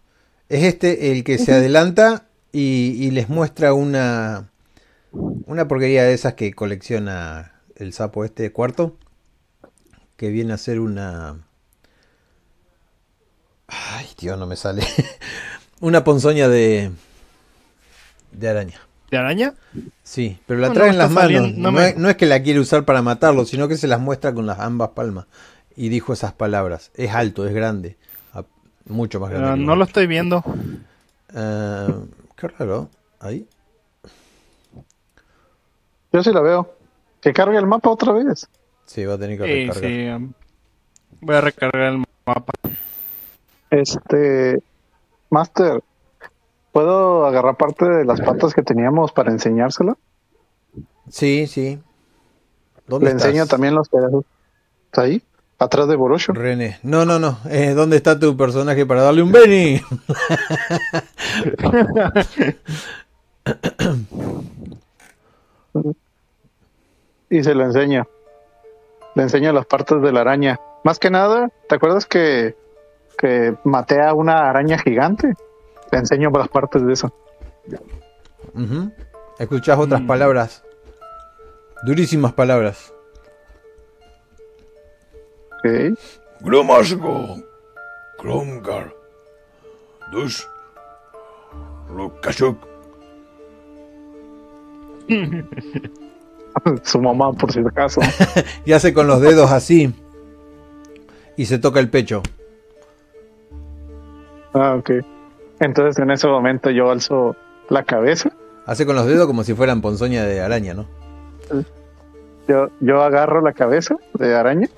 Es este el que se adelanta y, y les muestra una Una porquería de esas que colecciona el sapo este cuarto. Que viene a ser una. Ay, tío, no me sale. *laughs* una ponzoña de. de araña. ¿De araña? Sí, pero la No, trae no en las manos. saliendo, No, no me- es, no es que la quiere usar para matarlo, sino que se las muestra con las ambas palmas. Y dijo esas palabras. Es alto, es grande. Ah, Mucho más grande. Ah, que no lo estoy viendo. Ah, qué raro. Ahí. Yo sí la veo. Que cargue el mapa otra vez. Sí, va a tener que Sí, recargar. sí. Voy a recargar el mapa. Este. Master. ¿Puedo agarrar parte de las patas que teníamos para enseñársela? Sí, sí. ¿Dónde Le estás? enseño también los pedazos. ¿Está ahí? Atrás de Borosho. René. No, no, no. Eh, ¿Dónde está tu personaje para darle un Benny? *laughs* Y se lo enseño. Le enseño las partes de la araña. Más que nada, ¿te acuerdas que, que maté a una araña gigante? Le enseño las partes de eso. Escuchás otras Mm. palabras. Durísimas palabras. Ok. Gromasgo, Krongar, Dus, Rokashuk, *laughs* Su mamá, por si acaso. *laughs* Y hace con los dedos así. Y se toca el pecho. Ah, ok. Entonces en ese momento yo alzo la cabeza. Hace con los dedos como si fueran ponzoña de araña, ¿no? Yo, yo agarro la cabeza de araña.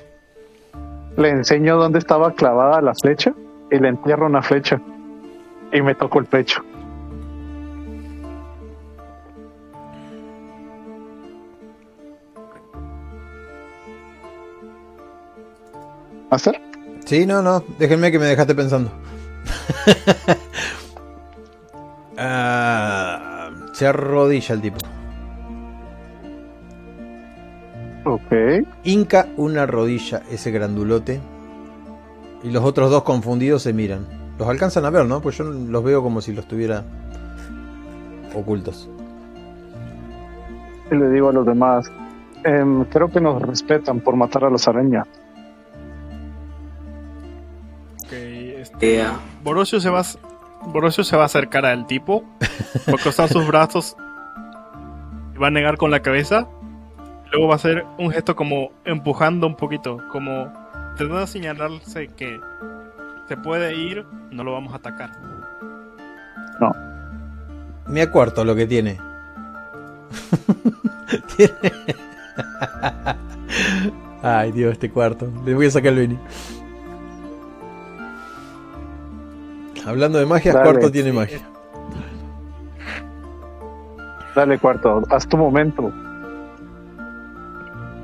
Le enseño dónde estaba clavada la flecha. Y le entierro una flecha. Y me toco el pecho. ¿Hacer? Sí, no, no. Déjenme que me dejaste pensando. *laughs* Ah, se arrodilla el tipo. Ok. Inca una rodilla ese grandulote. Y los otros dos confundidos se miran. Los alcanzan a ver, ¿no? Pues yo los veo como si los tuviera ocultos. Y le digo a los demás. em, creo que nos respetan por matar a los arañas. Ok, este, Yeah. Borosio se va, a- Borosio se va a acercar al tipo, va a cruzar sus brazos y va a negar con la cabeza. Luego va a hacer un gesto como empujando un poquito, como tratando de señalarse que se puede ir, no lo vamos a atacar. Me acuerdo lo que tiene. *laughs* Tiene- *laughs* Ay, Dios, este cuarto. Le voy a sacar el Beni. Hablando de magia, Dale. cuarto tiene magia. Dale, cuarto, haz tu momento.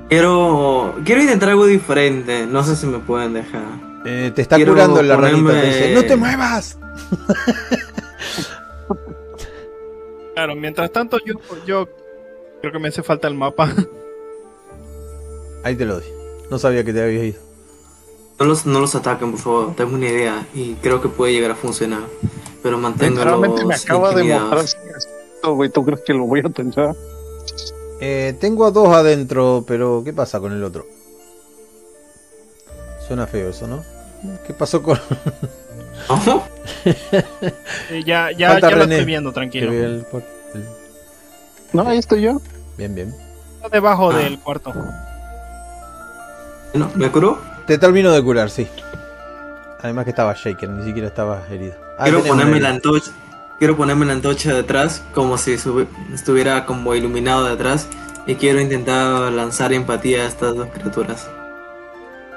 Quiero, quiero intentar algo diferente. No sé si me pueden dejar. Eh, te está Quiero curando la ranita. ponerme- Te dice, ¡No te muevas! *laughs* Claro, mientras tanto yo, yo creo que me hace falta el mapa. Ahí te lo doy. No sabía que te habías ido. No los, no los ataquen, por favor. Tengo una idea y creo que puede llegar a funcionar. Pero manténgalos Literalmente me acaba de mostrar esto, güey. ¿Tú crees que lo voy a pensar? Eh, tengo a dos adentro, pero ¿qué pasa con el otro? Suena feo eso, ¿no? ¿Qué pasó con ¿Ojo? *laughs* Eh, ya ya, ya lo estoy viendo, tranquilo. el- No, ahí estoy yo. Bien, bien. Está debajo Ah. del cuarto. No, ¿Me curó? Te termino de curar, sí. Además que estaba shaker, ni siquiera estaba herido. Ah, Quiero ponerme la antorcha. Quiero ponerme la antorcha detrás, como si subi- estuviera como iluminado detrás. Y quiero intentar lanzar empatía a estas dos criaturas.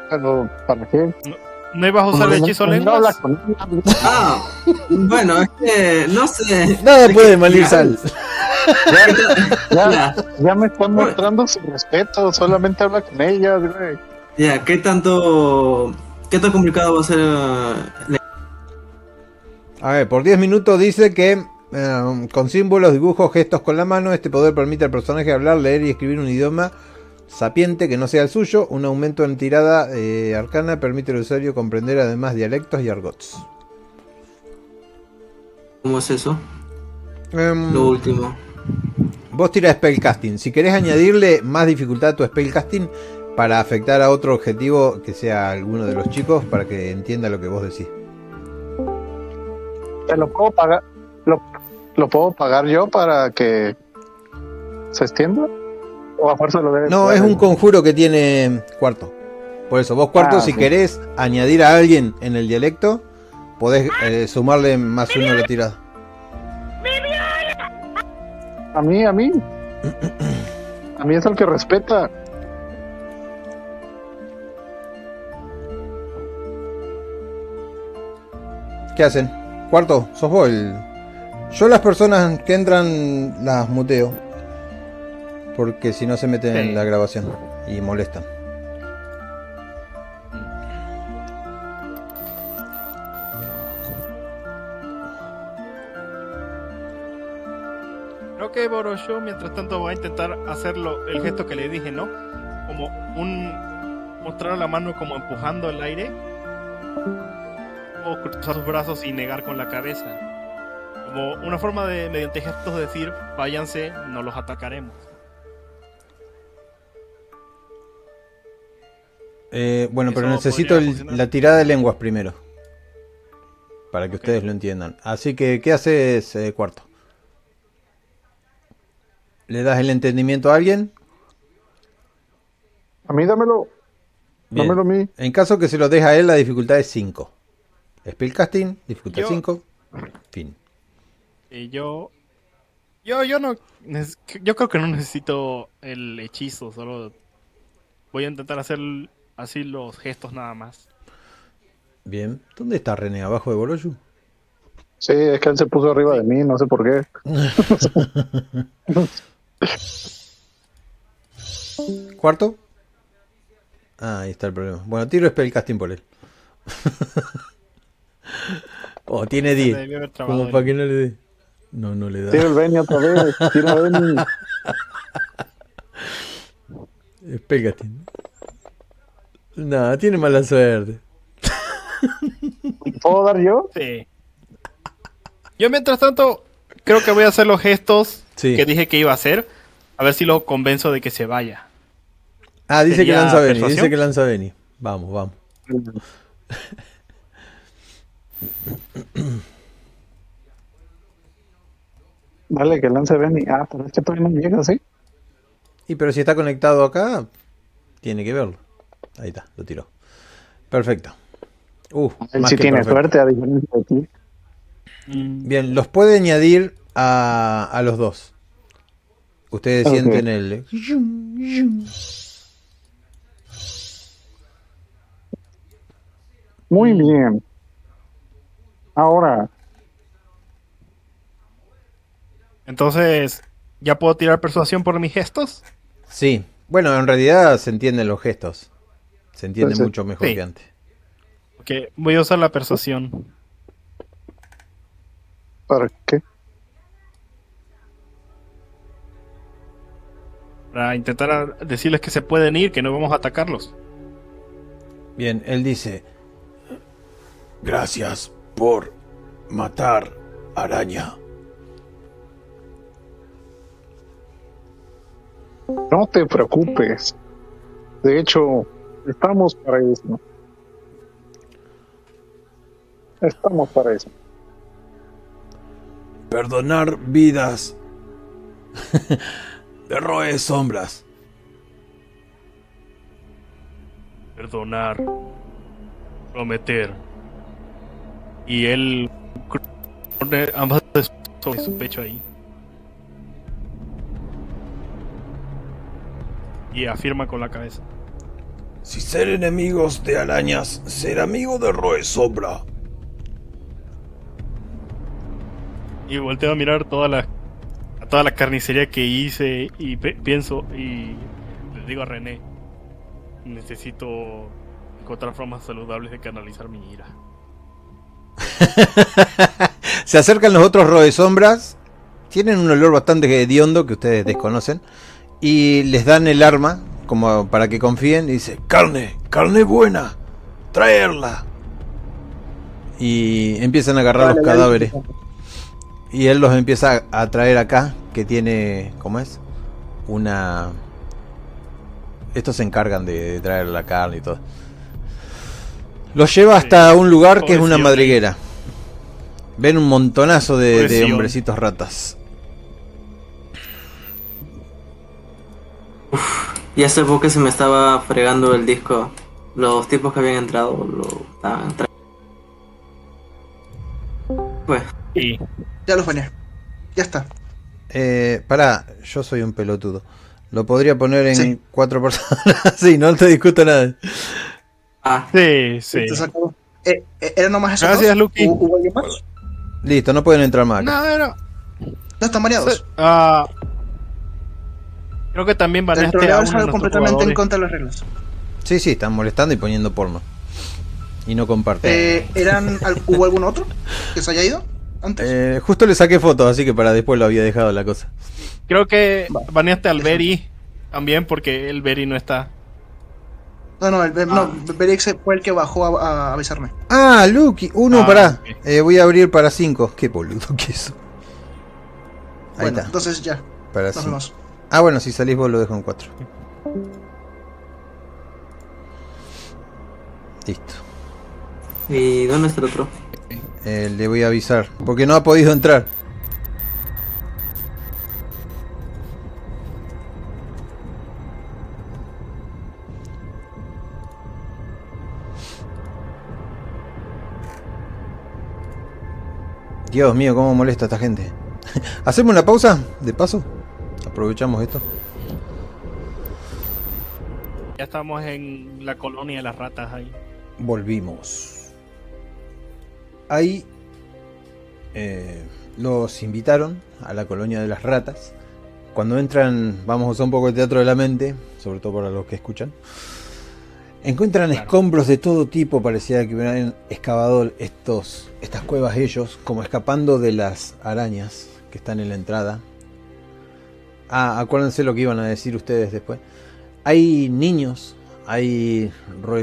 Pero, ¿para qué? ¿No ibas a usar el hechizo No lenguas? habla con. Ah, bueno, es que no sé. Nada puede malir sal. Ya, Ya, ya me están mostrando su respeto. Solamente habla con ella, güey. Ya, ¿qué tanto. ¿Qué tan complicado va a ser eh, la A ver, por 10 minutos dice que eh, con símbolos, dibujos, gestos con la mano, este poder permite al personaje hablar, leer y escribir un idioma sapiente que no sea el suyo. Un aumento en tirada eh, arcana permite al usuario comprender además dialectos y argots. ¿Cómo es eso? Em, Lo último. vos tirás spellcasting. Si querés añadirle más dificultad a tu spellcasting para afectar a otro objetivo que sea alguno de los chicos para que entienda lo que vos decís. ¿Te lo puedo pagar? ¿Lo, lo puedo pagar yo para que se extienda? ¿O a fuerza lo debe No, es un conjuro que tiene cuarto. Por eso, vos cuarto, Ah, si sí. querés añadir a alguien en el dialecto, podés eh, sumarle más uno a la tirada. A mí, a mí. A mí es el que respeta. ¿Qué hacen? Cuarto, sos vos el... Yo las personas que entran las muteo. Porque si no se meten Sí. en la grabación y molestan. Creo que Borosho, mientras tanto, va a intentar hacerlo, el gesto que le dije, ¿no? Como un. mostrar la mano como empujando el aire. O cruzar sus brazos y negar con la cabeza. Como una forma de, mediante gestos, de decir: váyanse, no los atacaremos. Eh, bueno, pero necesito el- la tirada de lenguas primero. Para que ustedes lo entiendan. Así que, ¿qué haces, eh, cuarto? ¿Le das el entendimiento a alguien? A mí dámelo. Bien. Dámelo a mí. En caso que se lo deje a él, la dificultad es 5. Spellcasting, dificultad Yo- 5. Fin. Y yo. Yo, yo no. Yo creo que no necesito el hechizo, solo. Voy a intentar hacer así los gestos nada más. Bien. ¿Dónde está René? ¿Abajo de Boroyu? Sí, es que él se puso arriba de mí, no sé por qué. *laughs* ¿Cuarto? Ah, ahí está el problema. Bueno, tiro Spellcasting por él. *laughs* oh, tiene Se 10. debió haber trabado Como para que no le dé. No, no le da. Tira el Benny otra vez. Tira el Benny. Spellcasting. No, tiene mala suerte. *laughs* ¿Puedo dar yo? Sí. Yo mientras tanto creo que voy a hacer los gestos Sí. que dije que iba a hacer. A ver si lo convenzo de que se vaya. Ah, dice que ¿Sería lanza Benny. persuasión? Dice que lanza Benny. Vamos, vamos. Dale, que lance Benny. Ah, pero es que todavía no llega, ¿sí? Y pero si está conectado acá, tiene que verlo. Ahí está, lo tiró. Perfecto. Uh, Él sí tiene perfecto. suerte, a diferencia de ti. Bien, los puede añadir a, a los dos. Ustedes sienten el. Muy bien. Ahora, Entonces, ¿ya puedo tirar persuasión por mis gestos? Sí. Bueno, en realidad se entienden los gestos. Se entiende Entonces, mucho mejor sí. que antes. Ok, voy a usar la persuasión. ¿para qué? Para intentar decirles que se pueden ir, que no vamos a atacarlos. Bien, él dice. Gracias por matar araña. No te preocupes. De hecho, estamos para eso. Estamos para eso. Perdonar vidas. *laughs* Derroe sombras. Perdonar. Prometer. Y él pone ambas sobre su pecho ahí. Y afirma con la cabeza. Si ser enemigos de arañas, ser amigo de Roe Sombra. Y volteo a mirar toda la, a toda la carnicería que hice y pienso y le digo a René, necesito encontrar formas saludables de canalizar mi ira. *laughs* Se acercan los otros roe sombras. Tienen un olor bastante hediondo que ustedes desconocen. Y les dan el arma como para que confíen. Y dice, Carne, carne buena. Traerla. y empiezan a agarrar los cadáveres. Y él los empieza a traer acá, que tiene, ¿cómo es? Una... Estos se encargan de, de traer la carne y todo. Los lleva hasta un lugar que es una madriguera. Ven un montonazo de, de hombrecitos ratas. Y hace poco se me estaba fregando el disco. Los tipos que habían entrado lo estaban tra- Pues, Y Ya los bañé. Ya está. Eh, pará, yo soy un pelotudo. Lo podría poner en Sí. cuatro personas. *laughs* sí, no te discuto nada. ah, sí, sí. Eh, eh, ¿Era nomás eso? Gracias, Lucky. ¿Hubo alguien más? Listo, no pueden entrar más. acá. No, no, no. No, están mareados. Ah, creo que también baneaste a nuestros completamente en contra de las reglas. Sí, sí, están molestando y poniendo porno. Y no comparten. Eh, ¿eran, al- ¿Hubo algún otro que se haya ido antes? Eh, justo le saqué fotos, así que para después lo había dejado la cosa. Creo que baneaste al Beri también porque el Beri no está. No, no, el, no, Berix fue el que bajó a, a avisarme. Ah, Lucky, uno, Ah, pará. Eh, voy a abrir para cinco. Qué boludo que eso. Ahí Bueno, está, entonces ya, para nos cinco. vemos. Ah, bueno, si salís vos lo dejo en cuatro. Listo. ¿y dónde está el otro? Eh, le voy a avisar. Porque no ha podido entrar. Dios mío, cómo molesta esta gente. *laughs* ¿Hacemos una pausa? De paso. Aprovechamos esto. Ya estamos en la colonia de las ratas ahí. Volvimos. Ahí eh, los invitaron a la colonia de las ratas. Cuando entran, vamos a usar un poco el teatro de la mente, sobre todo para los que escuchan. Encuentran Claro. escombros de todo tipo, parecía que hubieran excavado estos, estas cuevas ellos, como escapando de las arañas que están en la entrada. Ah, acuérdense lo que iban a decir ustedes después. Hay niños, hay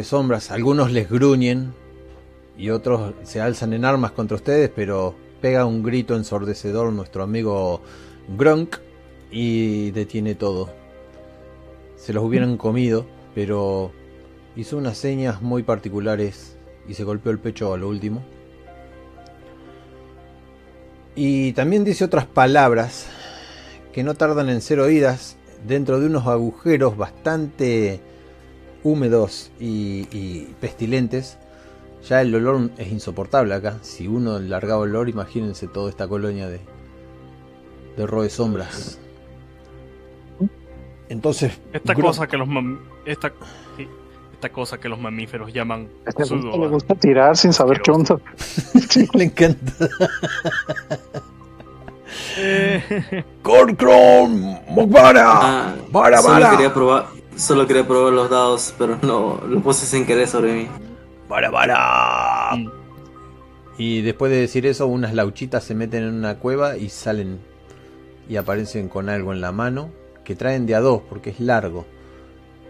sombras, algunos les gruñen y otros se alzan en armas contra ustedes, pero pega un grito ensordecedor nuestro amigo Gronk y detiene todo. Se los hubieran comido, pero hizo unas señas muy particulares y se golpeó el pecho a lo último. Y también dice otras palabras que no tardan en ser oídas dentro de unos agujeros bastante húmedos y, y pestilentes. Ya el olor es insoportable acá. Si uno largaba olor, imagínense toda esta colonia de, de roe sombras. Entonces, Esta cosa que los esta, esta cosa que los mamíferos llaman A este le gusta tirar sin saber qué onda. *laughs* le encanta. *laughs* Eh, Corcron, Mokbara, Ah, solo quería probar, solo quería probar los dados, pero no, lo puse sin querer sobre mí. Vara, vara. mm, Y después de decir eso, unas lauchitas se meten en una cueva y salen y aparecen con algo en la mano que traen de a dos porque es largo.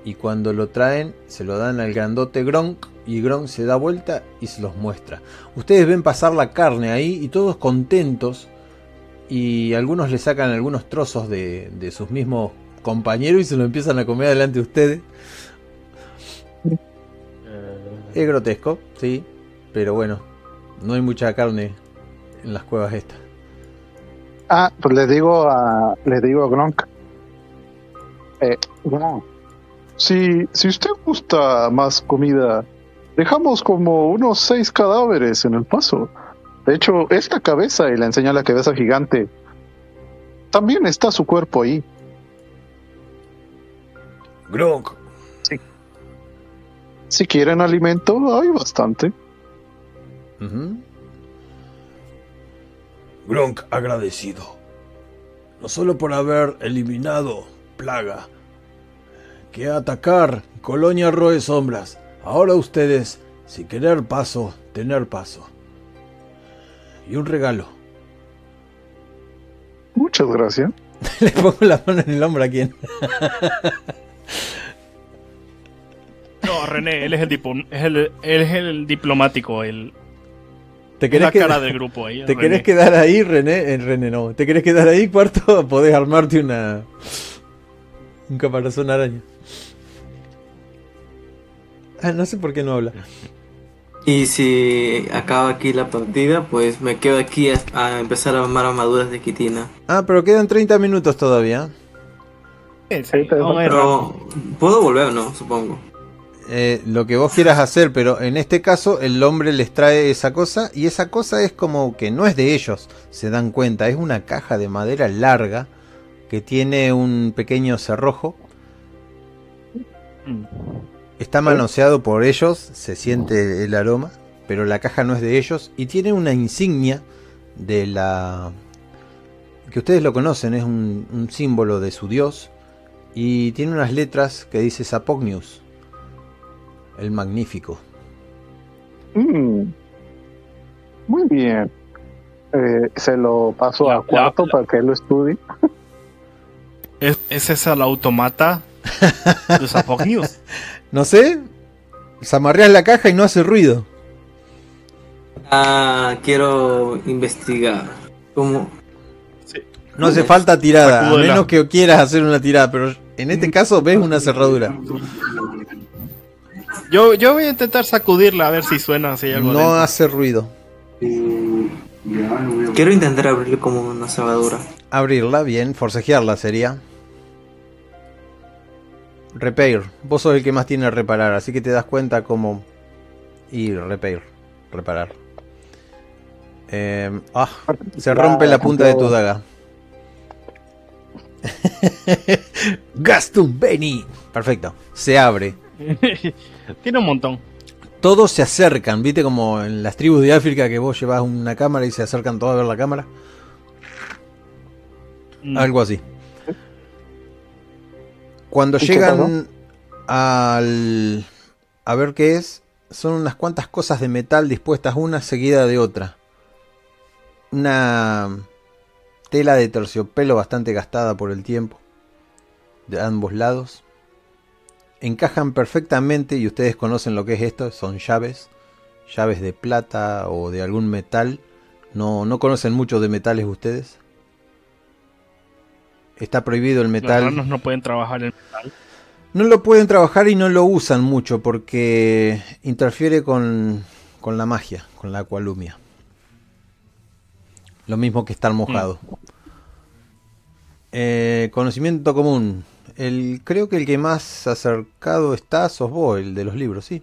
Y cuando lo traen, se lo dan al grandote Gronk y Gronk se da vuelta y se los muestra. Ustedes ven pasar la carne ahí y todos contentos. Y algunos le sacan algunos trozos de, de sus mismos compañeros y se lo empiezan a comer delante de ustedes. Es grotesco, sí, pero bueno, no hay mucha carne en las cuevas estas. Ah, pues le digo a, le digo a Gronk. Eh, Gronk, si, si usted gusta más comida, dejamos como unos seis cadáveres en el paso. De hecho, esta cabeza, y le enseña la cabeza gigante, también está su cuerpo ahí. Gronk, Si quieren alimento, hay bastante. Gronk agradecido. No solo por haber eliminado Plaga, que atacar Colonia Roe Sombras. Ahora ustedes, si querer paso, tener paso. Y un regalo. Muchas gracias. *laughs* Le pongo la mano en el hombro a quien. *laughs* no, René, él es el, dipo- es el, él es el diplomático, el ¿Te querés, la quedar, cara del grupo ahí. *laughs* ¿Te René. querés quedar ahí, René? Eh, René no. ¿Te querés quedar ahí, cuarto? Podés armarte una. Un caparazón araña. Ah, no sé por qué no habla. *laughs* Y si acaba aquí la partida, pues me quedo aquí a, a empezar a armar armaduras de quitina. Ah, pero quedan 30 minutos todavía. Sí. Pero puedo volver, ¿no? Supongo. Eh, lo que vos quieras hacer, pero en este caso el hombre les trae esa cosa y esa cosa es como que no es de ellos, se dan cuenta, es una caja de madera larga que tiene un pequeño cerrojo, Mm. Está manoseado por ellos, se siente el aroma, pero la caja no es de ellos y tiene una insignia de la... que ustedes lo conocen, es un, un símbolo de su dios y tiene unas letras que dice Sapognius, el magnífico. Mm. Muy bien. Eh, se lo paso La- a cuarto la- para que él lo estudie. ¿Es, ¿Es esa la automata de Zapog News? *laughs* No sé, zamarreas la caja y no hace ruido. Ah, quiero investigar. ¿Cómo? No hace falta tirada, a menos que quieras hacer una tirada, pero en este caso ves una cerradura. Yo, yo voy a intentar sacudirla a ver si suena, si hay algo No dentro. hace ruido. Quiero intentar abrirlo como una cerradura. Abrirla, bien, forcejearla sería. Repair, vos sos el que más tiene reparar, así que te das cuenta cómo... Y repair, reparar. Eh, ah, se rompe la punta de tu daga. *laughs* Gaston Benny. Perfecto, se abre. *laughs* Tiene un montón. Todos se acercan, viste como en las tribus de África que vos llevas una cámara y se acercan todos a ver la cámara. Mm. Algo así. Cuando ¿Y qué llegan al... a ver qué es, son unas cuantas cosas de metal dispuestas una seguida de otra. Una tela de terciopelo bastante gastada por el tiempo, de ambos lados. Encajan perfectamente y ustedes conocen lo que es esto, son llaves, llaves de plata o de algún metal. No, no conocen mucho de metales ustedes. Está prohibido el Los metal. ranos no pueden trabajar en metal. No lo pueden trabajar y no lo usan mucho porque interfiere con, con la magia, con la acualumia. Lo mismo que estar mojado. Eh, conocimiento común. El, creo que el que más acercado está sos vos, el de los libros, sí.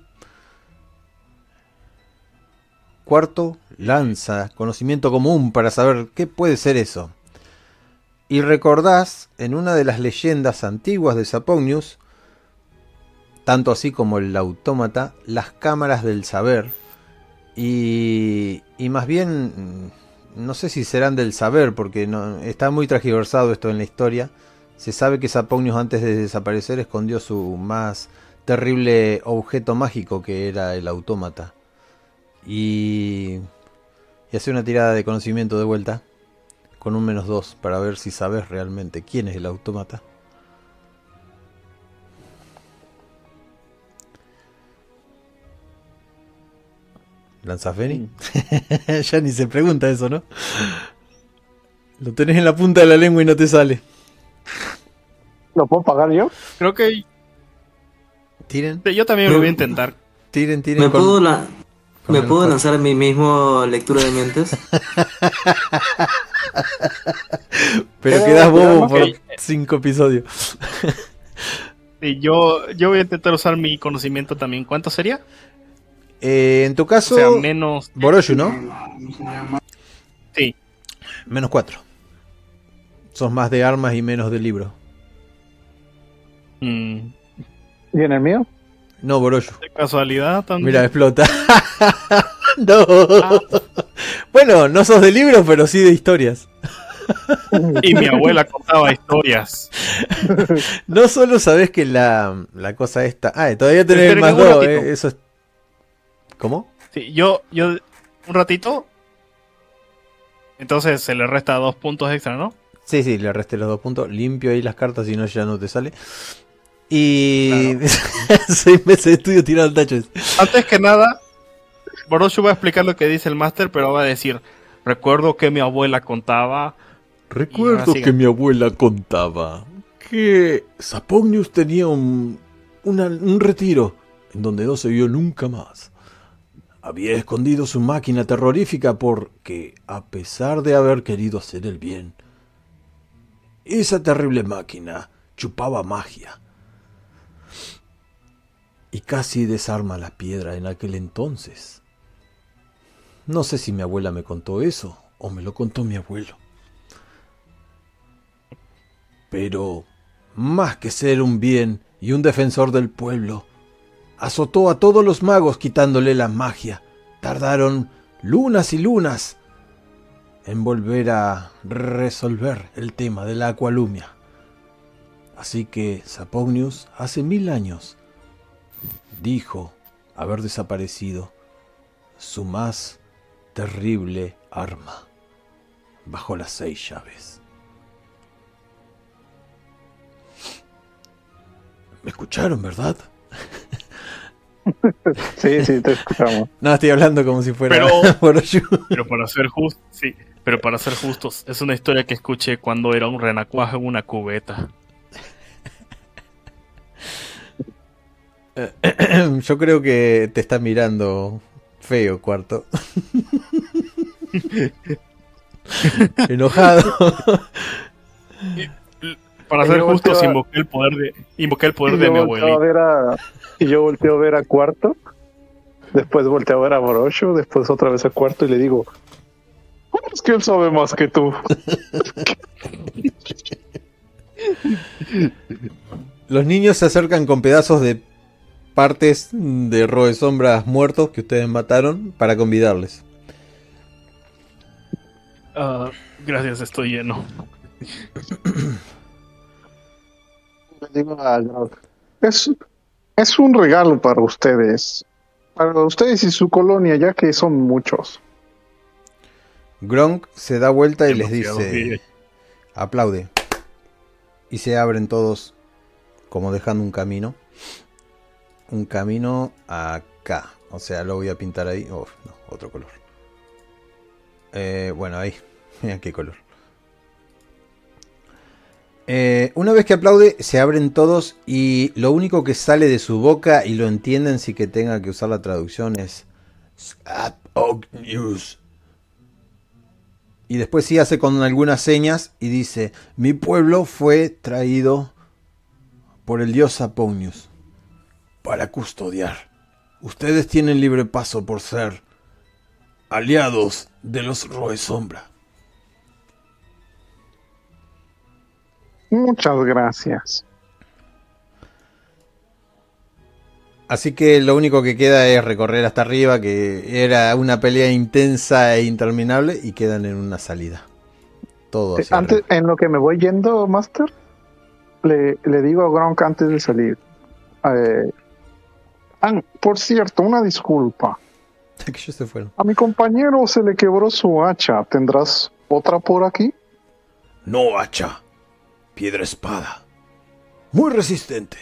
Cuarto, lanza. Conocimiento común para saber qué puede ser eso. Y recordás en una de las leyendas antiguas de Sapognius, tanto así como el autómata, las cámaras del saber. Y, y más bien, mm, no sé si serán del saber, porque está muy transgiversado esto en la historia. Se sabe que Sapognius antes de desaparecer escondió su más terrible objeto mágico que era el autómata. Y, y hace una tirada de conocimiento de vuelta con un menos 2 para ver si sabes realmente quién es el autómata. ¿Lanzas Feni? *laughs* ya ni se pregunta eso, ¿no? Lo tenés en la punta de la lengua y no te sale. ¿Lo puedo pagar yo? Creo que Tiren, yo también lo voy a intentar. tiren, tiren. ¿Me con- puedo, la- ¿me puedo cuatro. lanzar a mí mismo lectura de mentes? *laughs* Pero Eh, quedás bobo por 5 episodios. Sí, yo, yo voy a intentar usar mi conocimiento también. ¿Cuánto sería? Eh, en tu O caso, sea, menos. Boroshu, ¿no? Sí. Menos 4. Sos más de armas y menos de libro. Mm, ¿Y en el mío? No, Boroshu. de casualidad también. Mira, explota. *laughs* no. Bueno, no sos de libros, pero sí de historias. Y mi abuela contaba historias. *laughs* No solo sabés que la, la cosa esta. Ah, todavía tenés más 2. ratito. eso es. ¿Cómo? Sí, yo, yo, un ratito. Entonces se le resta dos puntos extra, ¿no? Sí, sí, le resté los dos puntos. Limpio ahí las cartas, si no ya no te sale. Y. *laughs* Seis meses de estudio tirado al tacho. Antes que nada, Boroshu va a explicar lo que dice el máster, pero va a decir, recuerdo que mi abuela contaba... Recuerdo que mi abuela contaba que Sapognius tenía un, una- un retiro en donde no se vio nunca más. Había escondido su máquina terrorífica porque, a pesar de haber querido hacer el bien, esa terrible máquina chupaba magia. Y casi desarma la piedra en aquel entonces. No sé si mi abuela me contó eso o me lo contó mi abuelo. Pero, más que ser un bien y un defensor del pueblo, azotó a todos los magos quitándole la magia. Tardaron lunas y lunas en volver a resolver el tema de la acualumia. Así que Sapognius hace mil años dijo haber desaparecido su más terrible arma bajo las seis llaves. ¿Me escucharon, verdad? *laughs* Sí, sí, te escuchamos. No, estoy hablando como si fuera Pero- *laughs* Boroshu. Pero para ser justos, sí, pero para ser justos, es una historia que escuché cuando era un renacuajo en una cubeta. *coughs* Yo creo que te está mirando feo, cuarto. *laughs* Enojado. Para ser volteo a- invoqué el poder de, invoqué el poder Y de mi abuelita. y yo volteo a ver a cuarto. Después volteo a ver a Borosho. Después otra vez a cuarto y le digo: ¿Cómo es que él sabe más que tú? Los niños se acercan con pedazos de partes de roe sombras muertos que ustedes mataron para convidarles. Ah, gracias, estoy lleno. Le digo a Grog, Es, es un regalo para ustedes. Para ustedes y su colonia, ya que son muchos. Gronk se da vuelta y les dice, aplaude. Y se abren todos como dejando un camino. Un camino acá. O sea, lo voy a pintar ahí. Oh, no, otro color. Eh, bueno, ahí. *laughs* Mira qué color. Eh, una vez que aplaude, se abren todos y lo único que sale de su boca, y lo entienden si que tenga que usar la traducción, es Scap News. Y después sí hace con algunas señas y dice, mi pueblo fue traído por el dios Aponius para custodiar. Ustedes tienen libre paso por ser aliados de los Roe Sombra. Muchas gracias. Así que lo único que queda es recorrer hasta arriba, que era una pelea intensa e interminable, y quedan en una salida. Todo Eh, hacia Antes, arriba. en lo que me voy yendo, Master, le, le digo a Gronk antes de salir. eh, ah, por cierto, una disculpa. *laughs* Se fueron. A mi compañero se le quebró su hacha. ¿Tendrás otra por aquí? No hacha, piedra espada. Muy resistente.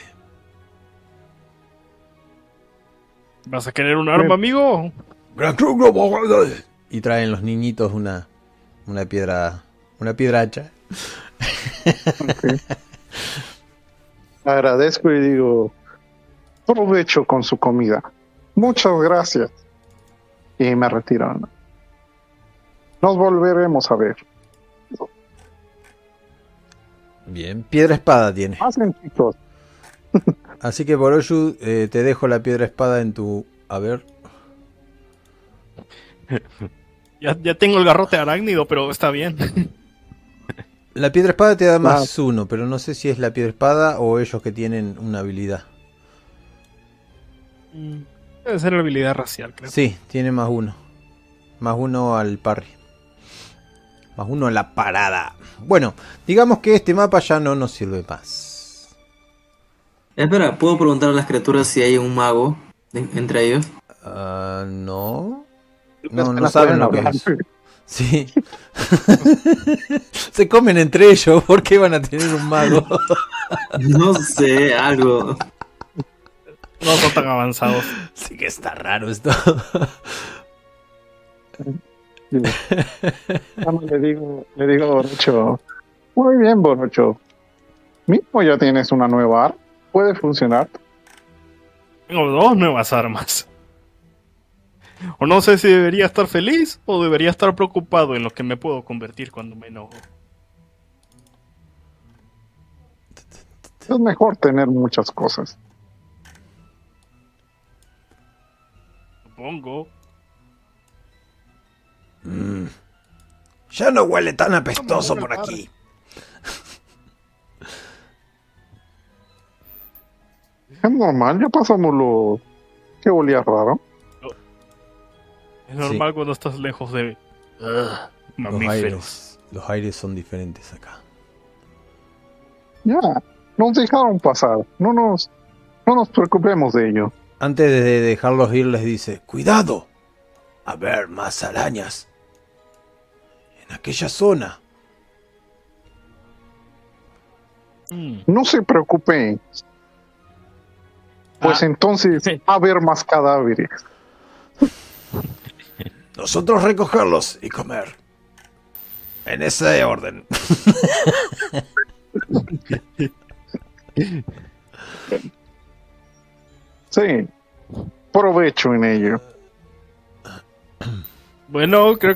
¿Vas a querer un arma, amigo? Gran Cruz no va a- Y traen los niñitos una, una piedra. Una piedra hacha. *laughs* Agradezco y digo, provecho con su comida. Muchas gracias. Y me retiro. ¿no? Nos volveremos a ver. Bien, piedra espada tiene. Pasen, chicos. *laughs* Así que Boroshu, eh, te dejo la piedra espada en tu. A ver. *laughs* Ya, ya tengo el garrote arácnido, pero está bien. La piedra espada te da más uno, pero no sé si es la piedra espada o ellos que tienen una habilidad. Mm, Debe ser la habilidad racial, creo. Sí, tiene más uno. Más uno al parry. Más uno a la parada. Bueno, digamos que este mapa ya no nos sirve más. Espera, ¿puedo preguntar a las criaturas si hay un mago en- entre ellos? Ah, no. No, no saben lo que es. *laughs* Sí. *laughs* Se comen entre ellos. ¿Por qué van a tener un mago? *laughs* No sé, algo. No son tan avanzados. *laughs* Sí que está raro esto. Le digo, le digo muy bien, Borocho. Mismo ya tienes una nueva arma, puede funcionar. Tengo dos nuevas armas. O no sé si debería estar feliz o debería estar preocupado en lo que me puedo convertir cuando me enojo. Es mejor tener muchas cosas. Supongo. Mm. Ya no huele tan apestoso por aquí. Es normal, ya pasamos lo que olía raro. Es normal cuando estás lejos de Ugh, Los mamíferos. aires, los aires son diferentes acá. Ya, nos dejaron pasar. No nos, no nos preocupemos de ello. Antes de dejarlos ir les dice, cuidado, a ver más arañas. En aquella zona. Mm. No se preocupen. Pues Ah. entonces Sí. va a haber más cadáveres. *laughs* Nosotros recogerlos y comer. En ese orden. *laughs* Sí, provecho en ello. *clears throat* Bueno, creo,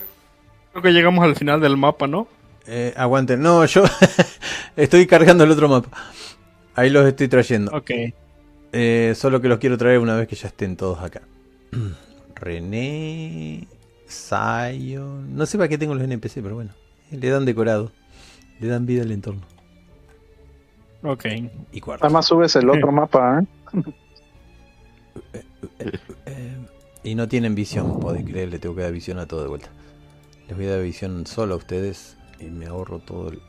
creo que llegamos al final del mapa, ¿no? Eh, aguanten. No, yo *laughs* estoy cargando el otro mapa. Ahí los estoy trayendo. Ok. Eh, solo que los quiero traer una vez que ya estén todos acá. *clears throat* René, Zion. No sé para qué tengo los NPC, pero bueno. Le dan decorado. Le dan vida al entorno. Ok. Y cuarto. Además subes el otro *laughs* mapa, ¿eh? Y no tienen visión, podés creer, le tengo que dar visión a todo de vuelta. Les voy a dar visión solo a ustedes y me ahorro todo el...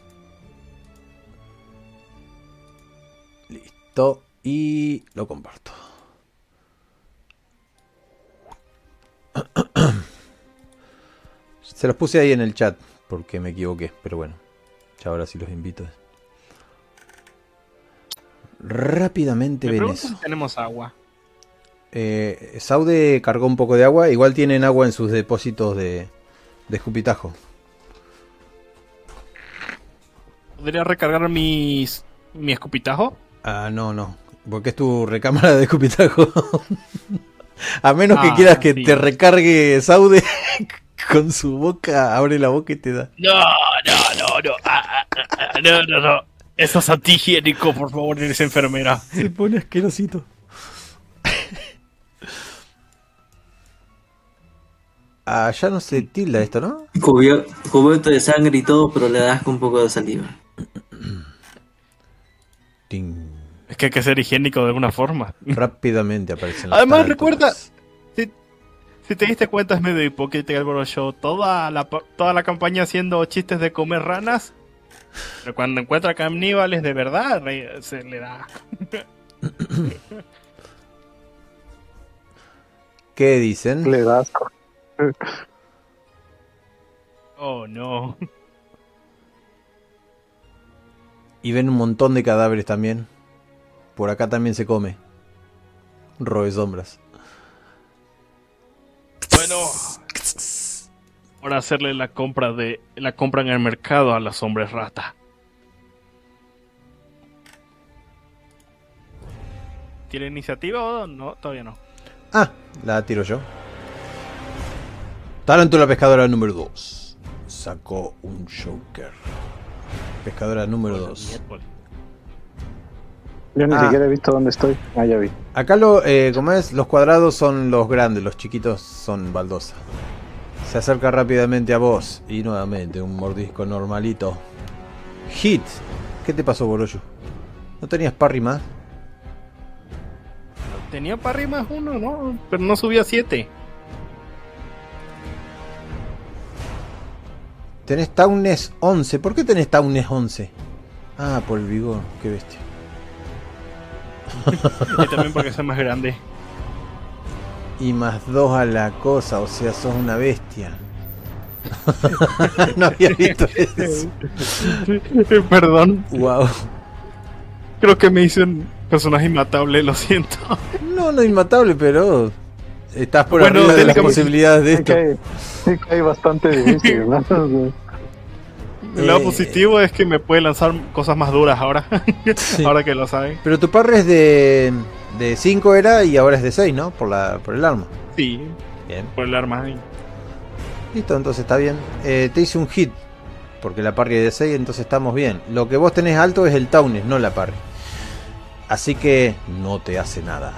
Listo. Y lo comparto. Se los puse ahí en el chat porque me equivoqué, pero bueno. Ya ahora sí los invito. Rápidamente Me ven pregunto eso. si tenemos agua. Eh, Saude cargó un poco de agua. Igual tienen agua en sus depósitos de, de escupitajo. ¿Podría recargar mis, mi escupitajo? Ah, no, no. Porque es tu recámara de escupitajo. *laughs* A menos que Ah, quieras que sí. te recargue Saude *laughs* con su boca, abre la boca y te da. No, no, no, no. Ah, ah, ah, no, no, no. Eso es antihigiénico, por favor, eres enfermera. Se pone asquerosito. Ah, ya no se tilda esto, ¿no? Cubier- cubierto de sangre y todo, pero le das con un poco de saliva. *clears throat* Es que hay que ser higiénico de alguna forma. *laughs* Rápidamente aparecen las Además, recuerda- Si, si te diste cuenta, es medio hipócrita el Boro Show. Toda la, toda la campaña haciendo chistes de comer ranas. Pero cuando encuentra caníbales de verdad, se le da. *clears throat* ¿Qué dicen? Le das. co- Oh, no. Y ven un montón de cadáveres también. Por acá también se come. Robe sombras. Bueno. Ahora hacerle la compra de la compra en el mercado a los hombres rata. ¿Tiene iniciativa o no? Todavía no. Ah, la tiro yo. Tarántula pescadora número 2. Sacó un Joker. Pescadora número 2. Miércoles. Yo ni Ah. siquiera he visto dónde estoy. Ah, ya vi. Acá lo, eh, como es, los cuadrados son los grandes, los chiquitos son baldosa. Se acerca rápidamente a vos y nuevamente un mordisco normalito. Hit. ¿Qué te pasó, Boroyo? ¿No tenías parry más? Tenía parry más uno, ¿no? Pero no subía a Tenés Townes 11. ¿Por qué tenés Townes 11? Ah, por el vigor. Qué bestia. Y también porque soy más grande. Y más 2 a la cosa, o sea, sos una bestia. *laughs* no había visto eso. Perdón, Wow. creo que me hice un personaje inmatable, lo siento. No, no inmatable, pero Estás por Bueno, arriba de las posibilidades de Sí esto. sí cae bastante *laughs* difícil, ¿no? El lado Eh, positivo es que me puede lanzar cosas más duras ahora. *laughs* Sí. ahora que lo saben. Pero tu parry es de de 5 era y ahora es de 6, ¿no? Por la por el arma. Sí, Bien. por el arma. ahí. Listo, entonces está bien. Eh, te hice un hit. Porque la parry es de 6, entonces estamos bien. Lo que vos tenés alto es el Taunes, no la parry. Así que no te hace nada.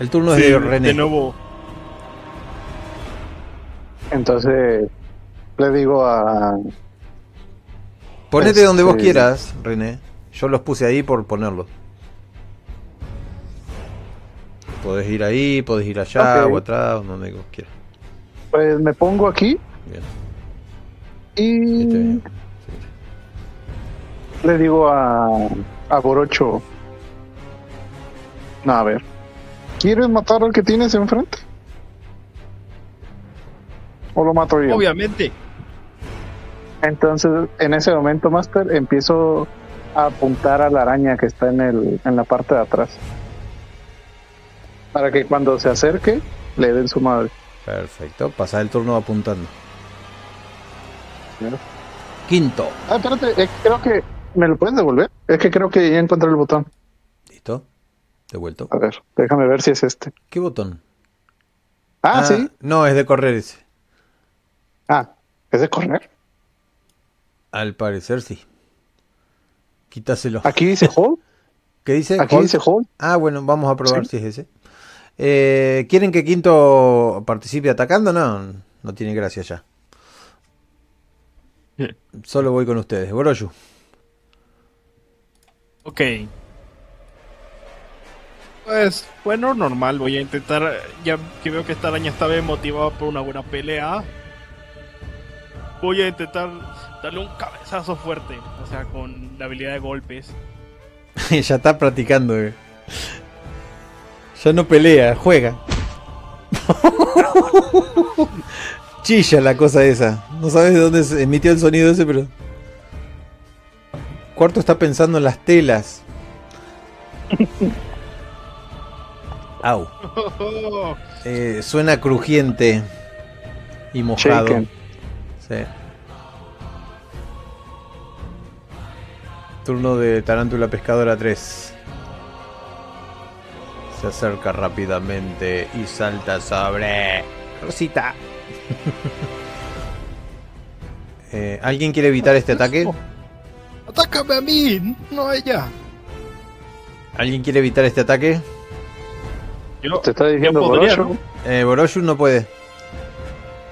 El turno Sí, es de René. de nuevo. Entonces le digo a. Ponete donde vos Este- quieras, René. Yo los puse ahí por ponerlos. Podés ir ahí, podés ir allá o atrás, donde vos quieras. Pues me pongo aquí Bien. y Este bien. le digo a, a Borocho. No, a ver. ¿Quieres matar al que tienes enfrente? ¿O lo mato yo? Obviamente. Entonces, en ese momento, Master, empiezo a apuntar a la araña que está en, el, en la parte de atrás. Para que cuando se acerque, le den su madre. Perfecto. Pasa el turno apuntando. Primero. Quinto. Ah, espérate, eh, creo que... ¿Me lo puedes devolver? Es que creo que ya encontré el botón. ¿Listo? Devuelto. A ver, déjame ver si es este. ¿Qué botón? Ah, sí. No, es de correr ese. Ah, ¿es de correr? Al parecer sí. Quítaselo. Aquí dice *laughs* hold. ¿Qué dice? Aquí Hold. dice hold. Ah, bueno, vamos a probar Sí. si es ese. Eh, ¿Quieren que Quinto participe atacando? No, no tiene gracia ya. Solo voy con ustedes. Boroyu. Ok. Pues, bueno, normal. Voy a intentar. Ya que veo que esta araña está bien motivada por una buena pelea. Voy a intentar darle un cabezazo fuerte. O sea, con la habilidad de golpes. *laughs* ya está practicando. eh. Ya no pelea, juega. *laughs* Chilla la cosa esa. No sabes de dónde se emitió el sonido ese, pero. Cuarto está pensando en las telas. *laughs* Au. *laughs* Eh, suena crujiente y mojado. Sí. Turno de Tarántula Pescadora 3. Se acerca rápidamente y salta sobre Rosita. *laughs* Eh, ¿Alguien quiere evitar este ataque? ¡Atácame a mí! No a ella. ¿Alguien quiere evitar este ataque? Yo, Te está diciendo. ¿no? Eh, Boroshu no puede.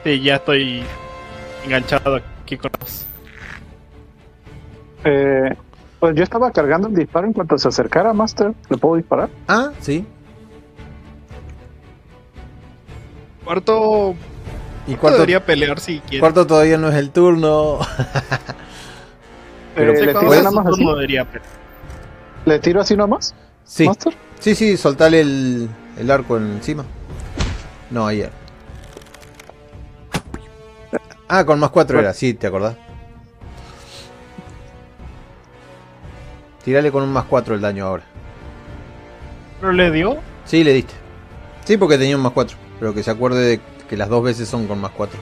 Sí, ya estoy enganchado aquí con los. Eh, pues yo estaba cargando el disparo en cuanto se acercara, Master. ¿Le puedo disparar? Ah, sí. Cuarto. Y Cuarto debería pelear si quiere. cuarto todavía no es el turno. *laughs* Pero Eh, ¿le, tiro nada más así? turno debería pelear. ¿Le tiro así nomás, Sí, Master? sí, sí, soltale el, el arco encima. No, ayer. Ah, con más 4 era, sí, ¿te acordás? Tirale con un más 4 el daño ahora. ¿Pero le dio? Sí, le diste. Sí, porque tenía un más 4. Pero que se acuerde de que las dos veces son con más 4.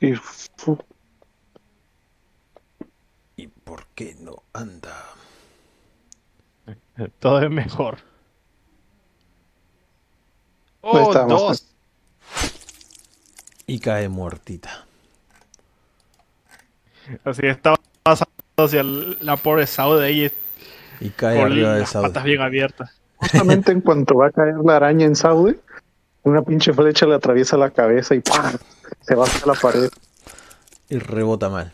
Y, fu- ¿Y por qué no anda? *laughs* Todo es mejor. Ahí Oh, dos. Y cae muertita. Así estaba pasando hacia la pobre Saude ahí Y cae con arriba de las patas bien abiertas. justamente en *laughs* cuanto va a caer la araña en Saude, una pinche flecha le atraviesa la cabeza y ¡pam! se va hacia la pared. Y rebota mal.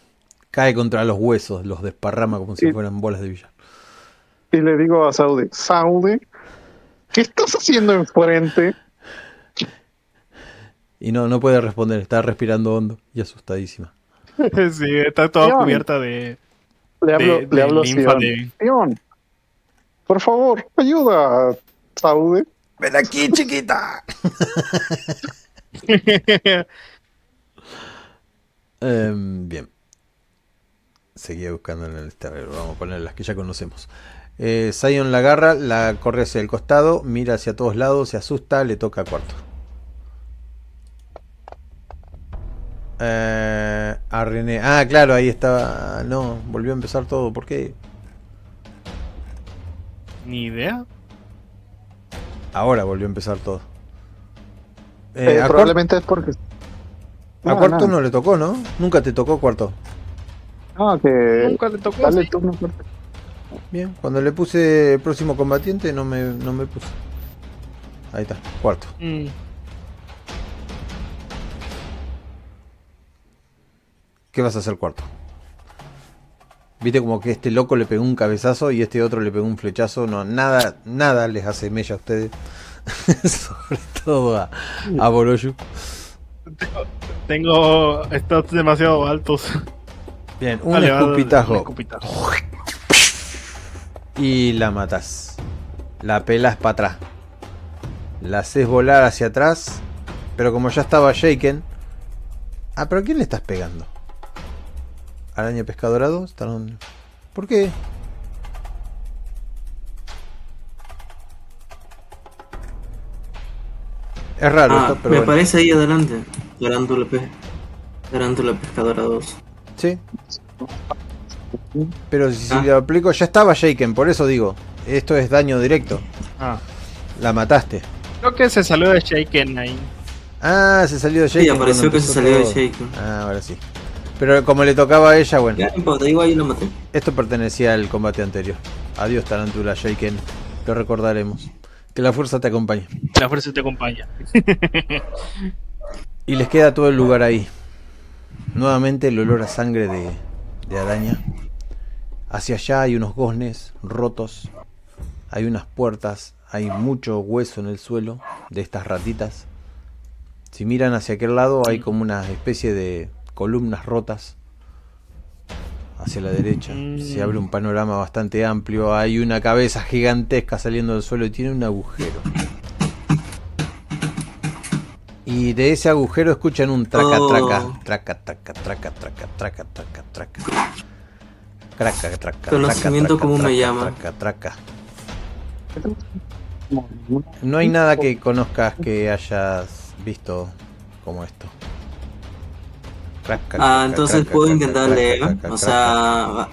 Cae contra los huesos, los desparrama como si fueran bolas de billar. Y le digo a Saude, Saude, ¿qué estás haciendo enfrente? Y no, no puede responder, está respirando hondo y asustadísima. *laughs* sí, está toda cubierta de. Le hablo, De- le de hablo a linfa Sion. de- Sion, por favor, ayuda a Saude. ¡Ven aquí, chiquita! *laughs* Em, bien. Seguía buscando en el tablero. Vamos a poner las que ya conocemos. Eh, Zion la agarra, la corre hacia el costado, mira hacia todos lados, se asusta, le toca a cuarto. Eh, a René. Ah, claro, ahí estaba. No, volvió a empezar todo. ¿Por qué? Ni idea. Ahora volvió a empezar todo. Eh, Eh, a, probablemente es porque. a cuarto no. no le tocó, ¿no? Nunca te tocó cuarto. No, que. Nunca le tocó. Dale sí. turno. Bien, cuando le puse el próximo combatiente no me, no me puso. Ahí está, cuarto. Mm. ¿Qué vas a hacer cuarto? Viste como que este loco le pegó un cabezazo y este otro le pegó un flechazo. No, nada, nada les hace mella a ustedes. *laughs* Sobre todo a, a Boroyu. Tengo stats demasiado altos. Bien, un escupitajo. un escupitajo. Y la matas. La pelas para atrás. La haces volar hacia atrás. Pero como ya estaba shaken. Ah, pero ¿a quién le estás pegando? Araña pescadorado. Están- ¿Por qué? Es raro Ah, esto, pero me bueno. parece ahí adelante. Tarántula, pe... Tarántula pescadora 2. Sí. Pero si Ah. lo aplico, ya estaba shaken, por eso digo. Esto es daño directo. Ah. La mataste. Creo que se salió de Shaken ahí. Ah, se salió de Shaken. Sí, apareció que se salió de todo. Shaken. Ah, ahora sí. Pero como le tocaba a ella, bueno, Ya, no igual yo lo maté. esto pertenecía al combate anterior. Adiós, Tarántula Shaken. Lo recordaremos. Que la fuerza te acompañe. La fuerza te acompaña. *laughs* Y les queda todo el lugar ahí. Nuevamente el olor a sangre de, de araña. Hacia allá hay unos goznes rotos. Hay unas puertas. Hay mucho hueso en el suelo de estas ratitas. Si miran hacia aquel lado hay como una especie de columnas rotas. Hacia la derecha. Se abre un panorama bastante amplio. Hay una cabeza gigantesca saliendo del suelo y tiene un agujero. Y de ese agujero escuchan un traca Oh. traca, traca traca traca traca traca traca traca. Traca traca. Conocimiento, traca, ¿cómo me traca, llama? Traca traca. No hay nada que conozcas que hayas visto como esto. Traca, Ah, traca, entonces traca, puedo traca, intentar traca, leer. traca, O sea,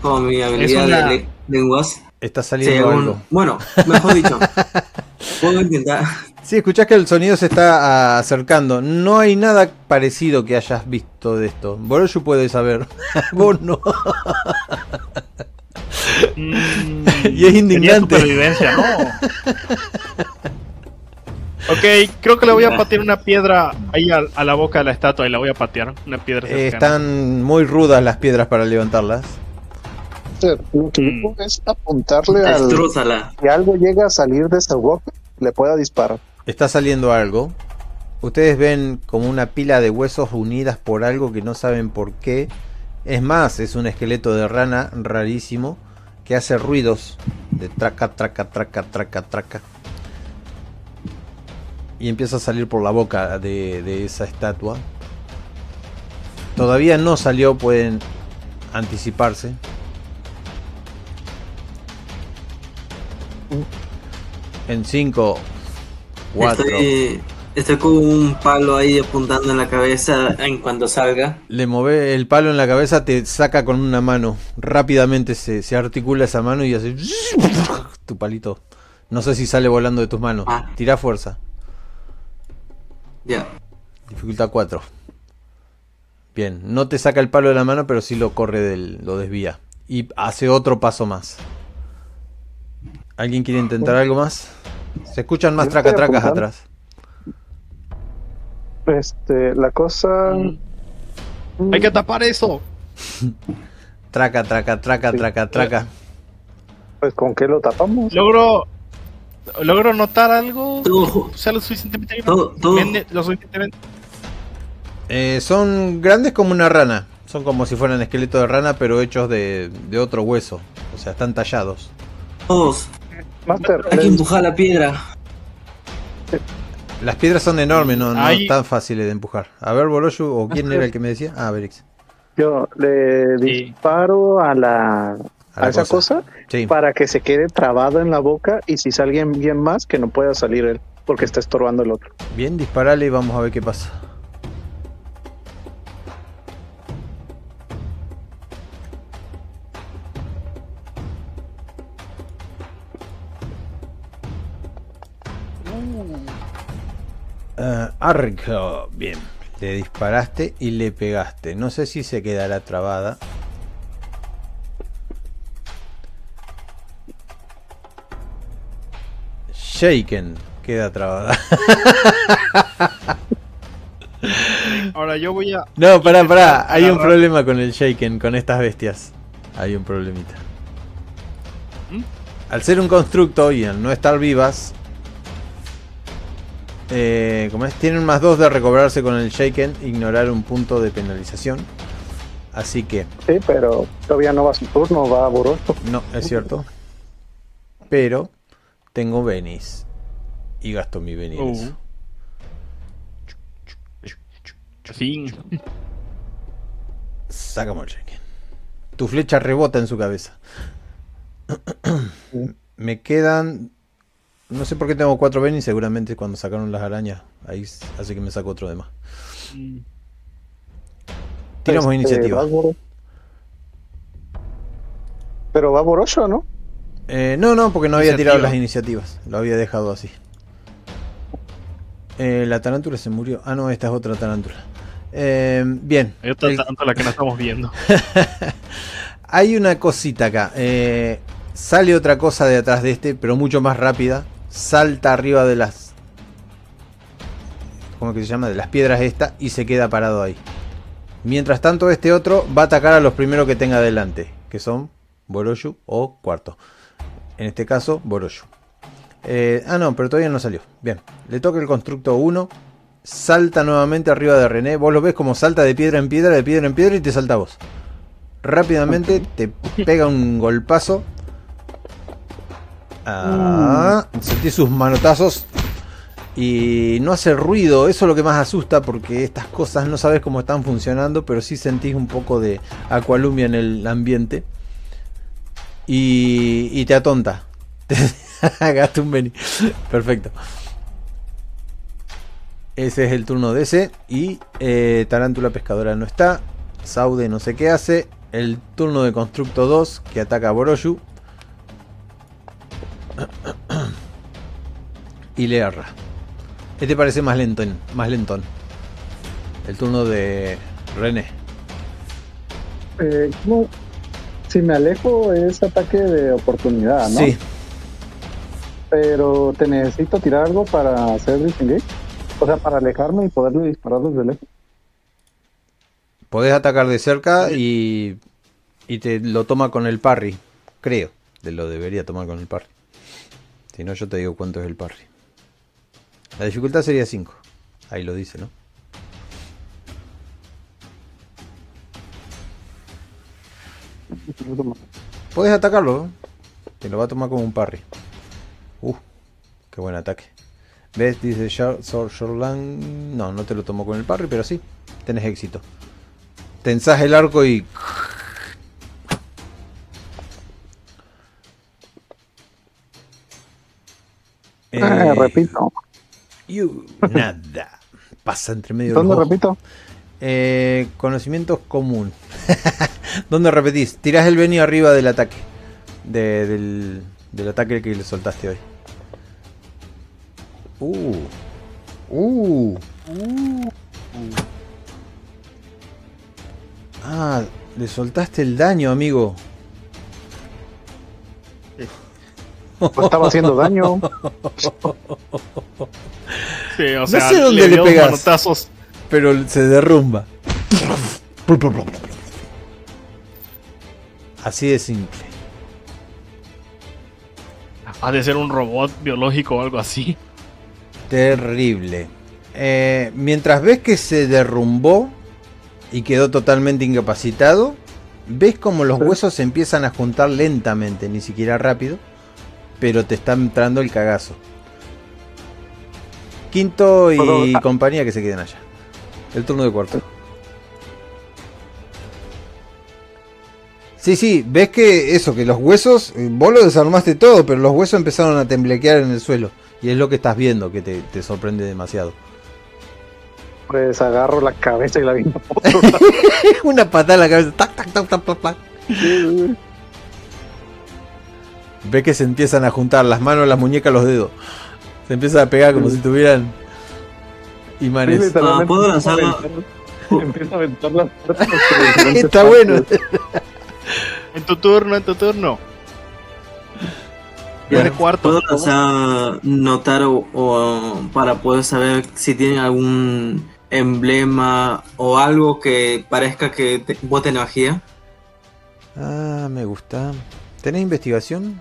como mi habilidad una- de le- lenguas. está Sí, saliendo algún- algo. Bueno, mejor dicho, *laughs* puedo intentar. Sí, escuchás que el sonido se está ah, acercando. No hay nada parecido que hayas visto de esto. Boroyu puede saber. *laughs* Vos no. Mm, *laughs* Y es indignante. tenía supervivencia, ¿no? ok, creo que le voy a patear una piedra ahí a, a la boca de la estatua y la voy a patear. Una piedra Eh, están muy rudas las piedras para levantarlas. Lo que Mm. yo es apuntarle al. Si algo llega a salir de esa boca, le pueda disparar. Está saliendo algo. Ustedes ven como una pila de huesos unidas por algo que no saben por qué. Es más, es un esqueleto de rana rarísimo que hace ruidos de traca, traca, traca, traca, traca. Y empieza a salir por la boca de, de esa estatua. Todavía no salió, pueden anticiparse. En 5, 4, Estoy, estoy con un palo ahí apuntando en la cabeza en cuanto salga. Le mueve el palo en la cabeza, te saca con una mano. Rápidamente se, se articula esa mano y hace. Tu palito. No sé si sale volando de tus manos. Ah. Tira fuerza. Ya. Dificultad 4. Bien, no te saca el palo de la mano, pero sí lo corre del. lo desvía. Y hace otro paso más. ¿Alguien quiere intentar algo más? Se escuchan más tracatracas atrás. Este, la cosa. Mm. Hay que tapar eso. *laughs* Traca, traca, traca, traca, traca. Pues con qué lo tapamos. Logro. Logro notar algo. Todo, O sea, lo suficientemente. todo, todo. Vende- lo suficientemente. Eh, son grandes como una rana. Son como si fueran esqueletos de rana, pero hechos de, de otro hueso. O sea, están tallados. Todos. Master, Hay que les- empujar la piedra. Las piedras son enormes, no, no Ahí- tan fáciles de empujar. A ver, Boroyu, ¿o quién era el que me decía? Ah, Berix. yo le Sí. disparo a la. a, esa cosa, Sí. para que se quede trabado en la boca y si sale bien más, que no pueda salir él porque está estorbando el otro. Bien, disparale y vamos a ver qué pasa. Ah, arco. Bien. Le disparaste y le pegaste. No sé si se quedará trabada. Shaken queda trabada. *laughs* Ahora yo voy a. No, pará, pará. Hay un problema con el Shaken, con estas bestias. Hay un problemita. ¿Mm? Al ser un constructo y al no estar vivas, eh, como es, tienen más dos de recobrarse con el Shaken, ignorar un punto de penalización. Así que, Sí, pero todavía no va su turno, va a Borocho. no, es cierto. Pero tengo Venice. Y gasto mi Venice. en Uh. fin. Sacamos el Shaken. Tu flecha rebota en su cabeza. Me quedan. No sé por qué tengo cuatro Benny. Seguramente cuando sacaron las arañas. Ahí hace que me saco otro de más. Mm, Tiramos Este, iniciativa. Pero va Borocho, ¿no? Eh, no, no, porque no había Iniciativa. tirado las iniciativas. Lo había dejado así. Eh, la tarántula se murió. Ah, no, esta es otra tarántula. Eh, bien. Hay otra El- tanto la que no estamos viendo. *laughs* Hay una cosita acá. eh, sale otra cosa de atrás de este, pero mucho más rápida. Salta arriba de las. ¿Cómo que se llama? De las piedras esta y se queda parado ahí. Mientras tanto, este otro va a atacar a los primeros que tenga delante, que son Boroshu o Cuarto. En este caso, Boroshu. Eh, ah, no, pero todavía no salió. Bien, le toca el constructo 1. Salta nuevamente arriba de René. Vos lo ves como salta de piedra en piedra, de piedra en piedra y te salta vos. Rápidamente te pega un golpazo. Ah, sentí sus manotazos. Y no hace ruido, eso es lo que más asusta porque estas cosas no sabes cómo están funcionando, pero sí sentís un poco de aqualumia en el ambiente. Y, y te atonta. *laughs* Gasta un Beni. Perfecto. Ese es el turno de ese. Y eh, Tarántula Pescadora no está. Saude no sé qué hace. El turno de Constructo 2 que ataca a Boroshu. Y le erra. Este parece más lentón, más lentón. El turno de René. Eh, ¿cómo? Si me alejo es ataque de oportunidad, ¿no? Sí, Pero te necesito tirar algo para hacer disengage. O sea, para alejarme y poderle disparar desde lejos. podés atacar de cerca y, y te lo toma con el parry. Creo. Te lo debería tomar con el parry. Si no, yo te digo cuánto es el parry. La dificultad sería 5. Ahí lo dice, ¿no? Podés atacarlo. Te lo va a tomar como un parry. Uh, qué buen ataque. ¿Ves? Dice Shor- Sor- Shorlan. No, no te lo tomó con el parry, pero sí. Tenés éxito. Tensás el arco y. Ah, Eh, repito. you- nada. Pasa entre medio de ¿Dónde los repito? Eh, conocimientos común. *laughs* ¿Dónde repetís? Tirás el Beni arriba del ataque. De- del, del ataque que le soltaste hoy. Uh. Uh. Ah, le soltaste el daño, amigo. Pues estaba haciendo daño. Sí, o sea, sé dónde le dio pegas. manotazos. Pero se derrumba. Así de simple. Ha de ser un robot biológico o algo así. Terrible. Eh, mientras ves que se derrumbó y quedó totalmente incapacitado, ves como los huesos se empiezan a juntar lentamente, ni siquiera rápido, pero te está entrando el cagazo. Quinto y compañía que se queden allá. El turno de cuarto. Sí, sí, ves que eso, que los huesos, eh, vos lo desarmaste todo, pero los huesos empezaron a temblequear en el suelo. Y es lo que estás viendo, que te, te sorprende demasiado. Pues agarro la cabeza y la viento. *laughs* Una patada en la cabeza. Tac, tac, tac, tac, tac, Ves que se empiezan a juntar las manos, las muñecas, los dedos. Se empiezan a pegar como si tuvieran imanes. Ah, ¿puedo lanzarla? Empieza a aventar las puertas. *laughs* Está bueno. En tu turno, en tu turno. Ya, Tienes cuarto. ¿Puedo lanzar notar o, o para poder saber si tienen algún emblema o algo que parezca que te- bote energía? Ah, me gusta. ¿Tenés investigación?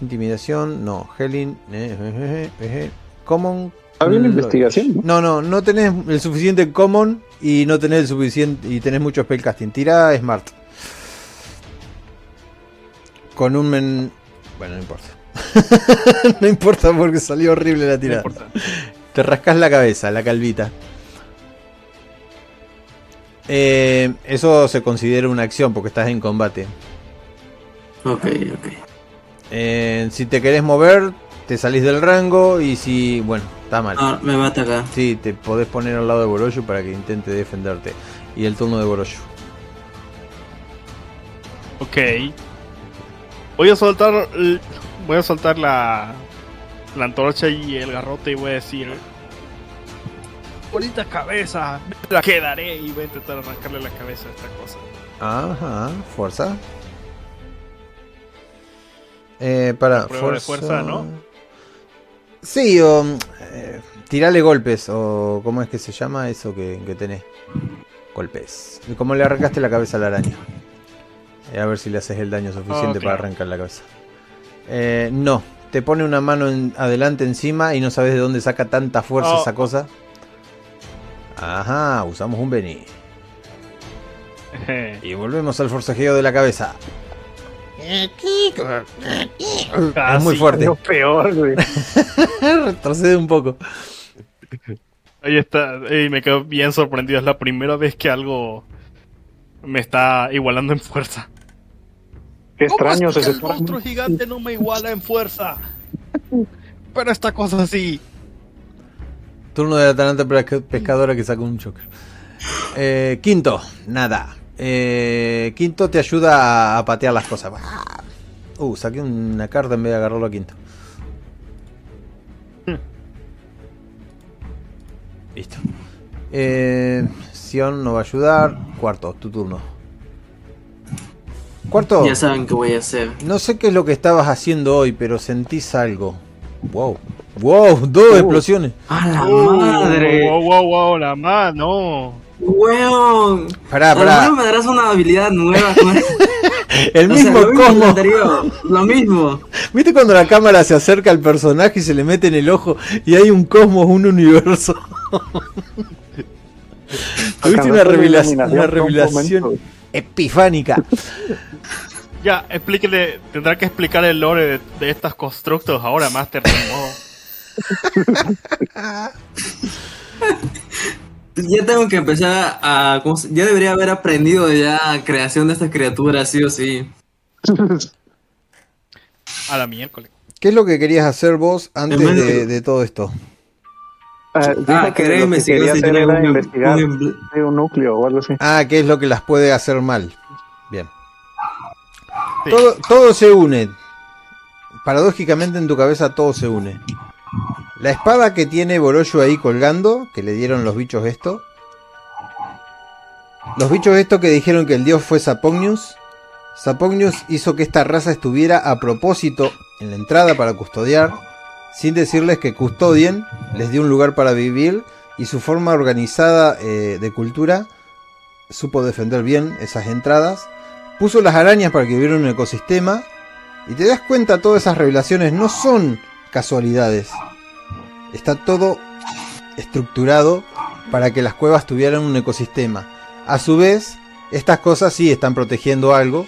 Intimidación, no. Helen, eh, eh, eh, eh. Common. Está bien la mm, investigación, ¿no? No, no, tenés el suficiente common y no tenés el suficiente y tenés mucho spellcasting. Tira smart. Con un men... Bueno, no importa. *laughs* no importa porque salió horrible la tirada. Te rascas la cabeza, la calvita. Eh, eso se considera una acción porque estás en combate. Ok, ok. Eh, si te querés mover, te salís del rango y si... Bueno, está mal. Ah, me va a atacar. Sí, te podés poner al lado de Boroshu para que intente defenderte. Y el turno de Boroshu. Ok. Voy a soltar. Voy a soltar la. La antorcha y el garrote y voy a decir. Bonita cabeza, me la quedaré y voy a intentar arrancarle la cabeza a esta cosa. Ajá, fuerza. Eh, para fuerza, ¿no? Sí, o eh, tirale golpes, o ¿cómo es que se llama eso que, que tenés? Golpes. Y como le arrancaste la cabeza a la araña. Eh, a ver si le haces el daño suficiente Oh, para arrancar la cabeza. Eh, no, te pone una mano en- adelante encima y no sabes de dónde saca tanta fuerza Oh. esa cosa. Ajá, usamos un Beni. *laughs* Y volvemos al forcejeo de la cabeza. Es muy fuerte. Lo peor, güey. *laughs* Retrocede un poco. Ahí está, y me quedo bien sorprendido. Es la primera vez que algo me está igualando en fuerza. Qué extraño se el separan. monstruo gigante no me iguala en fuerza. Pero esta cosa sí. Turno de la talanta pescadora que sacó un choker. Eh, quinto, nada. Eh, quinto te ayuda a, a patear las cosas. Uh, saqué una carta en vez de agarrarlo a quinto. Listo. Eh, Sion no va a ayudar. Cuarto, tu turno. Cuarto. Ya saben qué voy a hacer. No sé qué es lo que estabas haciendo hoy, pero sentís algo. Wow. Wow, dos explosiones. ¡A la Oh, madre! Wow, wow, wow, la más, no. ¡Weón! Pará, pará. mejor me darás una habilidad nueva. con- *laughs* *laughs* El O sea, mismo lo mismo cosmo. anterior, Lo mismo. ¿Viste cuando la cámara se acerca al personaje y se le mete en el ojo y hay un cosmos, un universo? *laughs* Tuviste una, revelación, una revelación epifánica. Ya, explíquele, tendrá que explicar el lore de, de estas constructos ahora, Master. Ya tengo que empezar a. ¿cómo se- Ya debería haber aprendido ya creación de estas criaturas, sí o sí. *laughs* A la miércoles. ¿Qué es lo que querías hacer vos antes de- todo esto? Ah, Ah, que quería que investigar quería si hacer tiene era un, investigar un de un núcleo o algo así. Ah, ¿qué es lo que las puede hacer mal? Bien. Sí. Todo, todo se une. Paradójicamente en tu cabeza todo se une. La espada que tiene Borosho ahí colgando, que le dieron los bichos esto. Los bichos esto que dijeron que el dios fue Sapognius. Sapognius hizo que esta raza estuviera a propósito en la entrada para custodiar, sin decirles que custodien, les dio un lugar para vivir y su forma organizada eh, de cultura supo defender bien esas entradas. Puso las arañas para que hubiera un ecosistema. Y te das cuenta, todas esas revelaciones no son casualidades. Está todo estructurado para que las cuevas tuvieran un ecosistema. A su vez, estas cosas sí están protegiendo algo.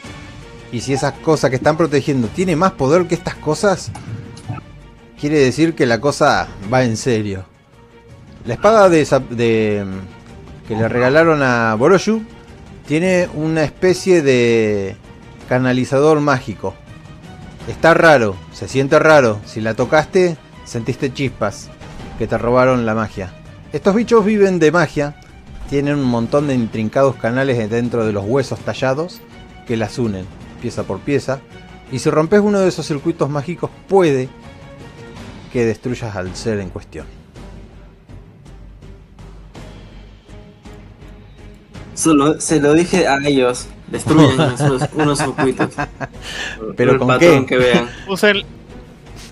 Y si esas cosas que están protegiendo tiene más poder que estas cosas, quiere decir que la cosa va en serio. La espada de, de- que le regalaron a Boroshu Tiene una especie de canalizador mágico. Está raro, se siente raro. Si la tocaste, sentiste chispas que te robaron la magia. Estos bichos viven de magia, tienen un montón de intrincados canales dentro de los huesos tallados que las unen, pieza por pieza. Y si rompes uno de esos circuitos mágicos, puede que destruyas al ser en cuestión. Solo, se lo dije a ellos. Destruyen *laughs* unos, unos circuitos. ¿Pero el con patrón qué? que vean.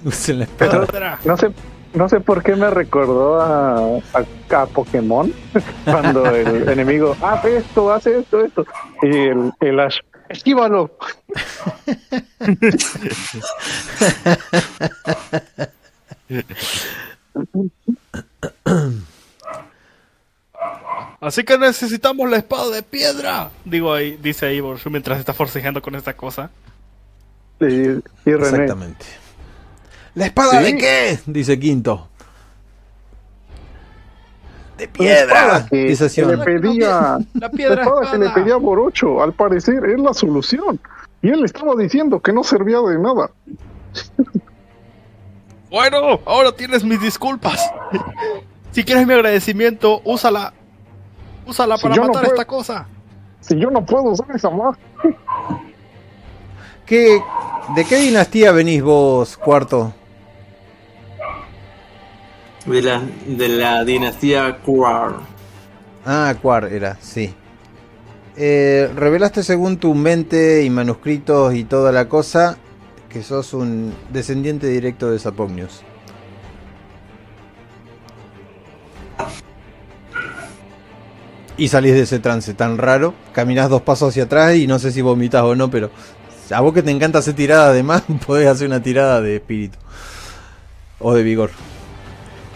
Usen la espada. Pedra. No sé, no sé por qué me recordó a, a, a Pokémon *laughs* cuando el *laughs* enemigo hace esto, hace esto, esto. Y el, el Ash, esquívalo. *laughs* Así que necesitamos la espada de piedra. Digo ahí, dice ahí Borshu mientras está forcejeando con esta cosa. Y, y René, Exactamente. ¿La espada Sí. de qué? Dice Quinto. De la piedra. que, Dice le pedía, La la piedra espada que le pedía Borocho, al parecer es la solución. Y él estaba diciendo que no servía de nada. *laughs* Bueno, ahora tienes mis disculpas. *laughs* Si quieres mi agradecimiento, úsala. Úsala Si para no matar puedo- esta cosa. Si yo no puedo usar esa magia, ¿Qué, ¿De qué dinastía venís vos, cuarto? De la, de la dinastía Quar. Ah, Quar era, sí. Eh, revelaste según tu mente y manuscritos y toda la cosa que sos un descendiente directo de Sapognius. Y salís de ese trance tan raro, caminás dos pasos hacia atrás y no sé si vomitas o no, pero a vos que te encanta hacer tirada además, *laughs* podés hacer una tirada de espíritu. O de vigor.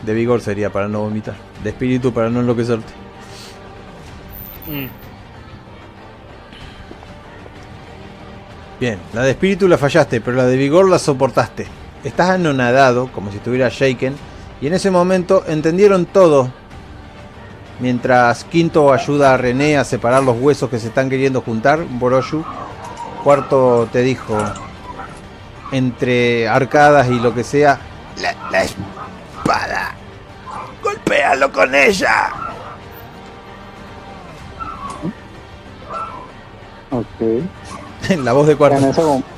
De vigor sería para no vomitar. De espíritu para no enloquecerte. Mm. Bien, la de espíritu la fallaste, pero la de vigor la soportaste. Estás anonadado, como si estuviera shaken, y en ese momento entendieron todo. Mientras Quinto ayuda a René a separar los huesos que se están queriendo juntar, Boroshu. Cuarto te dijo, entre arcadas y lo que sea, la, la espada. Golpéalo con ella. ok. *laughs* la voz de cuarto. En ese momento.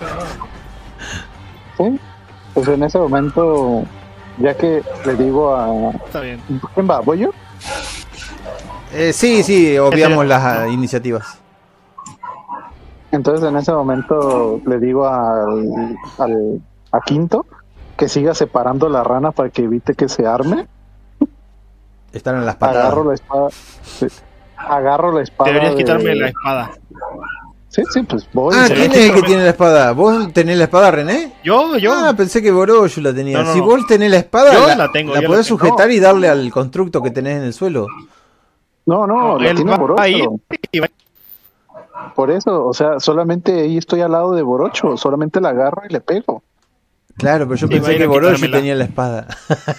Sí, pues en ese momento, ya que le digo a. Está bien. ¿Quién va? ¿Voy yo? Eh, sí, sí, obviamos las iniciativas. Entonces en ese momento le digo al, al- a Quinto que siga separando la rana para que evite que se arme. Están en las patadas. Agarro la espada. sí. Agarro la espada. Deberías de- quitarme la espada. Sí, sí, pues voy. Ah, ¿quién es el que tiene la espada? ¿Vos tenés la espada, René? Yo, yo. Ah, pensé que Boroshu la tenía. No, no, si no. vos tenés la espada, Yo la, la tengo, la yo podés la tengo. sujetar y darle al constructo que tenés en el suelo. No, no, la él tiene va Borocho. a ir y va- Por eso, o sea, solamente ahí estoy al lado de Borocho. Solamente la agarro y le pego. Claro, pero yo Sí, pensé que quitármela. tenía la espada.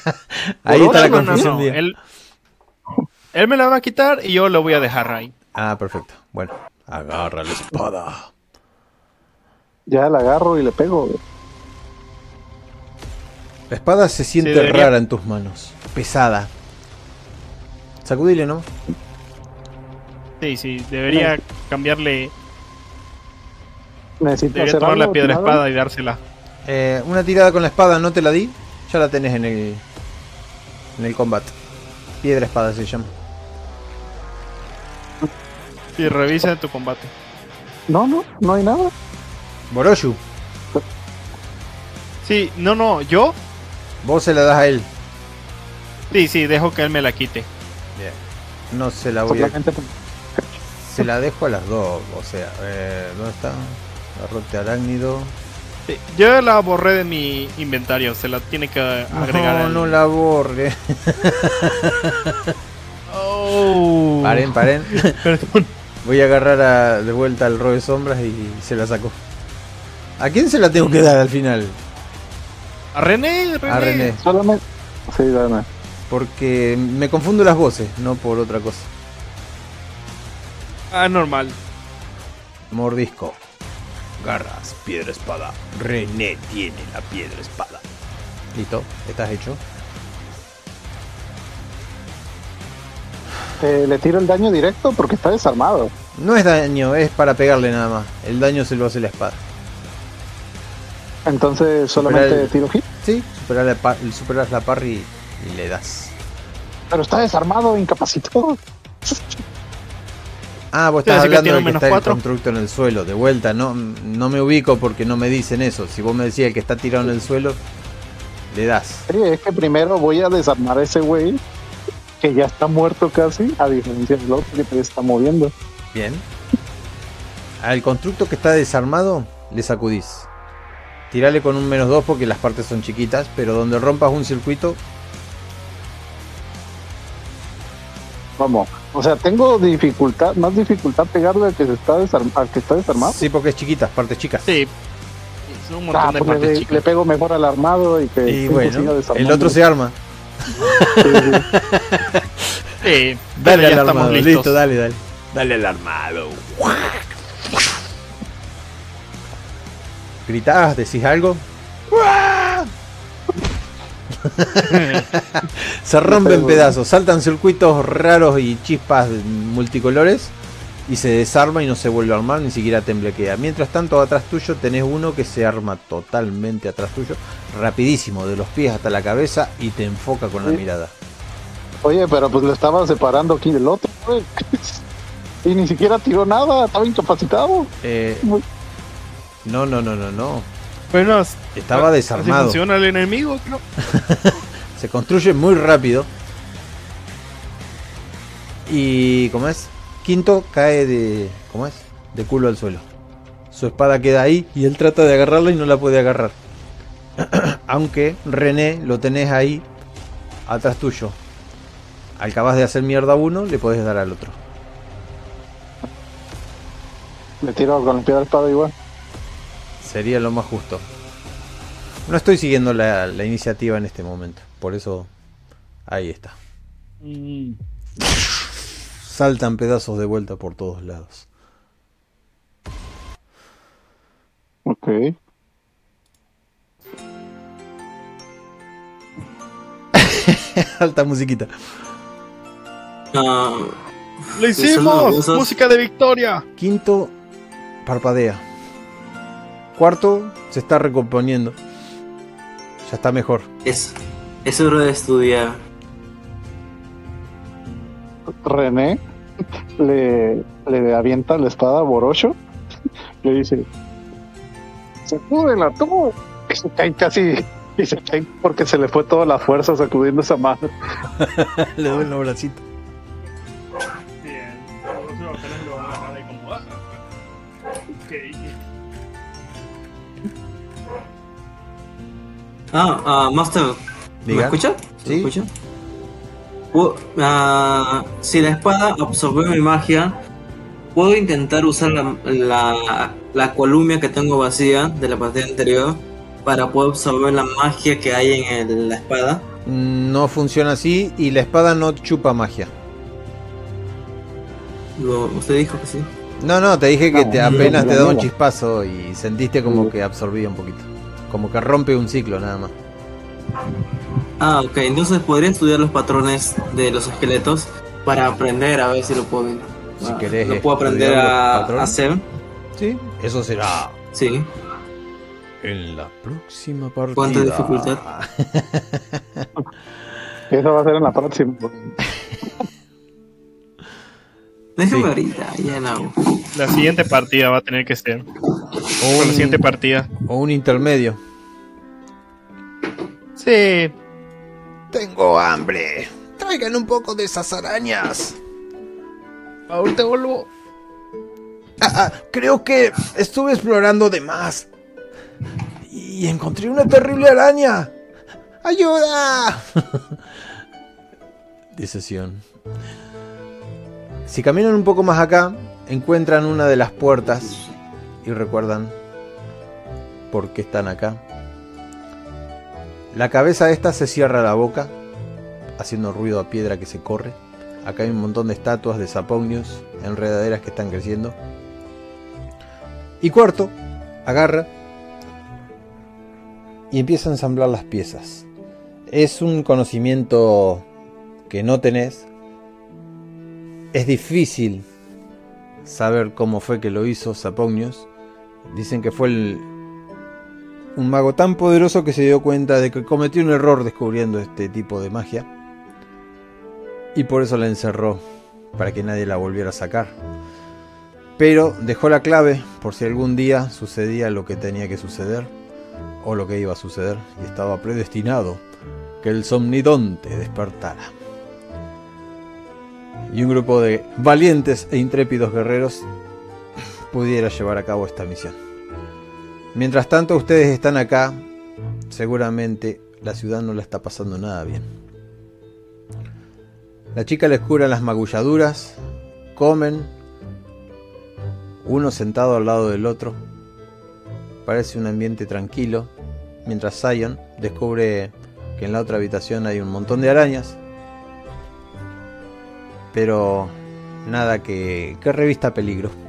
*laughs* Ahí está la No, no, no, confusión. Él, él me la va a quitar y yo lo voy a dejar ahí. Ah, perfecto. Bueno, agarra la espada. Ya la agarro y le pego. La espada se siente rara en tus manos. Pesada. Sacudile, ¿no? Sí, sí, debería cambiarle. Necesito Debería tomar la piedra espada y dársela. Eh, una tirada con la espada no te la di. Ya la tenés en el. En el combate. Piedra espada se llama. Y revisa tu combate. No, no, no hay nada. Boroshu, Sí, no, no, yo. vos se la das a él. Sí, sí, dejo que él me la quite. No se la voy a. Se la dejo a las dos. O sea, eh, ¿dónde está? Garrote arácnido. Sí, yo la borré de mi inventario, se la tiene que agregar. No, al- no la borre. *laughs* Oh. Paren, paren. *laughs* Perdón. Voy a agarrar a- de vuelta al de sombras y se la sacó. ¿A quién se la tengo que dar al final? A René, René. A René. solamente. Sí, dame. Porque me confundo las voces, no por otra cosa. Ah, normal. Mordisco. Garras, piedra espada. René tiene la piedra espada. Listo, estás hecho. Eh, le tiro el daño directo porque está desarmado. No es daño, es para pegarle nada más. El daño se lo hace la espada. Entonces solamente el- tiro hit. Sí, superas la, pa- superas la parry y le das. Pero está desarmado, incapacitado. *laughs* Ah, vos estás que hablando un que está el constructo en el suelo. De vuelta, no, no me ubico porque no me dicen eso. Si vos me decías el que está tirado en el suelo, le das. Es que primero voy a desarmar a ese güey que ya está muerto casi, a diferencia del otro que te está moviendo. Bien. Al constructo que está desarmado, le sacudís. Tirale con un menos 2 porque las partes son chiquitas, pero donde rompas un circuito, Vamos, o sea, tengo dificultad, más dificultad pegarle al que, se está desarm- al que está desarmado. sí, porque es chiquitas, partes chicas. Sí. Son un montón Ah, de pues le, pego mejor al armado y que Y bueno, el otro se arma. Sí, sí. Sí, *laughs* Dale al estamos armado, listos. listo, dale, dale. Dale al armado. Gritás, decís algo. *laughs* Se rompen pedazos, saltan circuitos raros y chispas multicolores y se desarma y no se vuelve a armar, ni siquiera temblequea. Mientras tanto, atrás tuyo tenés uno que se arma totalmente atrás tuyo, rapidísimo, de los pies hasta la cabeza y te enfoca con la mirada. Oye, pero pues lo estaba separando aquí del otro, güey. *laughs* Y ni siquiera tiró nada, estaba incapacitado. Eh, Muy- no, no, no, no, no. Estaba desarmado. funciona el enemigo, creo. *laughs* Se construye muy rápido. Y, ¿cómo es? Quinto cae de. ¿Cómo es? De culo al suelo. Su espada queda ahí y él trata de agarrarla y no la puede agarrar. *clears throat* Aunque René lo tenés ahí atrás tuyo. Acabas de hacer mierda a uno, le podés dar al otro. Le tiro con la piedra espada igual. Sería lo más justo. No estoy siguiendo la, la iniciativa en este momento. Por eso. Ahí está. Mm, Saltan pedazos de vuelta por todos lados. Ok. *laughs* Alta musiquita. Ah, ¡Lo hicimos! ¡Música de victoria! Quinto, parpadea. Cuarto, se está recomponiendo. Ya está mejor. es, es hora de estudiar. René le, le avienta la espada a Borocho. Le dice: ¡Sacúdela tú! Y se cae casi. Y se cae porque se le fue toda la fuerza sacudiendo esa mano. *laughs* Le doy los bracitos. Ah, ah, Master, ¿me escucha? Sí. ¿Me escucha? Ah, si la espada absorbe mi magia, puedo intentar usar la, la, la columna que tengo vacía de la partida anterior para poder absorber la magia que hay en el- la espada. No funciona así y la espada no chupa magia. Lo- usted dijo que sí. No, no, te dije que No, te no, apenas no, te da un chispazo y sentiste como que absorbía un poquito. Como que rompe un ciclo nada más. Ah, ok. Entonces podría estudiar los patrones de los esqueletos para aprender a ver si lo puedo, Si ah, querés lo puedo aprender a, a hacer. Sí, eso será Sí. En la próxima partida. ¿Cuánta dificultad? *laughs* Eso va a ser en la próxima. *laughs* Déjame Sí. ahorita, ya la hago. La siguiente partida va a tener que ser. O la siguiente partida. o un intermedio. Sí. Tengo hambre. Traigan un poco de esas arañas. Ahorita vuelvo. Ah, *laughs* ah, creo que estuve explorando de más. Y encontré una terrible araña. ¡Ayuda! *laughs* Dice Sion. Si caminan un poco más acá, encuentran una de las puertas y recuerdan por qué están acá. La cabeza de esta se cierra la boca, haciendo ruido a piedra que se corre. Acá hay un montón de estatuas de sapognios, enredaderas que están creciendo. Y cuarto, agarra y empieza a ensamblar las piezas. Es un conocimiento que no tenés. Es difícil saber cómo fue que lo hizo Sapognios. Dicen que fue el, un mago tan poderoso que se dio cuenta de que cometió un error descubriendo este tipo de magia. Y por eso la encerró, para que nadie la volviera a sacar. Pero dejó la clave por si algún día sucedía lo que tenía que suceder, o lo que iba a suceder, y estaba predestinado que el somnidonte despertara. Y un grupo de valientes e intrépidos guerreros pudiera llevar a cabo esta misión. Mientras tanto ustedes están acá, seguramente la ciudad no la está pasando nada bien. La chica les cura las magulladuras, comen, uno sentado al lado del otro. Parece un ambiente tranquilo, mientras Zion descubre que en la otra habitación hay un montón de arañas, pero nada que, que revista peligro.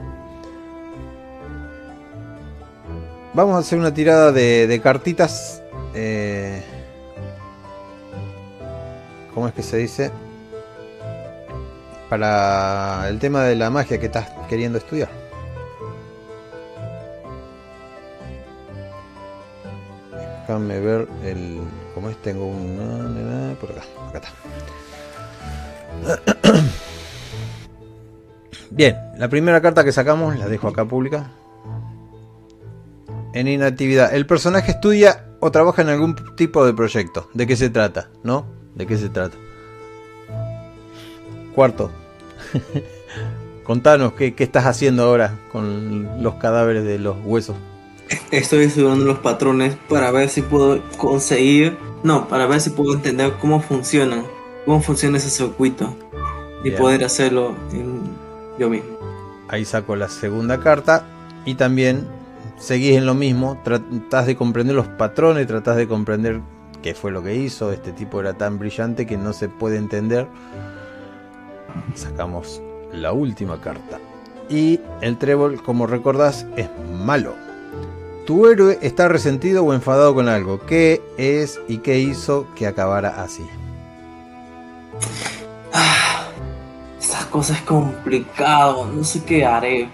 Vamos a hacer una tirada de, cartitas. Eh, ¿Cómo es que se dice? Para el tema de la magia que estás queriendo estudiar. Déjame ver el. ¿Cómo es? Tengo un. Por acá. Acá está. *clears throat* Bien, la primera carta que sacamos la dejo acá pública. En inactividad. El personaje estudia o trabaja en algún tipo de proyecto. ¿De qué se trata? ¿No? ¿De qué se trata? Cuarto. *laughs* Contanos, ¿qué, ¿qué, estás haciendo ahora con los cadáveres de los huesos? Estoy estudiando los patrones para ver si puedo conseguir, no, para ver si puedo entender cómo funciona, cómo funciona ese circuito y poder hacerlo en- yo mismo. Ahí saco la segunda carta y también seguís en lo mismo, tratás de comprender los patrones, tratás de comprender qué fue lo que hizo, este tipo era tan brillante que no se puede entender. Sacamos la última carta. Y el trébol, como recordás, es malo. Tu héroe está resentido o enfadado con algo. ¿Qué es y qué hizo que acabara así? Estas cosas es complicado, no sé qué haré.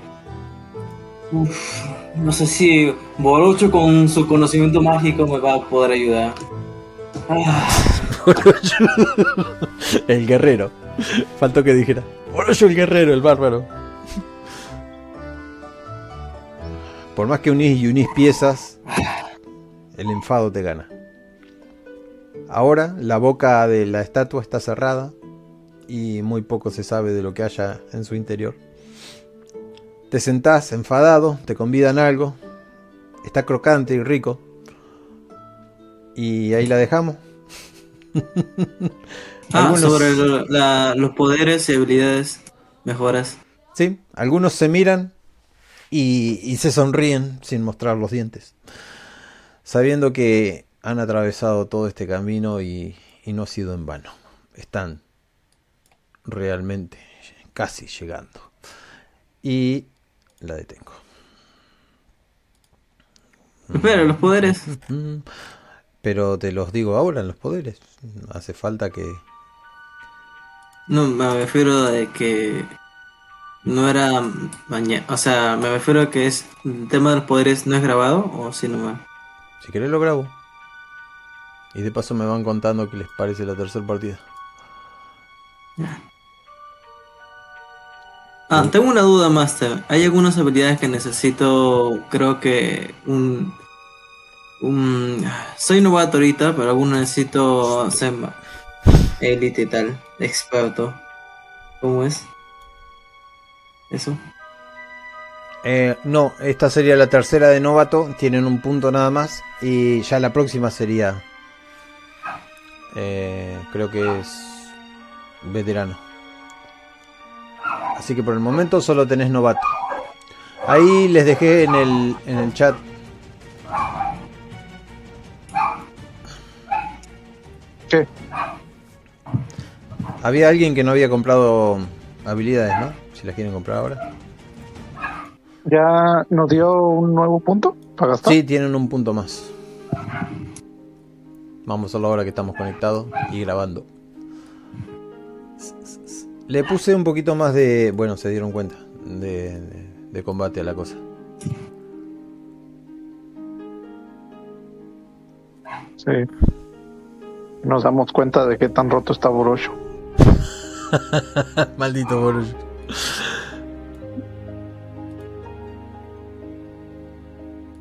Uf, no sé si Borocho con su conocimiento mágico me va a poder ayudar. Ah, *laughs* el guerrero. Faltó que dijera. Oroyo el guerrero, el bárbaro. Por más que unís y unís piezas, el enfado te gana. Ahora la boca de la estatua está cerrada y muy poco se sabe de lo que haya en su interior. Te sentás enfadado, te convidan algo, está crocante y rico. Y ahí la dejamos. ah, sobre lo- la- los poderes y habilidades mejoras. Sí, algunos se miran y, y se sonríen sin mostrar los dientes, sabiendo que han atravesado todo este camino y, y no ha sido en vano. Están realmente casi llegando. Y la detengo. *laughs* Espera, los poderes. *laughs* Pero te los digo ahora en los poderes. Hace falta que... No, me refiero de que no era mañana. O sea, me refiero a que es el tema de los poderes no es grabado o si no va. Si querés lo grabo. Y de paso me van contando qué les parece la tercera partida. Ah, tengo una duda, Master. Hay algunas habilidades que necesito, creo que un... un soy novato ahorita, pero algunas necesito ser ma- élite y tal, experto. ¿Cómo es? Eso. Eh, no, esta sería la tercera de novato, tienen un punto nada más y ya la próxima sería, eh, creo que es veterano. Así que por el momento solo tenés novato. Ahí les dejé en el, en el chat. ¿Qué? Había alguien que no había comprado habilidades, ¿no? Si las quieren comprar ahora. ¿Ya nos dio un nuevo punto para gastar? Sí, tienen un punto más. Vamos a la hora que estamos conectados y grabando. Le puse un poquito más de. Bueno, se dieron cuenta. De, de- de combate a la cosa. Sí. Nos damos cuenta de qué tan roto está Borosho. *laughs* Maldito Borush.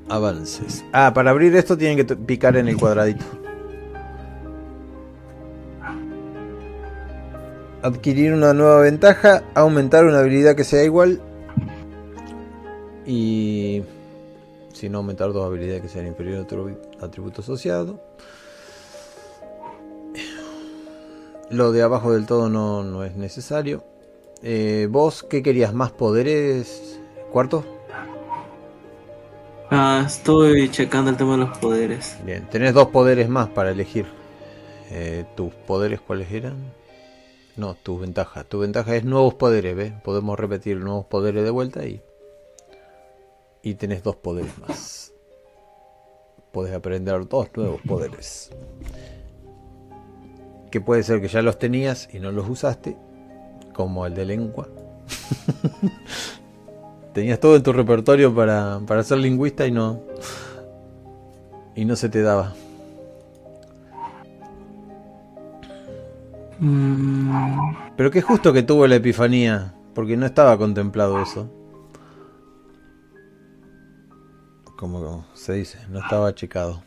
Avances. Ah, para abrir esto tienen que picar en el cuadradito. Adquirir una nueva ventaja, aumentar una habilidad que sea igual. Y si no aumentar dos habilidades que sean inferiores a otro atributo asociado. Lo de abajo del todo no, no es necesario. Eh, ¿Vos qué querías? ¿Más poderes? ¿Cuarto? Ah, estoy checando el tema de los poderes. Bien, tenés dos poderes más para elegir. Eh, ¿Tus poderes cuáles eran? No, tus ventajas. Tu ventaja es nuevos poderes, ¿ves? Podemos repetir nuevos poderes de vuelta y. Y tenés dos poderes más. Podés aprender dos nuevos poderes. Que puede ser que ya los tenías y no los usaste. Como el de lengua. *laughs* Tenías todo en tu repertorio para, para ser lingüista y no. Y no se te daba. Mm, Pero qué justo que tuvo la epifanía, porque no estaba contemplado eso. Como se dice, no estaba checado.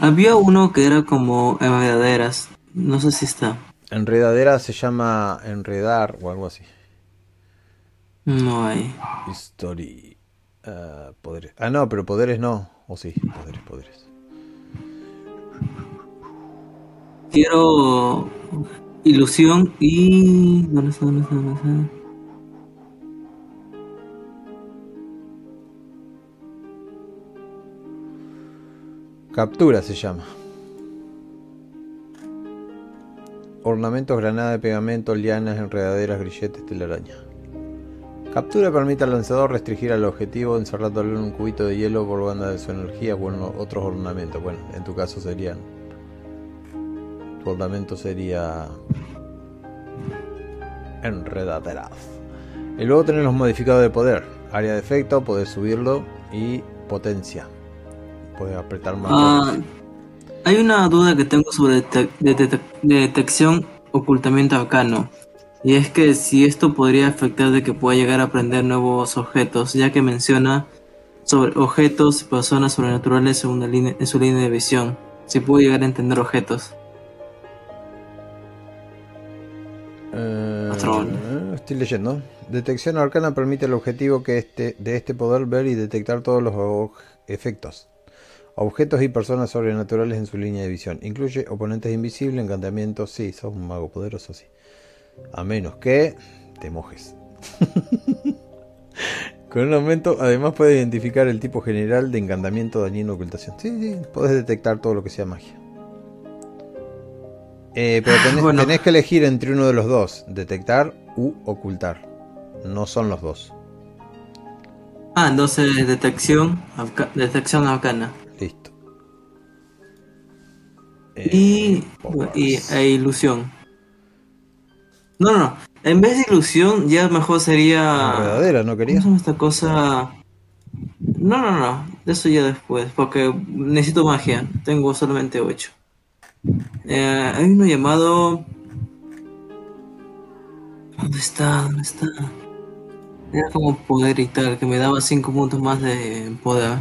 había uno que era como enredaderas. No sé si está. Enredadera se llama enredar o algo así. No hay. History. ah, poderes. Ah, no, pero poderes no. O sí, poderes, poderes. Quiero ilusión y... ¿Dónde está? ¿Dónde está? ¿Dónde está? Captura se llama. Ornamentos, granada de pegamento, lianas, enredaderas, grilletes, telaraña. Captura permite al lanzador restringir al objetivo encerrándolo en un cubito de hielo por banda de su energía o en otros ornamentos. Bueno, en tu caso serían. Tu ornamento sería. Enredaderas. Y luego tenés los modificados de poder. Área de efecto, podés subirlo y potencia. Puedes apretar más. Ah, hay una duda que tengo sobre detec- de- de- de detección ocultamiento arcano. Y es que si esto podría afectar de que pueda llegar a aprender nuevos objetos, ya que menciona sobre objetos y personas sobrenaturales línea- en su línea de visión. Si puede llegar a entender objetos. Eh, Patrón. estoy leyendo. Detección arcana permite al objetivo que este, de este poder ver y detectar todos los efectos. Objetos y personas sobrenaturales en su línea de visión. Incluye oponentes invisibles, encantamientos. Sí, sos un mago poderoso, sí. A menos que te mojes. *laughs* Con un aumento, además puedes identificar el tipo general de encantamiento, dañino, ocultación. Sí, sí, podés detectar todo lo que sea magia. Eh, pero tenés, Bueno. tenés que elegir entre uno de los dos, detectar u ocultar. No son los dos. Ah, entonces detección, arca- detección arcana. Listo. Eh, Y, powers. y e ilusión. No, no, no. En vez de ilusión, ya mejor sería. Enredadera, ¿no ¿Cómo querías? se llama esta cosa? No, no, no. Eso ya después. Porque necesito magia. Tengo solamente 8. Eh, hay uno llamado. ¿Dónde está? ¿Dónde está? Era como poder y tal, que me daba 5 puntos más de poder.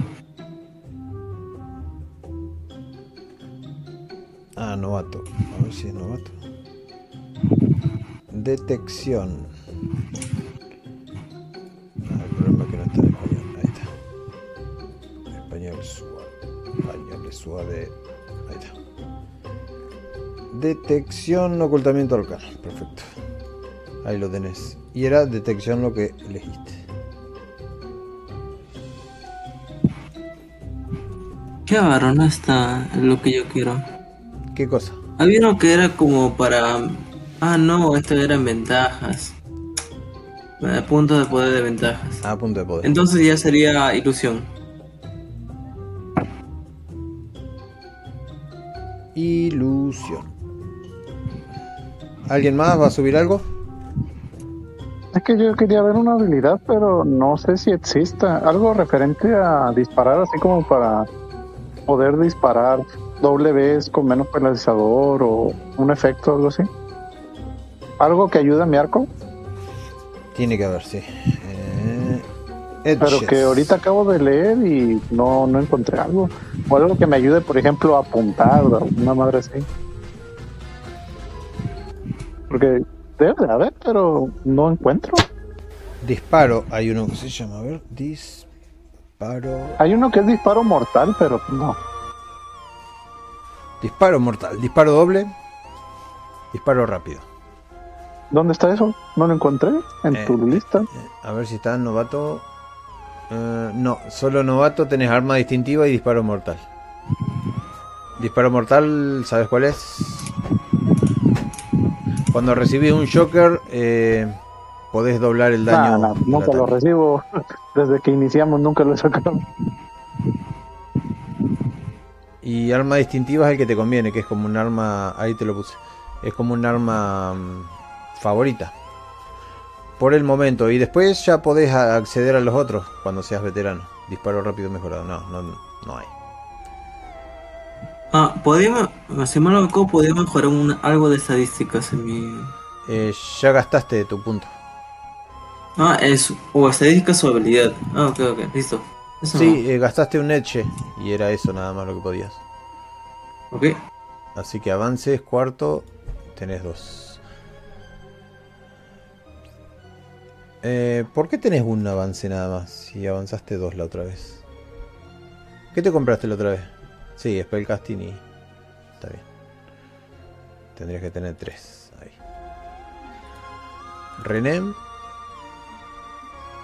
Ah, novato. A ver si es novato. Detección. Ah, el problema es que no está en español. Ahí está. Español suave. Español es suave. Ahí está. Detección, ocultamiento arcano. Perfecto. Ahí lo tenés. Y era detección lo que elegiste. Qué no está lo que yo quiero. ¿Qué cosa? Había uno que era como para. Ah, no, esto eran ventajas. Eh, puntos de poder de ventajas. A punto de poder. Entonces ya sería ilusión. Ilusión. ¿Alguien más va a subir algo? Es que yo quería ver una habilidad, pero no sé si exista. Algo referente a disparar, así como para poder disparar doble vez con menos penalizador o un efecto, algo así. Algo que ayude a mi arco, Tiene que haber, sí. Eh, pero que ahorita acabo de leer y no, no encontré algo. O algo que me ayude, por ejemplo, a apuntar, una madre así. Porque debe de haber, pero no encuentro. Disparo. Hay uno que se llama, a ver, disparo. Hay uno que es disparo mortal, pero no. Disparo mortal. Disparo doble. Disparo rápido. ¿Dónde está eso? No lo encontré en Eh, tu lista. Eh, A ver si está novato. Eh, no, solo novato tenés arma distintiva y disparo mortal. Disparo mortal, ¿sabes cuál es? Cuando recibís un shocker, eh, podés doblar el daño. Nah, nah, nunca lo recibo. *laughs* Desde que iniciamos nunca lo he sacado. Y arma distintiva es el que te conviene, que es como un arma. Ahí te lo puse. Es como un arma mm, favorita. Por el momento. Y después ya podés acceder a los otros cuando seas veterano. Disparo rápido mejorado. No, no, no hay. Ah, podría, si mal no me acuerdo, podría mejorar un- algo de estadísticas en mi... Eh, ya gastaste tu punto. Ah, es o estadísticas o habilidad. Ah, ok, ok, listo. Eso Sí, eh, gastaste un Eche y era eso nada más lo que podías. Ok. Así que avances, cuarto, tenés dos. Eh, ¿Por qué tenés un avance nada más si avanzaste dos la otra vez? ¿Qué te compraste la otra vez? Sí, Spellcasting y... Está bien. Tendrías que tener tres ahí. Renem.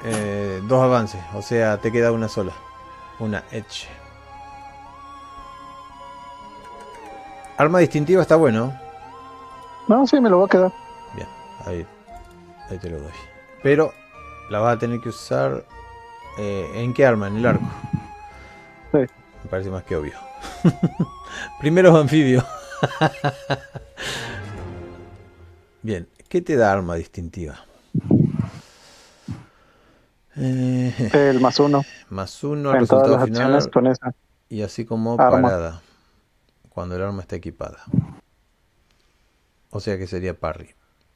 eh, dos avances, o sea, te queda una sola. Una Edge. Arma distintiva está bueno. No, sí, me lo voy a quedar. Bien, ahí, ahí te lo doy. Pero la vas a tener que usar. eh, ¿En qué arma? En el arco. Sí. Me parece más que obvio. *laughs* Primero es anfibio. Bien, ¿qué te da arma distintiva? Eh, El más uno. más uno todas resultado las final con esa. y así como Arma. parada. Cuando el arma está equipada. O sea que sería parry.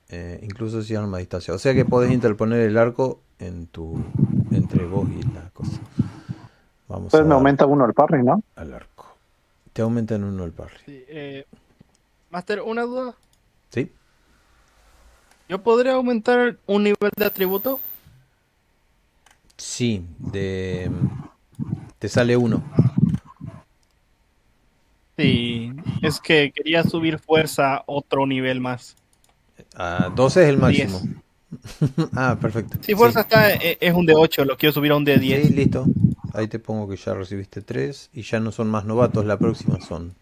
Eh, incluso si arma a distancia. O sea que podés interponer el arco en tu entre vos y la cosa. Vamos Entonces a me aumenta uno el parry, ¿no? al arco. Te aumenta en uno el parry. Sí, eh, Master, una duda. ¿Sí? ¿Yo podría aumentar un nivel de atributo? Sí, de te sale uno. Sí, es que quería subir fuerza otro nivel más. A 12 es el máximo. *laughs* ah, perfecto. Si fuerza está, eh, es un de 8, lo quiero subir a un de Sí, 10. sí, listo. Ahí te pongo que ya recibiste tres y ya no son más novatos, la próxima son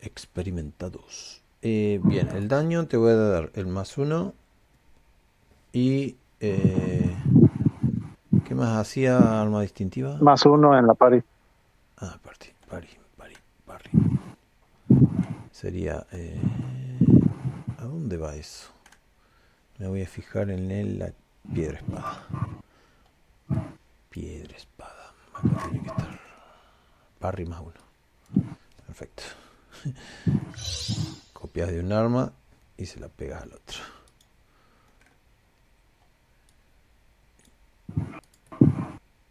experimentados. Eh, bien, el daño te voy a dar el más uno y... eh, ¿Qué más hacía arma distintiva? Más uno en la party. Ah, party, party, party, party. Sería... eh, ¿A dónde va eso? Me voy a fijar en el, la piedra espada. Piedra espada. Parry más uno. Perfecto. *laughs* Copias de un arma y se la pegas al otro.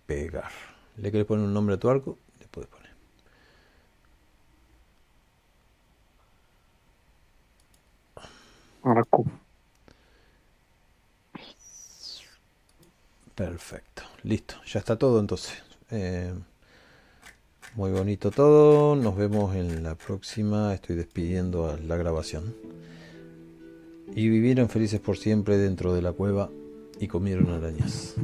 Pegar. ¿Le querés poner un nombre a tu arco? Le puedes poner. Arco. Perfecto, listo, ya está todo entonces. Eh, muy bonito todo, nos vemos en la próxima, estoy despidiendo a la grabación. Y vivieron felices por siempre dentro de la cueva y comieron arañas.